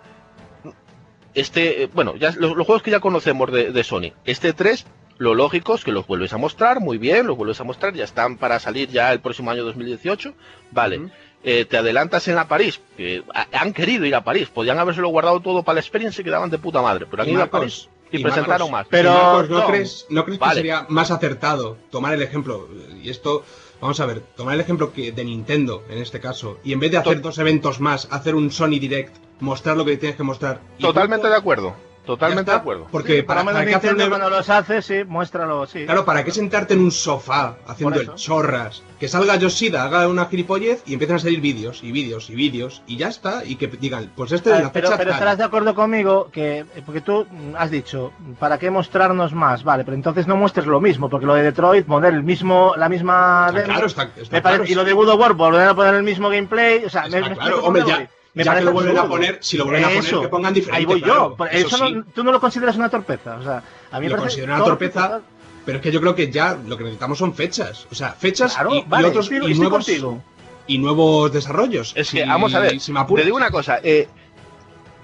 Este, bueno, ya los, los juegos que ya conocemos de, de Sony. Este 3 lo lógico es que los vuelves a mostrar, muy bien, los vuelves a mostrar, ya están para salir ya el próximo año 2018. Vale. Eh, te adelantas en la París, que ha- han querido ir a París, podían habérselo guardado todo para la experiencia y quedaban de puta madre, pero han ido a París y, y presentaron Marcos, más. Pero- Marcos, ¿no, no. crees, ¿no crees Vale. que sería más acertado tomar el ejemplo? Y esto, vamos a ver, tomar el ejemplo que de Nintendo, en este caso, y en vez de hacer To- dos eventos más, hacer un Sony Direct, mostrar lo que tienes que mostrar. Totalmente punto, de acuerdo, totalmente de acuerdo. Porque Sí, para, para qué hacer un Nintendo ev- cuando los hace, sí, muéstralo, sí. Claro, ¿para qué sentarte en un sofá haciendo el chorras? Que salga Yoshida, haga una gilipollez y empiezan a salir vídeos y vídeos y vídeos y ya está. Y que digan, pues este es la pero, fecha pero estarás de acuerdo conmigo que, porque tú has dicho, ¿para qué mostrarnos más? Vale, pero entonces no muestres lo mismo, porque lo de Detroit, poner el mismo, la misma... Está demo, claro, está, está me parece- claro. y lo de God of War, volver a poner el mismo gameplay, o sea, me, me claro, hombre, ya-. Me ya que lo vuelven a poner, si lo vuelven a poner, Eso, que pongan diferente, Ahí voy claro, yo, eso eso, no- sí. tú no lo consideras una torpeza, o sea, a mí me Lo parece considero una torpe torpeza, total. Pero es que yo creo que ya lo que necesitamos son fechas. O sea, fechas Claro, y, y vale, otros estoy, y estoy nuevos, contigo. y nuevos desarrollos. Es que, Si- vamos a ver, si me te digo una cosa, eh,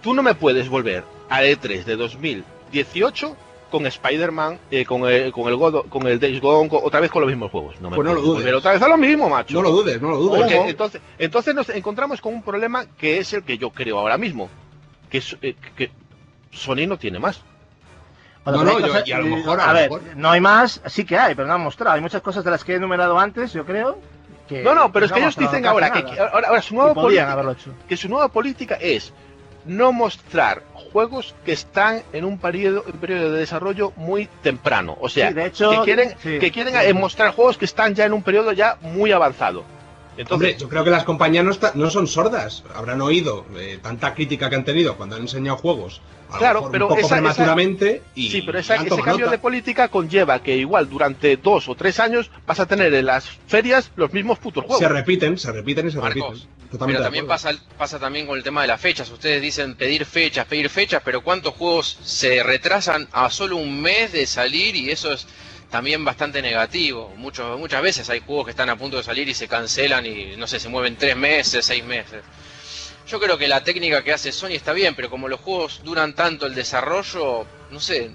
tú no me puedes volver a E3 de 2018 con Spider-Man, eh, con, el, con, el God- con el Days Gone, con- otra vez con los mismos juegos. No me Pues no lo dudes. volver otra vez a lo mismo, macho. No lo dudes, no lo dudes. Porque entonces, entonces nos encontramos con un problema que es el que yo creo ahora mismo, que, es, eh, que Sony no tiene más. Bueno, No, pero no, hay yo- cosas- y a lo mejor, a a lo ver, mejor. no hay más, sí que hay, pero no han mostrado. Hay muchas cosas de las que he enumerado antes, yo creo. Que No, no, pero es no que ellos dicen ahora que, ahora, ahora su nueva política, que su nueva política es no mostrar juegos que están en un periodo, un periodo de desarrollo muy temprano. O sea, Sí, de hecho, que quieren, sí. que quieren eh, mostrar juegos que están ya en un periodo ya muy avanzado. Entonces, Hombre, yo creo que las compañías no, está- no son sordas. Habrán oído eh, tanta crítica que han tenido cuando han enseñado juegos. A lo Claro, mejor pero un poco esa- esa- prematuramente. y Sí, pero esa- ese cambio nota. de política conlleva que igual durante dos o tres años vas a tener en las ferias los mismos putos juegos. Se repiten, se repiten y se Marcos, repiten. Totalmente Pero también pasa, pasa también con el tema de las fechas. Ustedes dicen pedir fechas, pedir fechas, pero ¿cuántos juegos se retrasan a solo un mes de salir? Y eso es también bastante negativo. Muchos, muchas veces hay juegos que están a punto de salir y se cancelan y no sé, se mueven tres meses, seis meses. Yo creo que la técnica que hace Sony está bien, pero como los juegos duran tanto el desarrollo, no sé,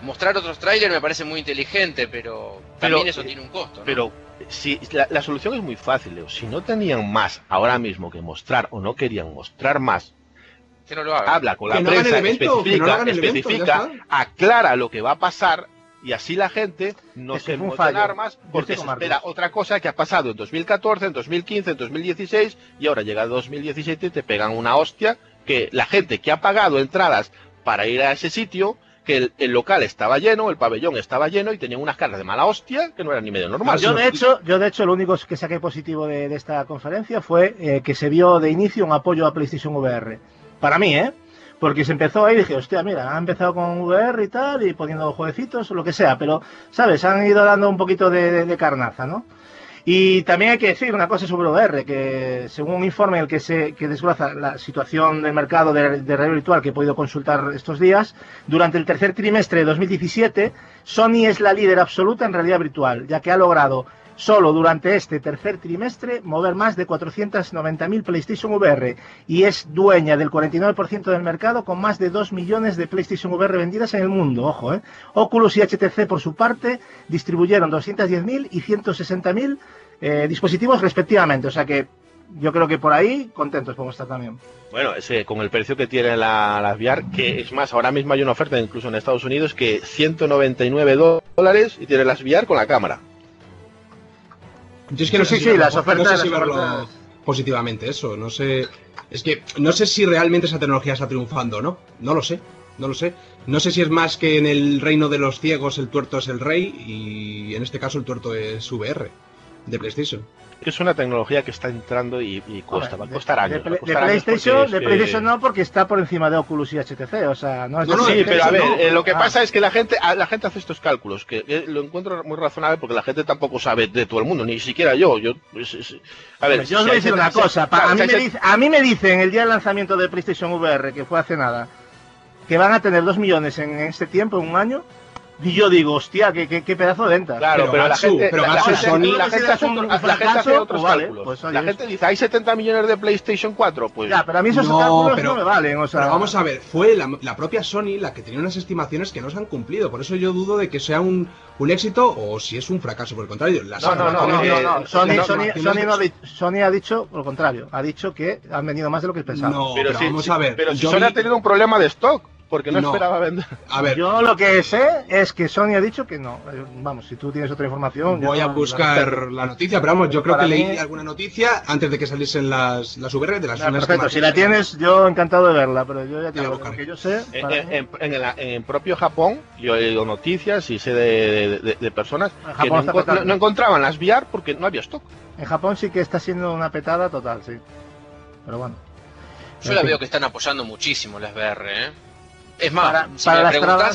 mostrar otros trailers me parece muy inteligente, pero también Pero, eso eh, tiene un costo. ¿no? Pero si la, la solución es muy fácil, Leo. Si no tenían más ahora mismo que mostrar o no querían mostrar más, que no lo hagan. habla con la Que no hagan prensa, el evento, que no especifica, evento, especifica, aclara lo que va a pasar y así la gente no se monta en armas porque se espera otra cosa que ha pasado en 2014, en 2015, en 2016 y ahora llega 2017 y te pegan una hostia que la gente que ha pagado entradas para ir a ese sitio que el, el local estaba lleno, el pabellón estaba lleno y tenían unas caras de mala hostia que no eran ni medio normal. Yo de hecho, yo de hecho lo único que saqué positivo de, de esta conferencia fue eh, que se vio de inicio un apoyo a PlayStation VR. Para mí, ¿eh? Porque se empezó ahí y dije, hostia, mira, han empezado con VR y tal, y poniendo jueguecitos o lo que sea, pero, ¿sabes? Han ido dando un poquito de, de- de carnaza, ¿no? Y también hay que decir una cosa sobre VR, que según un informe el que se que desglosa la situación del mercado de, de realidad virtual que he podido consultar estos días, durante el tercer trimestre de 2017, Sony es la líder absoluta en realidad virtual, ya que ha logrado solo durante este tercer trimestre mover más de 490.000 PlayStation VR y es dueña del 49% del mercado con más de 2 millones de PlayStation VR vendidas en el mundo, ojo, ¿eh? Oculus y HTC por su parte distribuyeron 210.000 y 160.000 eh, dispositivos respectivamente, o sea que yo creo que por ahí contentos podemos estar también. Bueno, es que con el precio que tiene la, las VR, que es más, ahora mismo hay una oferta incluso en Estados Unidos que 199 dólares y tiene las VR con la cámara. Yo es que no Sí, sé sí, si, las ofertas, no sé las si verlo ofertas. positivamente eso. No sé. Es que no sé si realmente esa tecnología está triunfando o no. No lo sé. No lo sé. No sé si es más que en el reino de los ciegos el tuerto es el rey y en este caso el tuerto es VR de PlayStation. Es una tecnología que está entrando y, y cuesta, va a De- costar años. de PlayStation, de que- PlayStation no, porque está por encima de Oculus y HTC, o sea, no es No, no, Sí, pero a ver, no. eh, lo que Ah. pasa es que la gente, a- la gente hace estos cálculos, que lo encuentro muy razonable porque la gente tampoco sabe de todo el mundo, ni siquiera yo. yo es- es- a ver, yo os voy a decir una cosa. pa- claro, a, mí me dice- a mí me dicen el día del lanzamiento de PlayStation VR, que fue hace nada, que van a tener 2 millones en este tiempo, en un año. Y yo digo, hostia, qué, qué- qué pedazo de venta. Claro, Pero pero, la Gatsu, gente, pero la, gente- Sony- la gente hace un otro- la gente hace fracaso, otros pues vale, cálculos. pues, la es- gente dice, hay 70 millones de PlayStation 4, pues Ya, pero a mí esos No, cálculos pero- no me valen. O sea, Pero vamos a ver, fue la, la propia Sony la que tenía unas estimaciones que no se han cumplido. Por eso yo dudo de que sea un, un éxito o si es un fracaso. Por el contrario, las No, no, no, No, no, Sony, Sony- Sony no ha dicho, Sony ha dicho lo contrario. Ha dicho que han vendido más de lo que pensaba. No, pero, vamos a ver. Pero si Sony ha tenido un problema de stock, porque no, No. esperaba vender. A ver, Yo lo que sé es que Sony ha dicho que no. Eh, Vamos, si tú tienes otra información. Voy a no- buscar la noticia, pero vamos, yo creo que leí alguna noticia antes de que saliesen las, las VR de las Ah, unas perfecto, si la tienes, yo encantado de verla, pero yo ya te lo que yo sé. En, para en- en- propio Japón, yo he leído noticias y sé de, de- de personas En que Japón no, no- no encontraban las VR porque no había stock. En Japón sí que está siendo una petada total, sí. Pero bueno. Yo la veo que están apoyando muchísimo las VR, ¿eh? Es más, Para, si, para me las preguntás, trabas,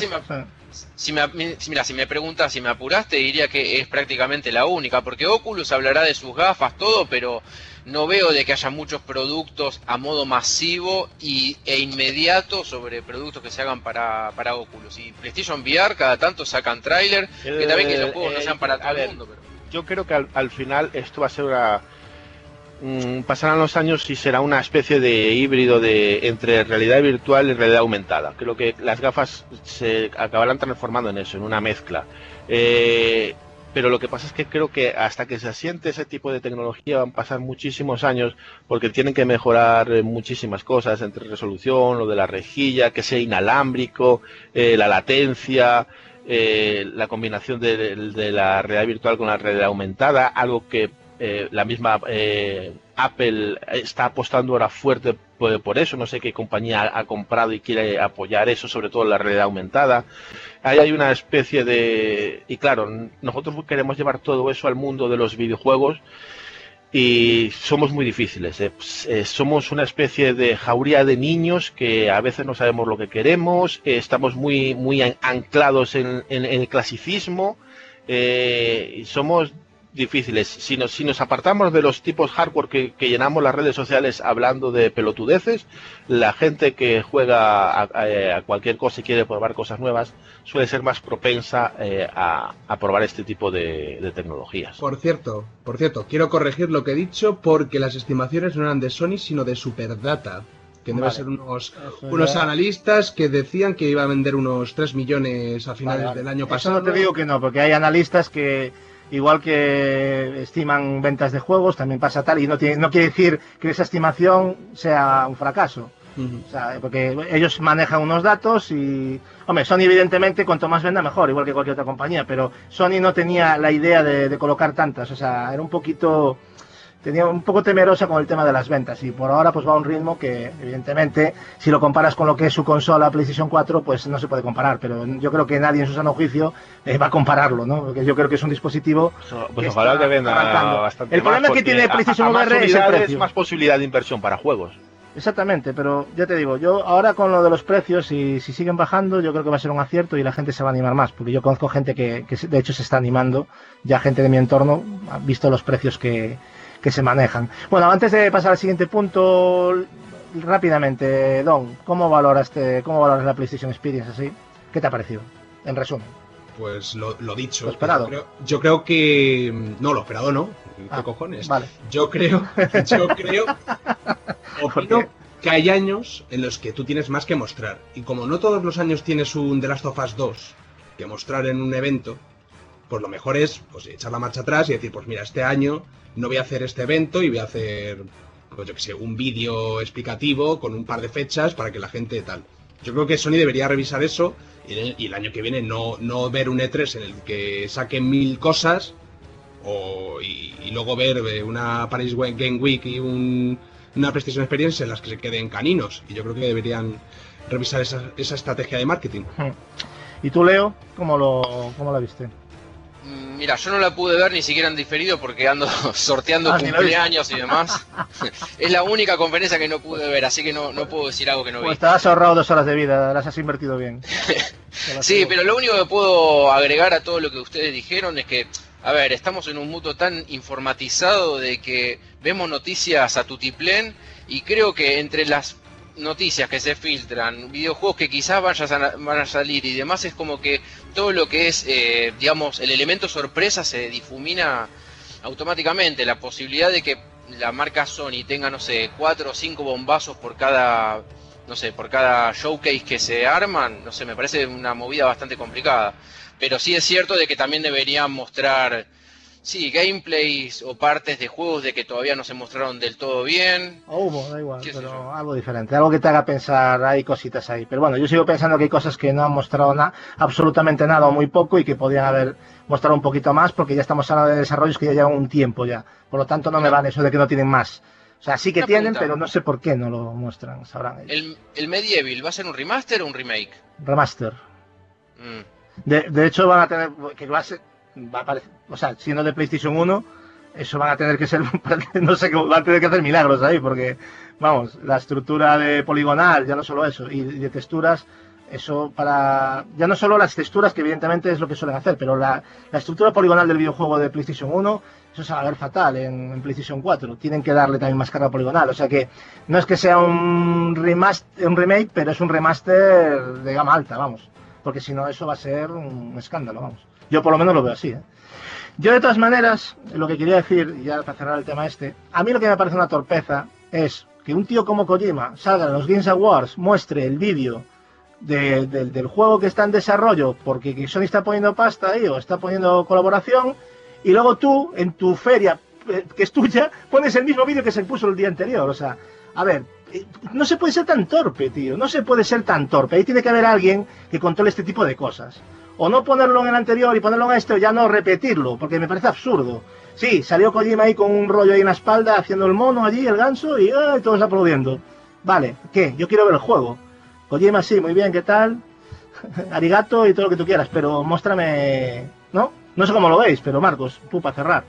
si, me, si, me, si- mira, si me preguntas, si me apuraste, diría que es prácticamente la única, porque Oculus hablará de sus gafas, todo, pero no veo de que haya muchos productos a modo masivo y, e inmediato sobre productos que se hagan para, para Oculus. Y PlayStation VR cada tanto sacan tráiler, que también que los juegos no Eh, sean para a todo el mundo, pero... Yo creo que al, al final esto va a ser una... mm, pasarán los años y será una especie de híbrido de entre realidad virtual y realidad aumentada. Creo que las gafas se acabarán transformando en eso, en una mezcla. Eh, pero lo que pasa es que creo que hasta que se asiente ese tipo de tecnología van a pasar muchísimos años porque tienen que mejorar eh, muchísimas cosas entre resolución, lo de la rejilla, que sea inalámbrico, eh, la latencia, la combinación de la realidad virtual con la realidad aumentada, algo que eh, la misma eh, Apple está apostando ahora fuerte por, eso, no sé qué compañía ha, comprado y quiere apoyar eso, sobre todo la realidad aumentada. Ahí hay una especie de... Y claro, nosotros queremos llevar todo eso al mundo de los videojuegos y somos muy difíciles. eh. Pues, somos una especie de jauría de niños que a veces no sabemos lo que queremos, estamos muy, muy an- anclados en, en- el clasicismo somos difíciles. Si nos, si nos apartamos de los tipos hardcore que, que llenamos las redes sociales hablando de pelotudeces, la gente que juega a, a- a cualquier cosa y quiere probar cosas nuevas suele ser más propensa eh, a, a probar este tipo de, de tecnologías. Por cierto, por cierto, quiero corregir lo que he dicho porque las estimaciones no eran de Sony, sino de Superdata. Que debe Vale. ser unos, Eso unos analistas que decían que iba a vender unos 3 millones a finales Vale, vale. del año Eso pasado. no te digo que no, porque hay analistas que, igual que estiman ventas de juegos, también pasa tal, y no, tiene, no quiere decir que esa estimación sea un fracaso. O sea, porque ellos manejan unos datos y. Hombre, Sony, evidentemente, cuanto más venda, mejor, igual que cualquier otra compañía, pero Sony no tenía la idea de, de colocar tantas, o sea, era un poquito. Tenía un poco temerosa con el tema de las ventas y por ahora pues va a un ritmo que evidentemente si lo comparas con lo que es su consola PlayStation 4 pues no se puede comparar pero yo creo que nadie en su sano juicio eh, va a compararlo ¿no? porque yo creo que es un dispositivo Pues que ojalá que venda bastante El problema más, que tiene a- PlayStation a más VR es el unidades, precio. más posibilidad de inversión para juegos. Exactamente, pero ya te digo, yo ahora con lo de los precios, si, si siguen bajando, yo creo que va a ser un acierto y la gente se va a animar más, porque yo conozco gente que, que de hecho se está animando, ya gente de mi entorno, ha visto los precios que, que se manejan. Bueno, antes de pasar al siguiente punto, rápidamente, Don, ¿cómo valoras, cómo valoras la PlayStation Experience así? ¿Qué te ha parecido? En resumen. Pues lo, lo dicho. Lo esperado. Yo creo, yo creo que. No, lo esperado no. ¿Qué Ah, cojones? Vale. Yo creo. Yo creo. ¿Por opino que hay años en los que tú tienes más que mostrar. Y como no todos los años tienes un The Last of Us 2 que mostrar en un evento, pues lo mejor es pues, echar la marcha atrás y decir, pues mira, este año no voy a hacer este evento y voy a hacer, pues yo que sé, un vídeo explicativo con un par de fechas para que la gente tal. Yo creo que Sony debería revisar eso y el, año que viene no, no ver un E3 en el que saquen mil cosas o, y, luego ver eh, una Paris Game Week y un, una PlayStation Experience en las que se queden caninos. Y yo creo que deberían revisar esa, esa estrategia de marketing. ¿Y tú, Leo, cómo lo, cómo lo viste? Mira, yo no la pude ver ni siquiera en diferido porque ando sorteando Ah, cumpleaños y demás. es la única conferencia que no pude ver, así que no, no puedo decir algo que no vi. Pues te has ahorrado dos horas de vida, las has invertido bien. Sí, pero lo único que puedo agregar a todo lo que ustedes dijeron es que, a ver, estamos en un mundo tan informatizado de que vemos noticias a tutiplén y creo que entre las noticias que se filtran, videojuegos que quizás vayan a, van a salir y demás, es como que todo lo que es, eh, digamos, el elemento sorpresa se difumina automáticamente. La posibilidad de que la marca Sony tenga, no sé, cuatro o cinco bombazos por cada no sé, por cada showcase que se arman, no sé, me parece una movida bastante complicada. Pero sí es cierto de que también deberían mostrar, sí, gameplays o partes de juegos de que todavía no se mostraron del todo bien. O humo, da igual, ¿Qué sé pero algo diferente, algo que te haga pensar, hay cositas ahí. Pero bueno, yo sigo pensando que hay cosas que no han mostrado nada, absolutamente nada o muy poco y que podrían haber mostrado un poquito más porque ya estamos hablando de desarrollos que ya llevan un tiempo ya. Por lo tanto, no me vale eso de que no tienen más. O sea, sí que Una tienen, pregunta. pero no sé por qué no lo muestran, sabrán ellos. El, el Medieval, ¿va a ser un remaster o un remake? Remaster. Mm. De, de hecho, van a tener que va a ser, va a parecer- o sea, siendo de PlayStation 1, eso van a tener que ser, no sé, van a tener que hacer milagros ahí, porque, vamos, la estructura de poligonal, ya no solo eso, y de texturas, eso para, ya no solo las texturas, que evidentemente es lo que suelen hacer, pero la, la estructura poligonal del videojuego de PlayStation 1, eso se va a ver fatal en, en PlayStation 4. Tienen que darle también más carga poligonal, o sea que no es que sea un remaster, un remake, pero es un remaster de gama alta, vamos porque si no eso va a ser un escándalo, vamos. Yo por lo menos lo veo así. ¿eh? Yo de todas maneras, lo que quería decir, ya para cerrar el tema este, a mí lo que me parece una torpeza es que un tío como Kojima salga en los Games Awards, muestre el vídeo de- del- juego que está en desarrollo, porque que Sony está poniendo pasta ahí o está poniendo colaboración, y luego tú, en tu feria, eh, que es tuya, pones el mismo vídeo que se puso el día anterior. O sea, a ver, eh, no se puede ser tan torpe, tío. No se puede ser tan torpe. Ahí tiene que haber alguien que controle este tipo de cosas. O no ponerlo en el anterior y ponerlo en este, o ya no repetirlo, porque me parece absurdo. Sí, salió Kojima ahí con un rollo ahí en la espalda, haciendo el mono allí, el ganso, y ¡ay! todos aplaudiendo. Vale, ¿qué? Yo quiero ver el juego. Kojima, sí, muy bien, ¿qué tal? Arigato y todo lo que tú quieras, pero muéstrame, ¿no? No sé cómo lo veis, pero Marcos, tú para cerrar.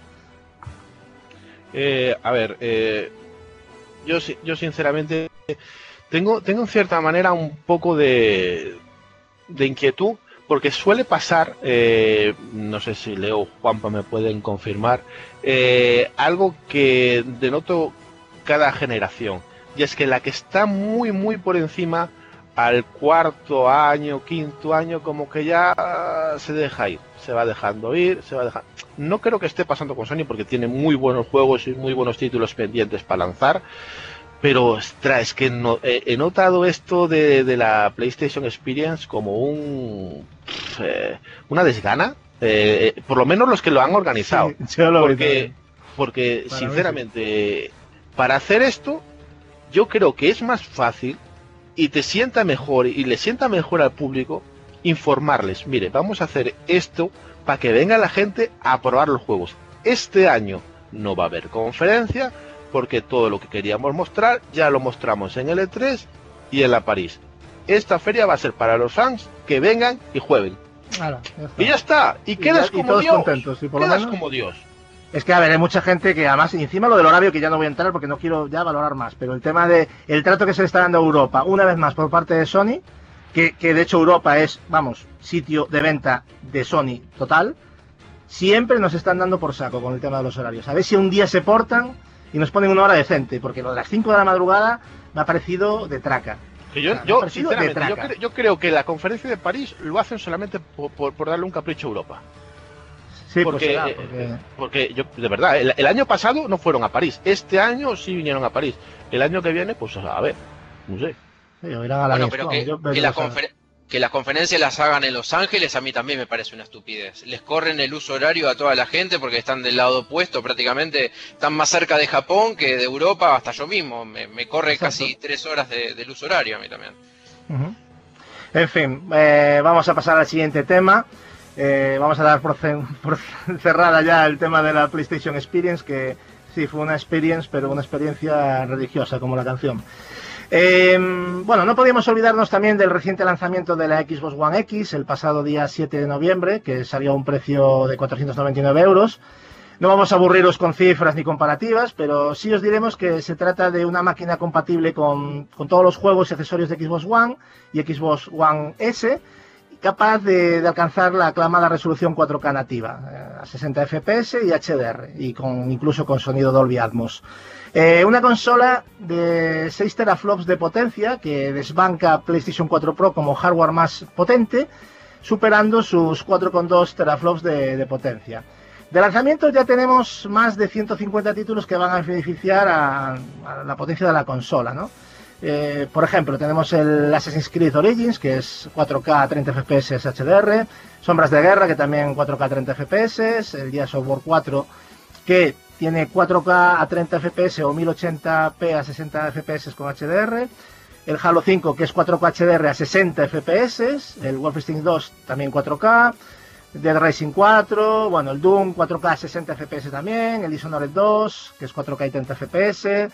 Eh, a ver, eh, yo, yo sinceramente tengo, tengo en cierta manera un poco de, de inquietud porque suele pasar, eh, no sé si Leo o Juanpa me pueden confirmar, eh, algo que denoto cada generación y es que la que está muy muy por encima al cuarto año, quinto año, como que ya se deja ir, se va dejando ir, se va dejando no creo que esté pasando con Sony porque tiene muy buenos juegos y muy buenos títulos pendientes para lanzar. Pero, ostras, es que no- eh, he notado esto de, de la PlayStation Experience como un eh, una desgana. eh, eh, por lo menos los que lo han organizado. Sí, lo porque, Para sinceramente, para hacer esto, yo creo que es más fácil y te sienta mejor y le sienta mejor al público informarles, mire, vamos a hacer esto para que venga la gente a probar los juegos. Este año no va a haber conferencia porque todo lo que queríamos mostrar ya lo mostramos en el E3 y en la París. Esta feria va a ser para los fans que vengan y jueguen. Hala, ya. Y ya está. Y Y quedas ya- y como todos Dios. contentos, y por lo quedas menos- como Dios. Es que, a ver, hay mucha gente que además, y encima lo del horario, que ya no voy a entrar porque no quiero ya valorar más, pero el tema de el trato que se le está dando a Europa, una vez más por parte de Sony, que, que de hecho Europa es, vamos, sitio de venta de Sony total, siempre nos están dando por saco con el tema de los horarios. A ver si un día se portan y nos ponen una hora decente, porque lo de las 5 de la madrugada me ha parecido de traca. Que yo, de creo que la conferencia de París lo hacen solamente por, por- por darle un capricho a Europa. Sí, porque, pues será, eh, porque- porque yo, de verdad, el, el año pasado no fueron a París. Este año sí vinieron a París. El año que viene, pues a ver, no sé. sí, o irán a la Bueno, Gamescom, pero que, yo- que la o sea, confer- que las conferencias las hagan en Los Ángeles a mí también me parece una estupidez. Les corren el uso horario a toda la gente porque están del lado opuesto, prácticamente están más cerca de Japón que de Europa, hasta yo mismo. Me, me corre Exacto. casi tres horas de, del uso horario a mí también. En fin, eh, vamos a pasar al siguiente tema. Eh, vamos a dar por, por cerrada ya el tema de la PlayStation Experience, que sí fue una experience, pero una experiencia religiosa, como la canción. Eh, bueno, no podíamos olvidarnos también del reciente lanzamiento de la Xbox One X el pasado día 7 de noviembre, que salió a un precio de 499 euros. No vamos a aburriros con cifras ni comparativas, pero sí os diremos que se trata de una máquina compatible con, con todos los juegos y accesorios de Xbox One y Xbox One S, capaz de, alcanzar la aclamada resolución 4K nativa, eh, a 60 FPS y HDR, y con, incluso con sonido Dolby Atmos. Eh, una consola de 6 teraflops de potencia que desbanca PlayStation 4 Pro como hardware más potente, superando sus 4,2 teraflops de, potencia. De lanzamiento ya tenemos más de 150 títulos que van a beneficiar a la potencia de la consola, ¿no? Eh, por ejemplo, tenemos el Assassin's Creed Origins, que es 4K 30 FPS HDR, Sombras de Guerra, que también 4K 30 FPS, el Gears of War 4, que tiene 4K a 30 FPS o 1080p a 60 FPS con HDR, el Halo 5, que es 4K HDR a 60 FPS, el Wolfenstein 2 también 4K, Dead Racing 4, bueno, el Doom 4K 60 FPS también, el Dishonored 2, que es 4K y 30 FPS,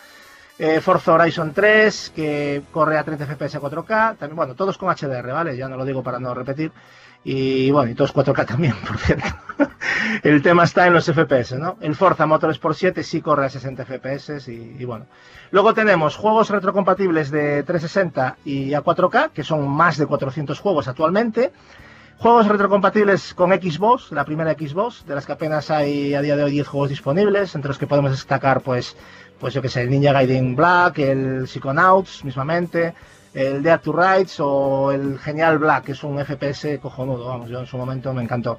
eh, Forza Horizon 3, que corre a 30 FPS a 4K, también, bueno, todos con HDR, ¿vale? Ya no lo digo para no repetir. Y bueno, y todos 4K también, por cierto. el tema está en los FPS, ¿no? El Forza Motorsport 7 sí corre a 60 FPS y, y bueno. Luego tenemos juegos retrocompatibles de 360 y a 4K, que son más de 400 juegos actualmente. Juegos retrocompatibles con Xbox, la primera Xbox, de las que apenas hay a día de hoy 10 juegos disponibles, entre los que podemos destacar, pues, pues yo que sé, el Ninja Gaiden Black, el Psychonauts, mismamente, el Dead to Rights o el Genial Black, que es un FPS cojonudo, vamos, yo en su momento me encantó.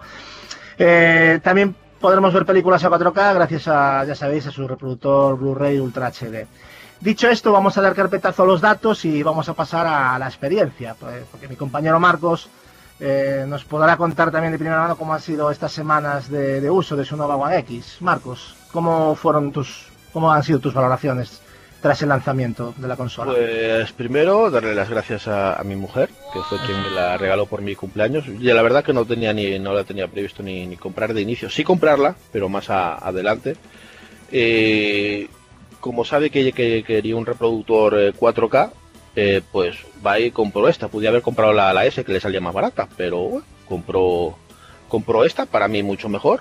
Eh, también podremos ver películas a 4K gracias a, ya sabéis, a su reproductor Blu-ray Ultra HD. Dicho esto, vamos a dar carpetazo a los datos y vamos a pasar a la experiencia, pues, porque mi compañero Marcos eh, nos podrá contar también de primera mano cómo han sido estas semanas de, uso de su nueva One X. Marcos, ¿cómo fueron tus, cómo han sido tus valoraciones tras el lanzamiento de la consola? Pues primero darle las gracias a, a mi mujer, que fue quien me la regaló por mi cumpleaños. Y la verdad que no tenía ni no la tenía previsto ni, ni comprar de inicio. Sí comprarla, pero más a- adelante. Eh, como sabe que, que quería un reproductor eh, 4K, eh, pues va y compró esta. Podía haber comprado la, la S que le salía más barata, pero bueno, compró compró esta para mí mucho mejor.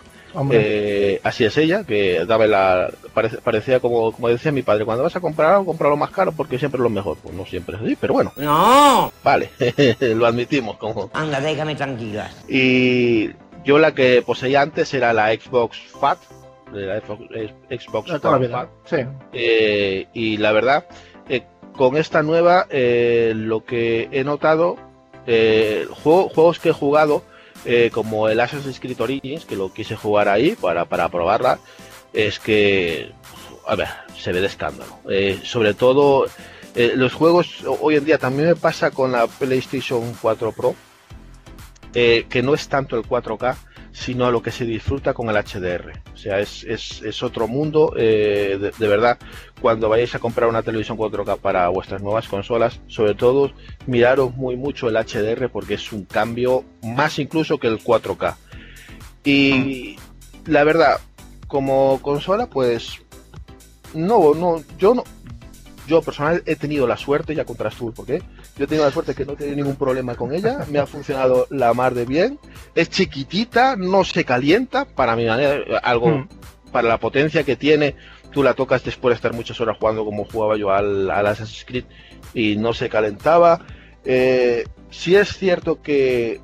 Eh, así es ella, que daba la. parece- parecía como, como decía mi padre: cuando vas a comprar algo, comprarlo más caro porque siempre es lo mejor. Pues no siempre es así, pero bueno, No, vale, lo admitimos. como anda, déjame tranquila. Y yo la que poseía antes era la Xbox Fat, de la Xbox, Xbox de toda la One vida. Fat. Sí. Eh, y la verdad, eh, con esta nueva, eh, lo que he notado, eh, juego- juegos que he jugado, eh, como el Assassin's Creed Origins, que lo quise jugar ahí para, para probarla, es que, a ver, se ve de escándalo. Eh, sobre todo, eh, los juegos hoy en día también me pasa con la PlayStation 4 Pro, que no es tanto el 4K, sino lo que se disfruta con el HDR. O sea, es, es, es otro mundo, eh, de, de verdad, cuando vayáis a comprar una televisión 4K para vuestras nuevas consolas, sobre todo miraros muy mucho el HDR porque es un cambio más incluso que el 4K. Y la verdad, como consola, pues no, no, yo no, yo personal he tenido la suerte, ya contarás tú por qué, yo he tenido la suerte que no he tenido ningún problema con ella, me ha funcionado la mar de bien, es chiquitita, no se calienta, para mi manera, algo, Mm. para la potencia que tiene, tú la tocas después de estar muchas horas jugando como jugaba yo al, al Assassin's Creed y no se calentaba. Eh, sí es cierto que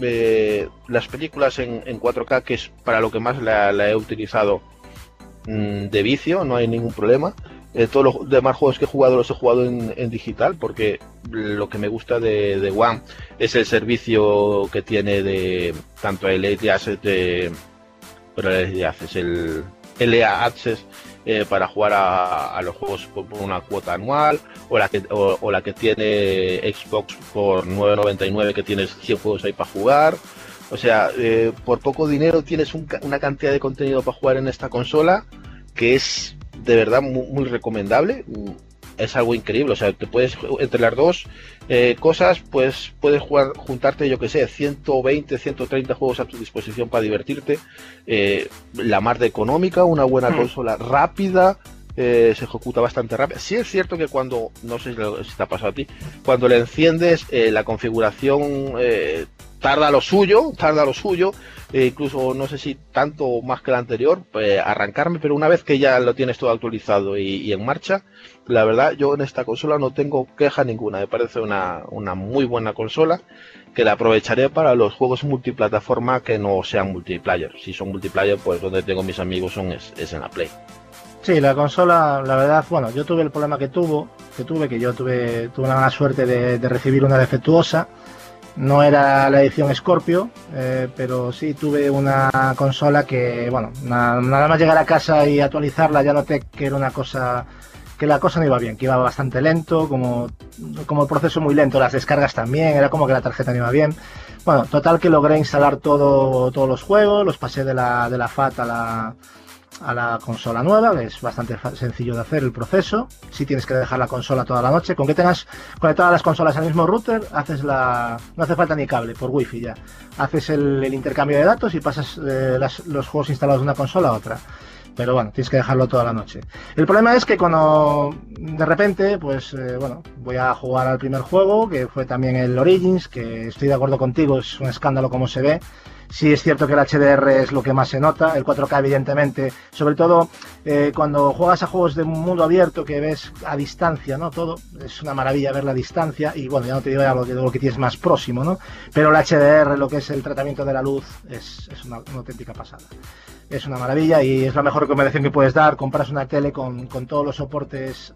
eh, las películas en, en 4K, que es para lo que más la, la he utilizado mm, de vicio, no hay ningún problema. Eh, todos los demás juegos que he jugado los he jugado en, digital porque lo que me gusta de, One es el servicio que tiene de tanto el LA de pero el Access, el LA Access eh, para jugar a, los juegos por, una cuota anual o la que o, la que tiene Xbox por 9.99 que tienes 100 juegos ahí para jugar. O sea eh, por poco dinero tienes una cantidad de contenido para jugar en esta consola que es de verdad muy, muy recomendable. Es algo increíble o sea te puedes entre las dos eh, cosas pues puedes jugar juntarte yo que sé 120 130 juegos a tu disposición para divertirte. Eh, la mar de económica una buena consola rápida eh, se ejecuta bastante rápido. Sí es cierto que cuando, no sé si te ha pasado a ti, cuando le enciendes eh, la configuración eh, tarda lo suyo, tarda lo suyo, eh, incluso no sé si tanto más que la anterior, eh, arrancarme, pero una vez que ya lo tienes todo actualizado y, en marcha, la verdad yo en esta consola no tengo queja ninguna, me parece una, una muy buena consola que la aprovecharé para los juegos multiplataforma que no sean multiplayer. Si son multiplayer, pues donde tengo mis amigos son es, es en la Play. Sí, la consola, la verdad, bueno, yo tuve el problema que tuvo, que tuve, que yo tuve, tuve una mala suerte de recibir una defectuosa. No era la edición Scorpio, eh, pero sí tuve una consola que, bueno, na- nada más llegar a casa y actualizarla ya noté que era una cosa, que la cosa no iba bien, que iba bastante lento, como, como el proceso muy lento, las descargas también, era como que la tarjeta no iba bien. Bueno, total que logré instalar todo, todos los juegos, los pasé de la, de la FAT a la, a la consola nueva, que es bastante sencillo de hacer el proceso. Si tienes que dejar la consola toda la noche, con que tengas conectadas las consolas al mismo router, haces la, no hace falta ni cable, por wifi ya. Haces el, intercambio de datos y pasas eh, los juegos instalados de una consola a otra. Pero bueno, tienes que dejarlo toda la noche. El problema es que cuando de repente, pues eh, bueno, voy a jugar al primer juego, que fue también el Origins, que estoy de acuerdo contigo, es un escándalo como se ve. Sí es cierto que el HDR es lo que más se nota, el 4K evidentemente, sobre todo eh, cuando juegas a juegos de mundo abierto que ves a distancia, ¿no? Todo es una maravilla ver la distancia y bueno, ya no te digo ya lo que, que tienes más próximo, ¿no? Pero el HDR, lo que es el tratamiento de la luz, es, una, auténtica pasada. Es una maravilla y es la mejor recomendación que puedes dar. Compras una tele con todos los soportes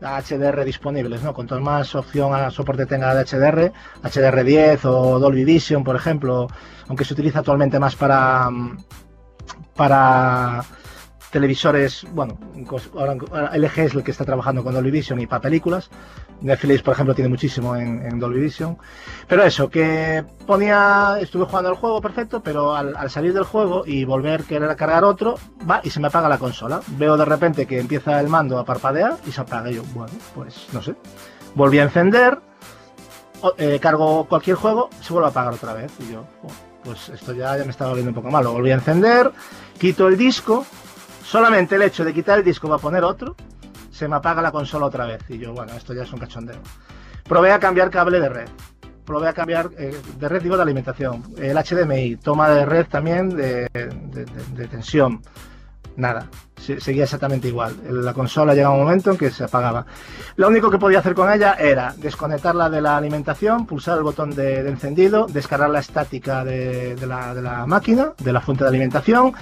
HDR disponibles, ¿no? Cuanto más opción a soporte tenga de HDR, HDR10 o Dolby Vision, por ejemplo, aunque se utiliza actualmente más para mm, para televisores, bueno, ahora LG es el que está trabajando con Dolby Vision y para películas. Netflix, por ejemplo, tiene muchísimo en, Dolby Vision. Pero eso, que ponía, estuve jugando el juego perfecto, pero al, al salir del juego y volver a querer cargar otro, va y se me apaga la consola. Veo de repente que empieza el mando a parpadear y se apaga. Y yo, bueno, pues no sé. Volví a encender, eh, cargo cualquier juego, se vuelve a apagar otra vez. Y yo, oh, pues esto ya, me estaba volviendo un poco malo. Volví a encender, quito el disco, solamente el hecho de quitar el disco para poner otro, se me apaga la consola otra vez. Y yo, bueno, esto ya es un cachondeo. Probé a cambiar cable de red. Probé a cambiar eh, de red, digo, de alimentación. El HDMI, toma de red también de, de- tensión. Nada, se- seguía exactamente igual. La consola llegaba un momento en que se apagaba. Lo único que podía hacer con ella era desconectarla de la alimentación, pulsar el botón de, encendido, descargar la estática la, de la máquina, de la fuente de alimentación,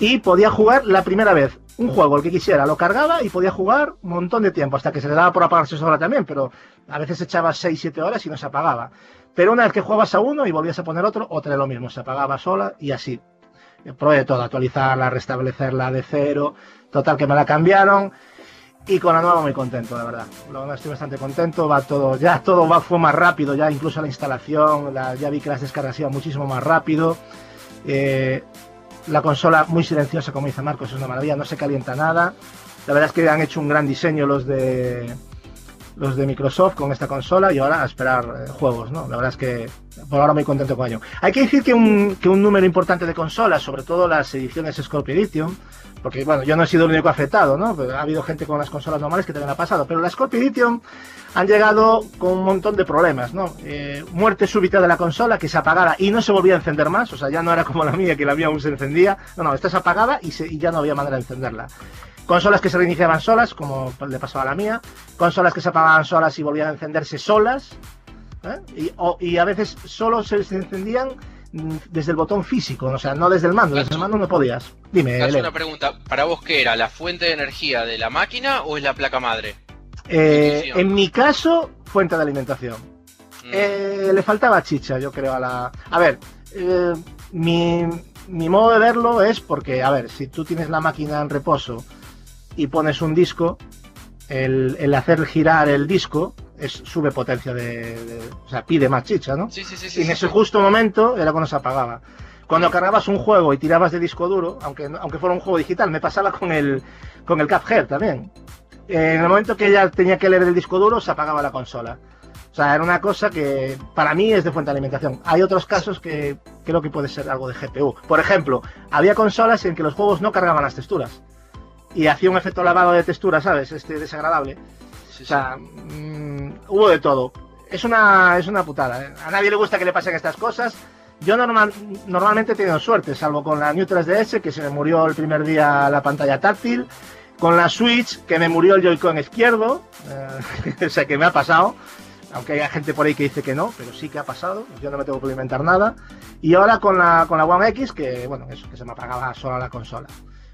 y podía jugar la primera vez un juego, el que quisiera, lo cargaba y podía jugar un montón de tiempo, hasta que se le daba por apagarse sola también, pero a veces echaba 6-7 horas y no se apagaba. Pero una vez que jugabas a uno y volvías a poner otro, otra lo mismo, se apagaba sola y así. Probé de todo, actualizarla, restablecerla de cero, total que me la cambiaron y con la nueva muy contento, la verdad. Verdad estoy bastante contento, va todo, ya todo va, fue más rápido, ya incluso la instalación, la- ya vi que las descargas iban muchísimo más rápido. Eh, la consola muy silenciosa, como dice Marcos, es una maravilla, no se calienta nada. La verdad es que han hecho un gran diseño los de los de Microsoft con esta consola y ahora a esperar eh, juegos, ¿no? La verdad es que por ahora muy contento con ello. Hay que decir que un, que un número importante de consolas, sobre todo las ediciones Scorpio Edition, porque bueno, yo no he sido el único afectado, ¿no? Ha habido gente con las consolas normales que también ha pasado, pero la Scorpio Edition han llegado con un montón de problemas, ¿no? Eh, muerte súbita de la consola que se apagara y no se volvía a encender más, o sea, ya no era como la mía, que la mía aún se encendía, no, no, esta se apagaba y, se- y ya no había manera de encenderla. Consolas que se reiniciaban solas, como le pasaba a la mía, consolas que se apagaban solas y volvían a encenderse solas, ¿eh? y, o- y a veces solo se, encendían mm, desde el botón físico, o sea, no desde el mando, desde el mando no podías. Dime, Leo. una pregunta. ¿Para vos qué era? ¿La fuente de energía de la máquina o es la placa madre? Eh, en mi caso, fuente de alimentación. Mm. Eh, le faltaba chicha, yo creo, a la... A ver, mi, mi modo de verlo es porque, a ver, si tú tienes la máquina en reposo y pones un disco, el, el hacer girar el disco es, sube potencia de, de- O sea, pide más chicha, ¿no? Sí, sí, sí. Y en sí, ese sí. justo momento era cuando se apagaba. Cuando cargabas un juego y tirabas de disco duro, aunque, no- aunque fuera un juego digital, me pasaba con el, con el Cuphead también. En el momento que ella tenía que leer el disco duro, se apagaba la consola. O sea, era una cosa que para mí es de fuente de alimentación. Hay otros casos que creo que puede ser algo de GPU. Por ejemplo, había consolas en que los juegos no cargaban las texturas. Y hacía un efecto lavado de textura, ¿sabes? Este desagradable. Sí, O sí. sea, mm, hubo de todo. Es una, es una putada. ¿eh? A nadie le gusta que le pasen estas cosas. Yo normal, normalmente he tenido suerte, salvo con la New 3DS, que se me murió el primer día la pantalla táctil. Con la Switch, que me murió el Joy-Con izquierdo. eh, o sea, que me ha pasado. Aunque haya gente por ahí que dice que no, pero sí que ha pasado. Yo no me tengo que inventar nada. Y ahora con la, con la One X, que bueno, eso, que se me apagaba sola la consola.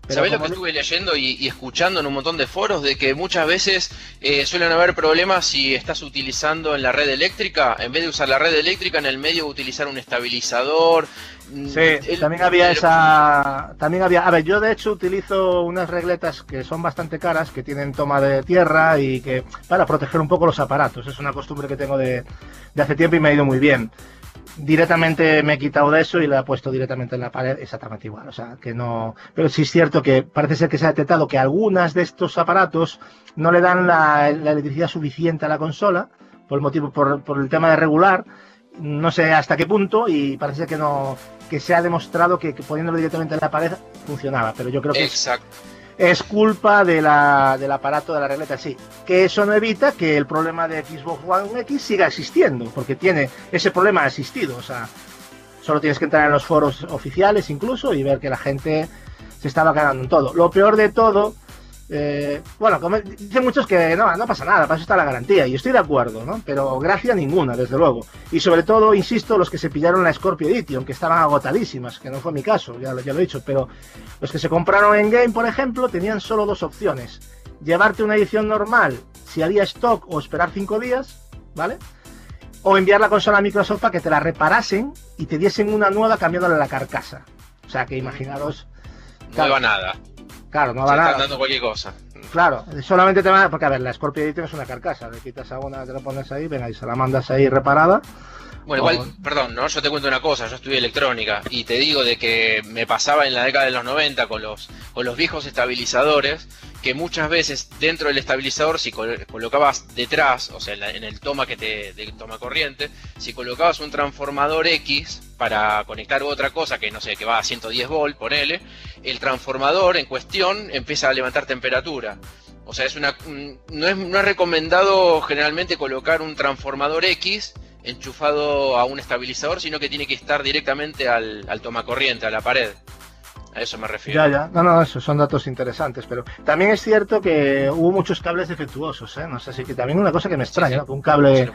Pero ¿Sabés lo que estuve leyendo y, y escuchando en un montón de foros? De que muchas veces eh, suelen haber problemas si estás utilizando en la red eléctrica, en vez de usar la red eléctrica en el medio, utilizar un estabilizador. Mm, Sí, el- también había el- esa. También había. A ver, yo de hecho utilizo unas regletas que son bastante caras, que tienen toma de tierra y que. para proteger un poco los aparatos. Es una costumbre que tengo de, de hace tiempo y me ha ido muy bien. Directamente me he quitado de eso y la he puesto directamente en la pared, exactamente igual. O sea, que no. Pero sí es cierto que parece ser que se ha detectado que algunas de estos aparatos no le dan la, electricidad suficiente a la consola, por el motivo, por, el tema de regular no sé hasta qué punto y parece que no que se ha demostrado que, poniéndolo directamente en la pared funcionaba pero yo creo que Exacto. es culpa de la, del aparato de la regleta sí. Que eso no evita que el problema de Xbox One X siga existiendo porque tiene ese problema ha existido o sea solo tienes que entrar en los foros oficiales incluso y ver que la gente se estaba cagando en todo. Lo peor de todo eh, bueno, como dicen muchos que no, no pasa nada, para eso está la garantía, y estoy de acuerdo, ¿no? Pero gracia ninguna, desde luego. Y sobre todo, insisto, los que se pillaron la Scorpio Edition, que estaban agotadísimas, que no fue mi caso, ya, lo- ya lo he dicho, pero los que se compraron en Game, por ejemplo, tenían solo dos opciones. Llevarte una edición normal, si había stock, o esperar cinco días, ¿vale? O enviar la consola a Microsoft para que te la reparasen y te diesen una nueva cambiándole la carcasa. O sea, que imaginaros... No iba nada. Claro, no va están nada. dando cualquier cosa. Claro, solamente te va. Porque a ver, la Scorpio Edition es una carcasa. Le quitas a una, te la pones ahí, venga, y se la mandas ahí reparada. Bueno, igual, perdón, ¿no? Yo te cuento una cosa, yo estudié electrónica y te digo de que me pasaba en la década de los 90 con los, con los viejos estabilizadores, que muchas veces dentro del estabilizador, si col- colocabas detrás, o sea, en, el toma que te de toma corriente, si colocabas un transformador X para conectar otra cosa que no sé, que va a 110 volt, ponele, el transformador en cuestión empieza a levantar temperatura. O sea, es una, un- no, es, no es recomendado generalmente colocar un transformador X enchufado a un estabilizador, sino que tiene que estar directamente al, al tomacorriente, a la pared. A eso me refiero. Ya, ya. No, no, eso son datos interesantes. Pero también es cierto que hubo muchos cables defectuosos, ¿eh? No sé si que también una cosa que me extraña, Sí, sí. ¿no? Que un cable.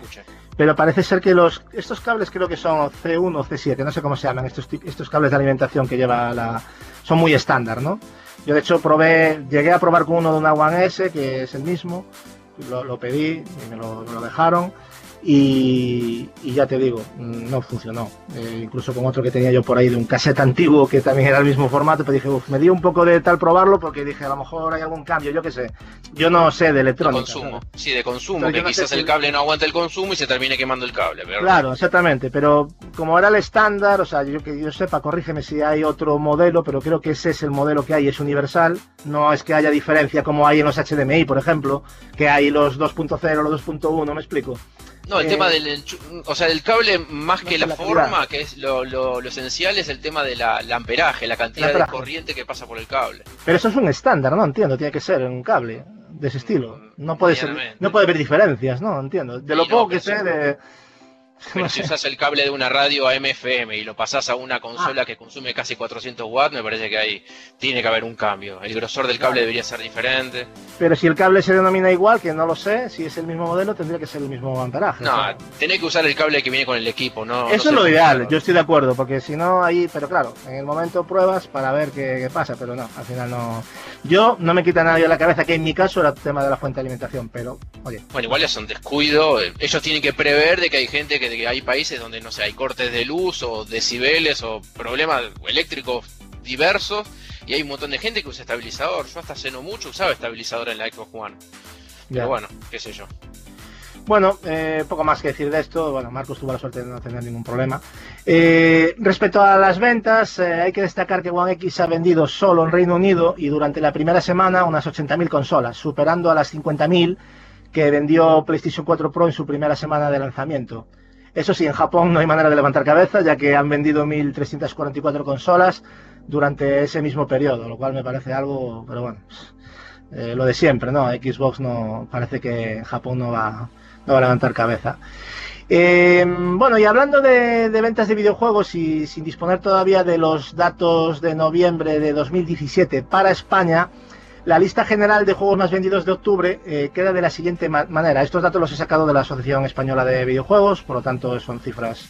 Pero parece ser que los estos cables creo que son C1 o C7, no sé cómo se llaman, estos, estos cables de alimentación que lleva la... son muy estándar, ¿no? Yo de hecho probé, llegué a probar con uno de una One S, que es el mismo, lo, lo pedí y me lo, me lo dejaron y, y ya te digo, no funcionó. Eh, incluso con otro que tenía yo por ahí de un cassette antiguo que también era el mismo formato, pero dije, uff, me dio un poco de tal probarlo porque dije, a lo mejor hay algún cambio, yo qué sé. Yo no sé de De electrónica. consumo. ¿sabes? Sí, de consumo, Pero que no sé quizás si- el cable no aguante el consumo y se termine quemando el cable. ¿verdad? Claro, exactamente, pero como era el estándar, o sea, yo que yo sepa, corrígeme si hay otro modelo, pero creo que ese es el modelo que hay, es universal, no es que haya diferencia como hay en los HDMI, por ejemplo, que hay los 2.0, los 2.1, me explico. No, el Eh, tema del enchu- o sea, del cable más no que la, la forma, calidad. que es lo, lo- lo esencial, es el tema del amperaje, la cantidad amperaje. de corriente que pasa por el cable. Pero eso es un estándar, ¿no? Entiendo, tiene que ser un cable de ese estilo. No puede ser, no puede haber diferencias, ¿no? Entiendo. De lo Sí, no, poco que sé de... Pero no si usas el cable de una radio a MFM y lo pasás a una consola que consume casi 400 watts, me parece que ahí tiene que haber un cambio. El grosor del cable debería ser diferente. Pero si el cable se denomina igual, que no lo sé, si es el mismo modelo, tendría que ser el mismo o No, sea. tenés que usar el cable que viene con el equipo, ¿no? no Eso sé es lo ideal, yo estoy de acuerdo, porque si no ahí, pero claro, en el momento pruebas para ver qué, qué pasa, pero no, al final no. Yo no me quita nadie la cabeza que en mi caso era el tema de la fuente de alimentación, pero oye, Bueno, igual es un descuido. Ellos tienen que prever de que hay gente que, de que hay países donde no sé, hay cortes de luz o decibeles o problemas eléctricos diversos y hay un montón de gente que usa estabilizador. Yo hasta hace no mucho usaba estabilizador en la Xbox One. ya. Pero bueno, qué sé yo. Bueno, eh, poco más que decir de esto. Bueno, Marcos tuvo la suerte de no tener ningún problema. Eh, respecto a las ventas, eh, hay que destacar que One X ha vendido solo en Reino Unido y durante la primera semana unas 80.000 consolas, superando a las 50.000 que vendió PlayStation 4 Pro en su primera semana de lanzamiento. Eso sí, en Japón no hay manera de levantar cabeza, ya que han vendido 1.344 consolas durante ese mismo periodo, lo cual me parece algo, pero bueno, eh, lo de siempre, ¿no? Xbox no parece que Japón no va, no va a levantar cabeza. Eh, bueno, y hablando de ventas de videojuegos y sin disponer todavía de los datos de noviembre de 2017 para España, la lista general de juegos más vendidos de octubre eh, queda de la siguiente ma- manera. Estos datos los he sacado de la Asociación Española de Videojuegos, por lo tanto son cifras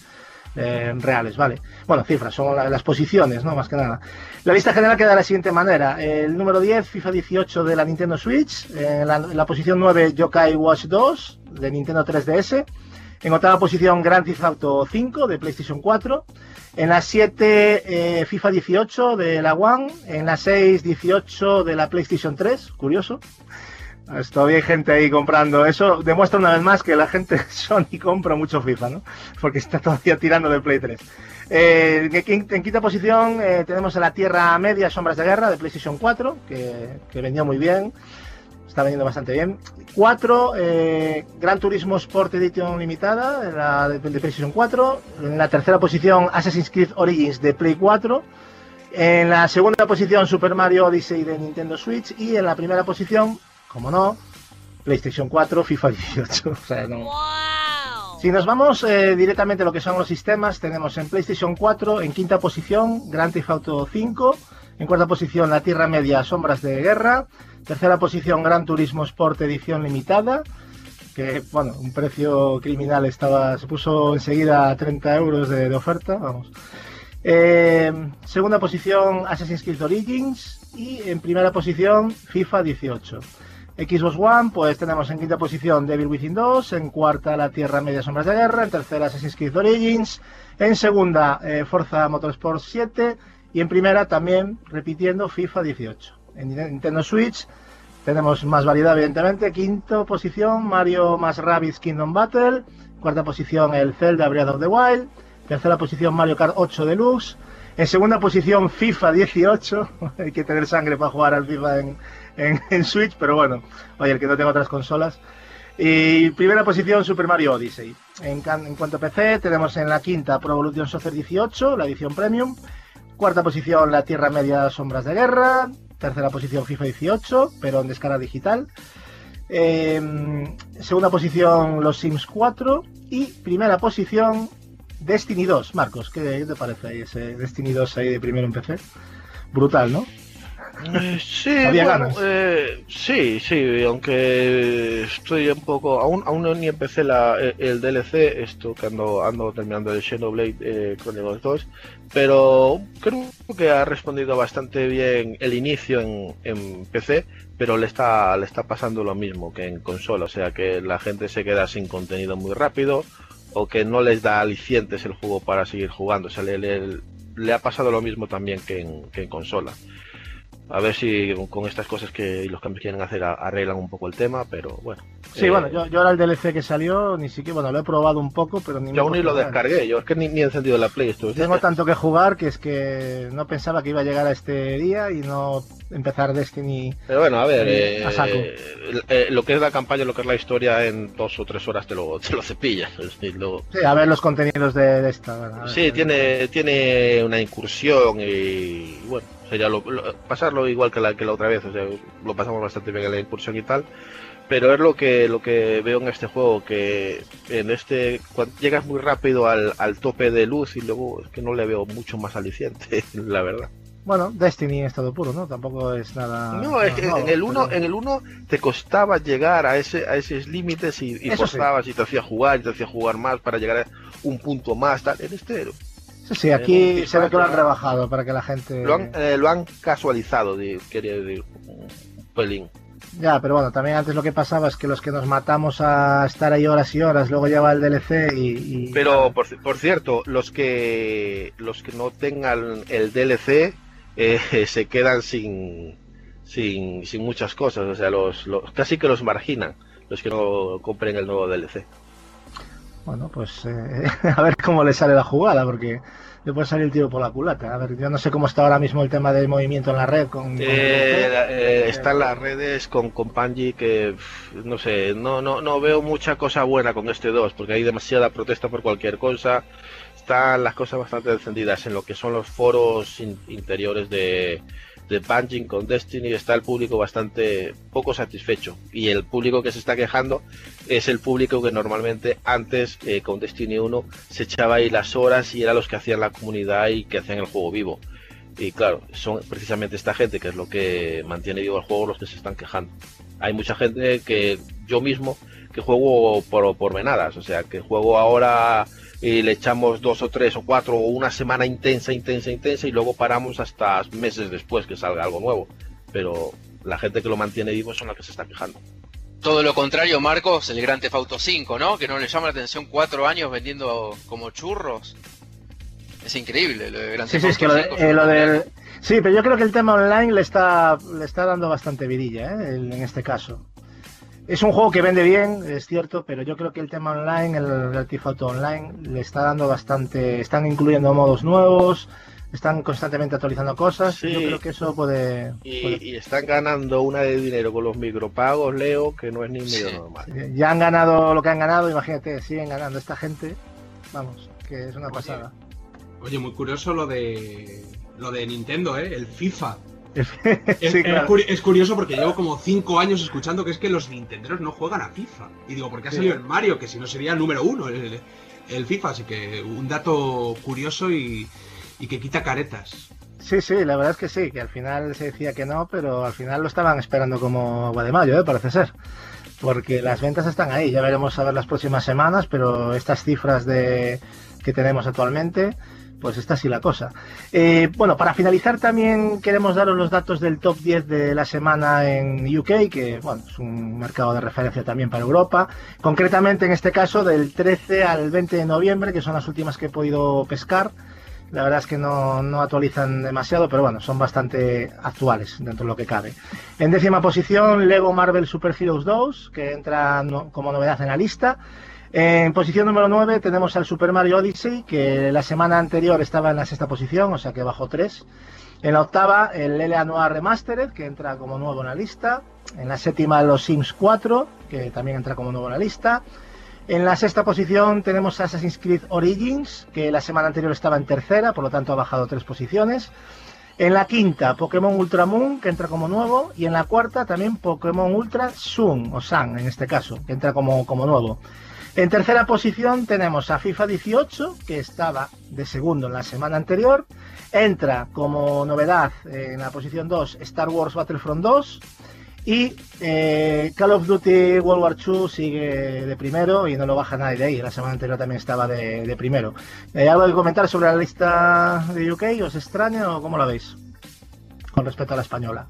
eh, reales, ¿vale? Bueno, cifras, son la- las posiciones, ¿no? Más que nada. La lista general queda de la siguiente manera. El número 10, FIFA 18 de la Nintendo Switch. En la, en la posición 9, Yokai Watch 2 de Nintendo 3DS. En octava posición, Grand Theft Auto 5 de PlayStation 4. En la 7, eh, FIFA 18 de la One. En la 6, 18 de la PlayStation 3. Curioso. Pues Todavía hay gente ahí comprando. Eso demuestra una vez más que la gente Sony compra mucho FIFA, ¿no? Porque está todavía tirando del Play 3. Eh, en quinta posición eh, tenemos a la Tierra Media Sombras de Guerra de PlayStation 4, que, que vendió muy bien. Está vendiendo bastante bien. 4, eh, Gran Turismo Sport Edition Limitada, la de, de PlayStation 4. En la tercera posición, Assassin's Creed Origins de Play 4. En la segunda posición, Super Mario Odyssey de Nintendo Switch. Y en la primera posición, como no, PlayStation 4, FIFA 18. O sea, no. Si nos vamos eh, directamente a lo que son los sistemas, tenemos en PlayStation 4, en quinta posición, Grand Theft Auto 5. En cuarta posición, La Tierra Media, Sombras de Guerra. Tercera posición, Gran Turismo Sport Edición Limitada. Que, bueno, un precio criminal estaba, se puso enseguida a 30 euros de, oferta, vamos. Eh, segunda posición, Assassin's Creed Origins. Y en primera posición, FIFA 18. Xbox One, pues tenemos en quinta posición Devil Within 2, en cuarta La Tierra Media Sombras de Guerra, en tercera Assassin's Creed Origins, en segunda eh, Forza Motorsport 7 y en primera también repitiendo FIFA 18. En Nintendo Switch tenemos más variedad, evidentemente. Quinto posición, Mario más Rabbids Kingdom Battle. Cuarta posición, el Zelda Breath of the Wild. Tercera posición, Mario Kart 8 Deluxe. En segunda posición, FIFA 18. Hay que tener sangre para jugar al FIFA en, en- Switch, pero bueno, oye, el que no tenga otras consolas. Y primera posición, Super Mario Odyssey. En, en cuanto a PC, tenemos en la quinta Pro Evolution Soccer 18, la edición Premium. Cuarta posición, La Tierra Media Sombras de Guerra. Tercera posición, FIFA 18, pero en descarga digital. Eh, segunda posición, Los Sims 4. Y primera posición, Destiny 2. Marcos, ¿qué te parece ahí ese Destiny 2 ahí de primero en PC? Brutal, ¿no? Eh, sí, Había bueno, ganas. eh, sí, sí, aunque estoy un poco, aún, aún no ni empecé la, el DLC, esto que ando, ando terminando el Xenoblade eh, Chronicles 2, pero creo que ha respondido bastante bien el inicio en, PC, pero le está, le está pasando lo mismo que en consola, o sea que la gente se queda sin contenido muy rápido o que no les da alicientes el juego para seguir jugando, o sea, le, le- le ha pasado lo mismo también que en, que en consola. A ver si con- estas cosas que los cambios quieren hacer arreglan un poco el tema, pero bueno. Sí, Eh, bueno, yo, yo ahora el DLC que salió, ni siquiera, bueno, lo he probado un poco, pero ni yo aún ni lo descargué, yo es que ni, ni he encendido la Play. Tengo tanto que jugar que es que no pensaba que iba a llegar a este día y no empezar Destiny. Pero bueno, a ver, Eh, eh, a saco. eh, eh, lo que es la campaña, lo que es la historia, en dos o tres horas te lo, te lo cepillas. es decir, lo- Sí, a ver los contenidos de, de esta. bueno, a ver, Sí, tiene, tiene una incursión y bueno, sería lo- lo- pasarlo igual que la, que la otra vez, o sea, lo pasamos bastante bien en la incursión y tal, pero es lo que, lo que veo en este juego, que en este, cuando llegas muy rápido al, al tope de luz y luego es que no le veo mucho más aliciente, la verdad. Bueno, Destiny en estado puro, ¿no? Tampoco es nada. No, es nuevo, en el 1 pero- en el uno te costaba llegar a ese a esos límites y, y sí. forzabas y te hacía jugar y te hacía jugar más para llegar a un punto más tal. En este Sí, sí, aquí se ve que lo han rebajado para que la gente. Lo han, eh, lo han casualizado, quería decir, un pelín. Ya, pero bueno, también antes lo que pasaba es que los que nos matamos a estar ahí horas y horas, luego lleva el DLC y. y- Pero por, por cierto, los que los que no tengan el DLC eh, se quedan sin, sin sin muchas cosas, o sea, los, los casi que los marginan los que no compren el nuevo DLC. Bueno, pues eh, a ver cómo le sale la jugada, porque le puede salir el tiro por la culata. A ver, yo no sé cómo está ahora mismo el tema del movimiento en la red con. Eh, eh, están las redes con, con Bungie que no sé, no, no, no veo mucha cosa buena con este 2 porque hay demasiada protesta por cualquier cosa. Están las cosas bastante encendidas en lo que son los foros in- interiores de, de Bungie con Destiny. Está el público bastante poco satisfecho y el público que se está quejando es el público que normalmente antes eh, con Destiny 1 se echaba ahí las horas y era los que hacían la comunidad y que hacían el juego vivo. Y claro, son precisamente esta gente que es lo que mantiene vivo el juego los que se están quejando. Hay mucha gente que yo mismo que juego por, por venadas, o sea, que juego ahora y le echamos dos o tres o cuatro o una semana intensa, intensa, intensa y luego paramos hasta meses después que salga algo nuevo. Pero la gente que lo mantiene vivo son las que se está quejando. Todo lo contrario, Marcos, el Gran Theft Auto 5, ¿no? Que no le llama la atención cuatro años vendiendo como churros. Es increíble lo de Gran Sí, Theft sí, es que lo, de- 5, yo eh, lo del. Sí, pero yo creo que el tema online le está, le está dando bastante vidilla, ¿eh? El- en este caso. Es un juego que vende bien, es cierto, pero yo creo que el tema online, el Grand Theft Auto Online, le está dando bastante. Están incluyendo modos nuevos, están constantemente actualizando cosas. Sí. Yo creo que eso puede. Y, puede- y están ganando una de dinero con los micropagos, Leo, que no es ni medio Sí. normal. Ya han ganado lo que han ganado, imagínate, siguen ganando esta gente. Vamos, que es una Oye, pasada. Oye, muy curioso lo de lo de Nintendo, ¿eh? El FIFA. Es, Sí, es claro. curi- es curioso porque llevo como 5 años escuchando que es que los nintenderos no juegan a FIFA. Y digo, ¿por qué ha Sí. salido el Mario? Que si no sería el número uno el, el FIFA. Así que un dato curioso y, y que quita caretas. Sí, sí, la verdad es que sí, que al final se decía que no, pero al final lo estaban esperando como agua de mayo, ¿eh? parece ser. Porque las ventas están ahí, ya veremos a ver las próximas semanas, pero estas cifras de que tenemos actualmente, pues está así la cosa. Eh, bueno, para finalizar también queremos daros los datos del top 10 de la semana en UK, que bueno, es un mercado de referencia también para Europa. Concretamente en este caso del 13 al 20 de noviembre, que son las últimas que he podido pescar La verdad es que no, no actualizan demasiado, pero bueno, son bastante actuales dentro de lo que cabe. En décima posición, Lego Marvel Super Heroes 2, que entra como novedad en la lista. En posición número 9 tenemos al Super Mario Odyssey, que la semana anterior estaba en la sexta posición, o sea que bajó 3. En la octava, el L.A. Noir Remastered, que entra como nuevo en la lista. En la séptima, los Sims 4, que también entra como nuevo en la lista. En la sexta posición tenemos Assassin's Creed Origins, que la semana anterior estaba en tercera, por lo tanto ha bajado tres posiciones. En la quinta, Pokémon Ultra Moon, que entra como nuevo. Y en la cuarta también Pokémon Ultra Sun, o Sun en este caso, que entra como, como nuevo. En tercera posición tenemos a FIFA 18, que estaba de segundo en la semana anterior. Entra como novedad en la posición 2 Star Wars Battlefront 2. Y eh, Call of Duty World War II sigue de primero y no lo baja nadie de ahí. La semana anterior también estaba de, primero. Eh, ¿Algo que comentar sobre la lista de UK? ¿Os extraña o cómo la veis? Con respecto a la española.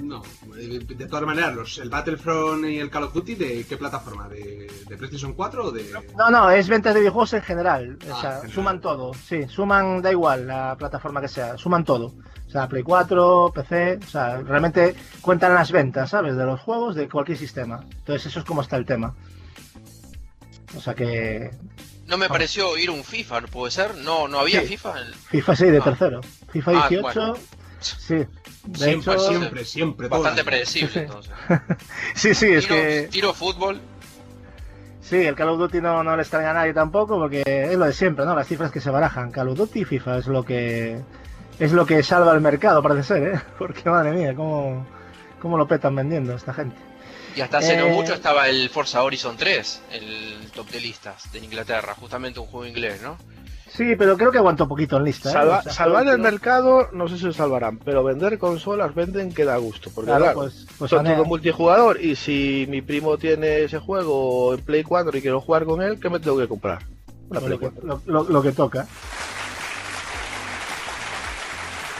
No, eh, de todas maneras, los, el Battlefront y el Call of Duty, ¿de qué plataforma? ¿De, de PlayStation 4 o de.? No, no, es ventas de videojuegos en general. O Ah, sea, general. suman todo. Sí, suman, da igual la plataforma que sea, suman todo. O sea, Play 4, PC, o sea, realmente cuentan las ventas, ¿sabes? De los juegos, de cualquier sistema. Entonces, eso es como está el tema. O sea que No me pareció ir un FIFA, ¿puede ser? No, no había Sí. FIFA. en- FIFA 6 de Ah. tercero. FIFA Ah, 18, bueno. Sí. De Siempre, hecho, siempre, siempre. Bastante predecible, Sí, sí. entonces. sí, sí, es que tiro fútbol. sí, el Call of Duty no, no le extraña a nadie tampoco porque es lo de siempre, ¿no? Las cifras que se barajan, Call of Duty y FIFA es lo que es lo que salva el mercado, parece ser, ¿eh? Porque madre mía, cómo, cómo lo petan vendiendo esta gente. Y hasta hace no Eh, mucho estaba el Forza Horizon 3, el top de listas de Inglaterra, justamente un juego inglés, ¿no? Sí, pero creo que aguantó poquito en lista. ¿eh? Salva- O sea, salvar el mercado, no sé si lo salvarán, pero vender consolas venden que da gusto. Porque Claro, claro, pues, pues son todo multijugador y si mi primo tiene ese juego en Play 4 y quiero jugar con él, ¿qué me tengo que comprar? Una Play lo, que, 4. lo- lo- lo que toca.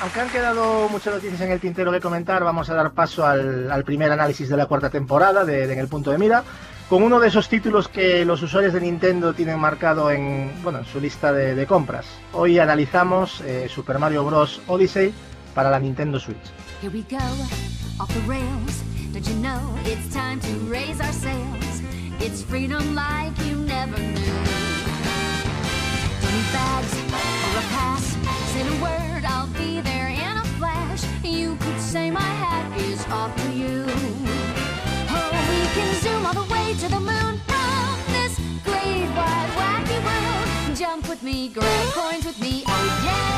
Aunque han quedado muchas noticias en el tintero que comentar, vamos a dar paso al, al primer análisis de la cuarta temporada de, de En el punto de mira, con uno de esos títulos que los usuarios de Nintendo tienen marcado en, bueno, en su lista de, compras. Hoy analizamos eh, Super Mario Bros. Odyssey para la Nintendo Switch. Here we go, off the rails. Don't you know it's time to raise? It's freedom you never knew. Can zoom all the way to the moon from this great wide wacky world. Jump with me, grab coins with me, oh yeah.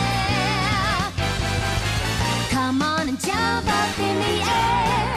Jump up in the air.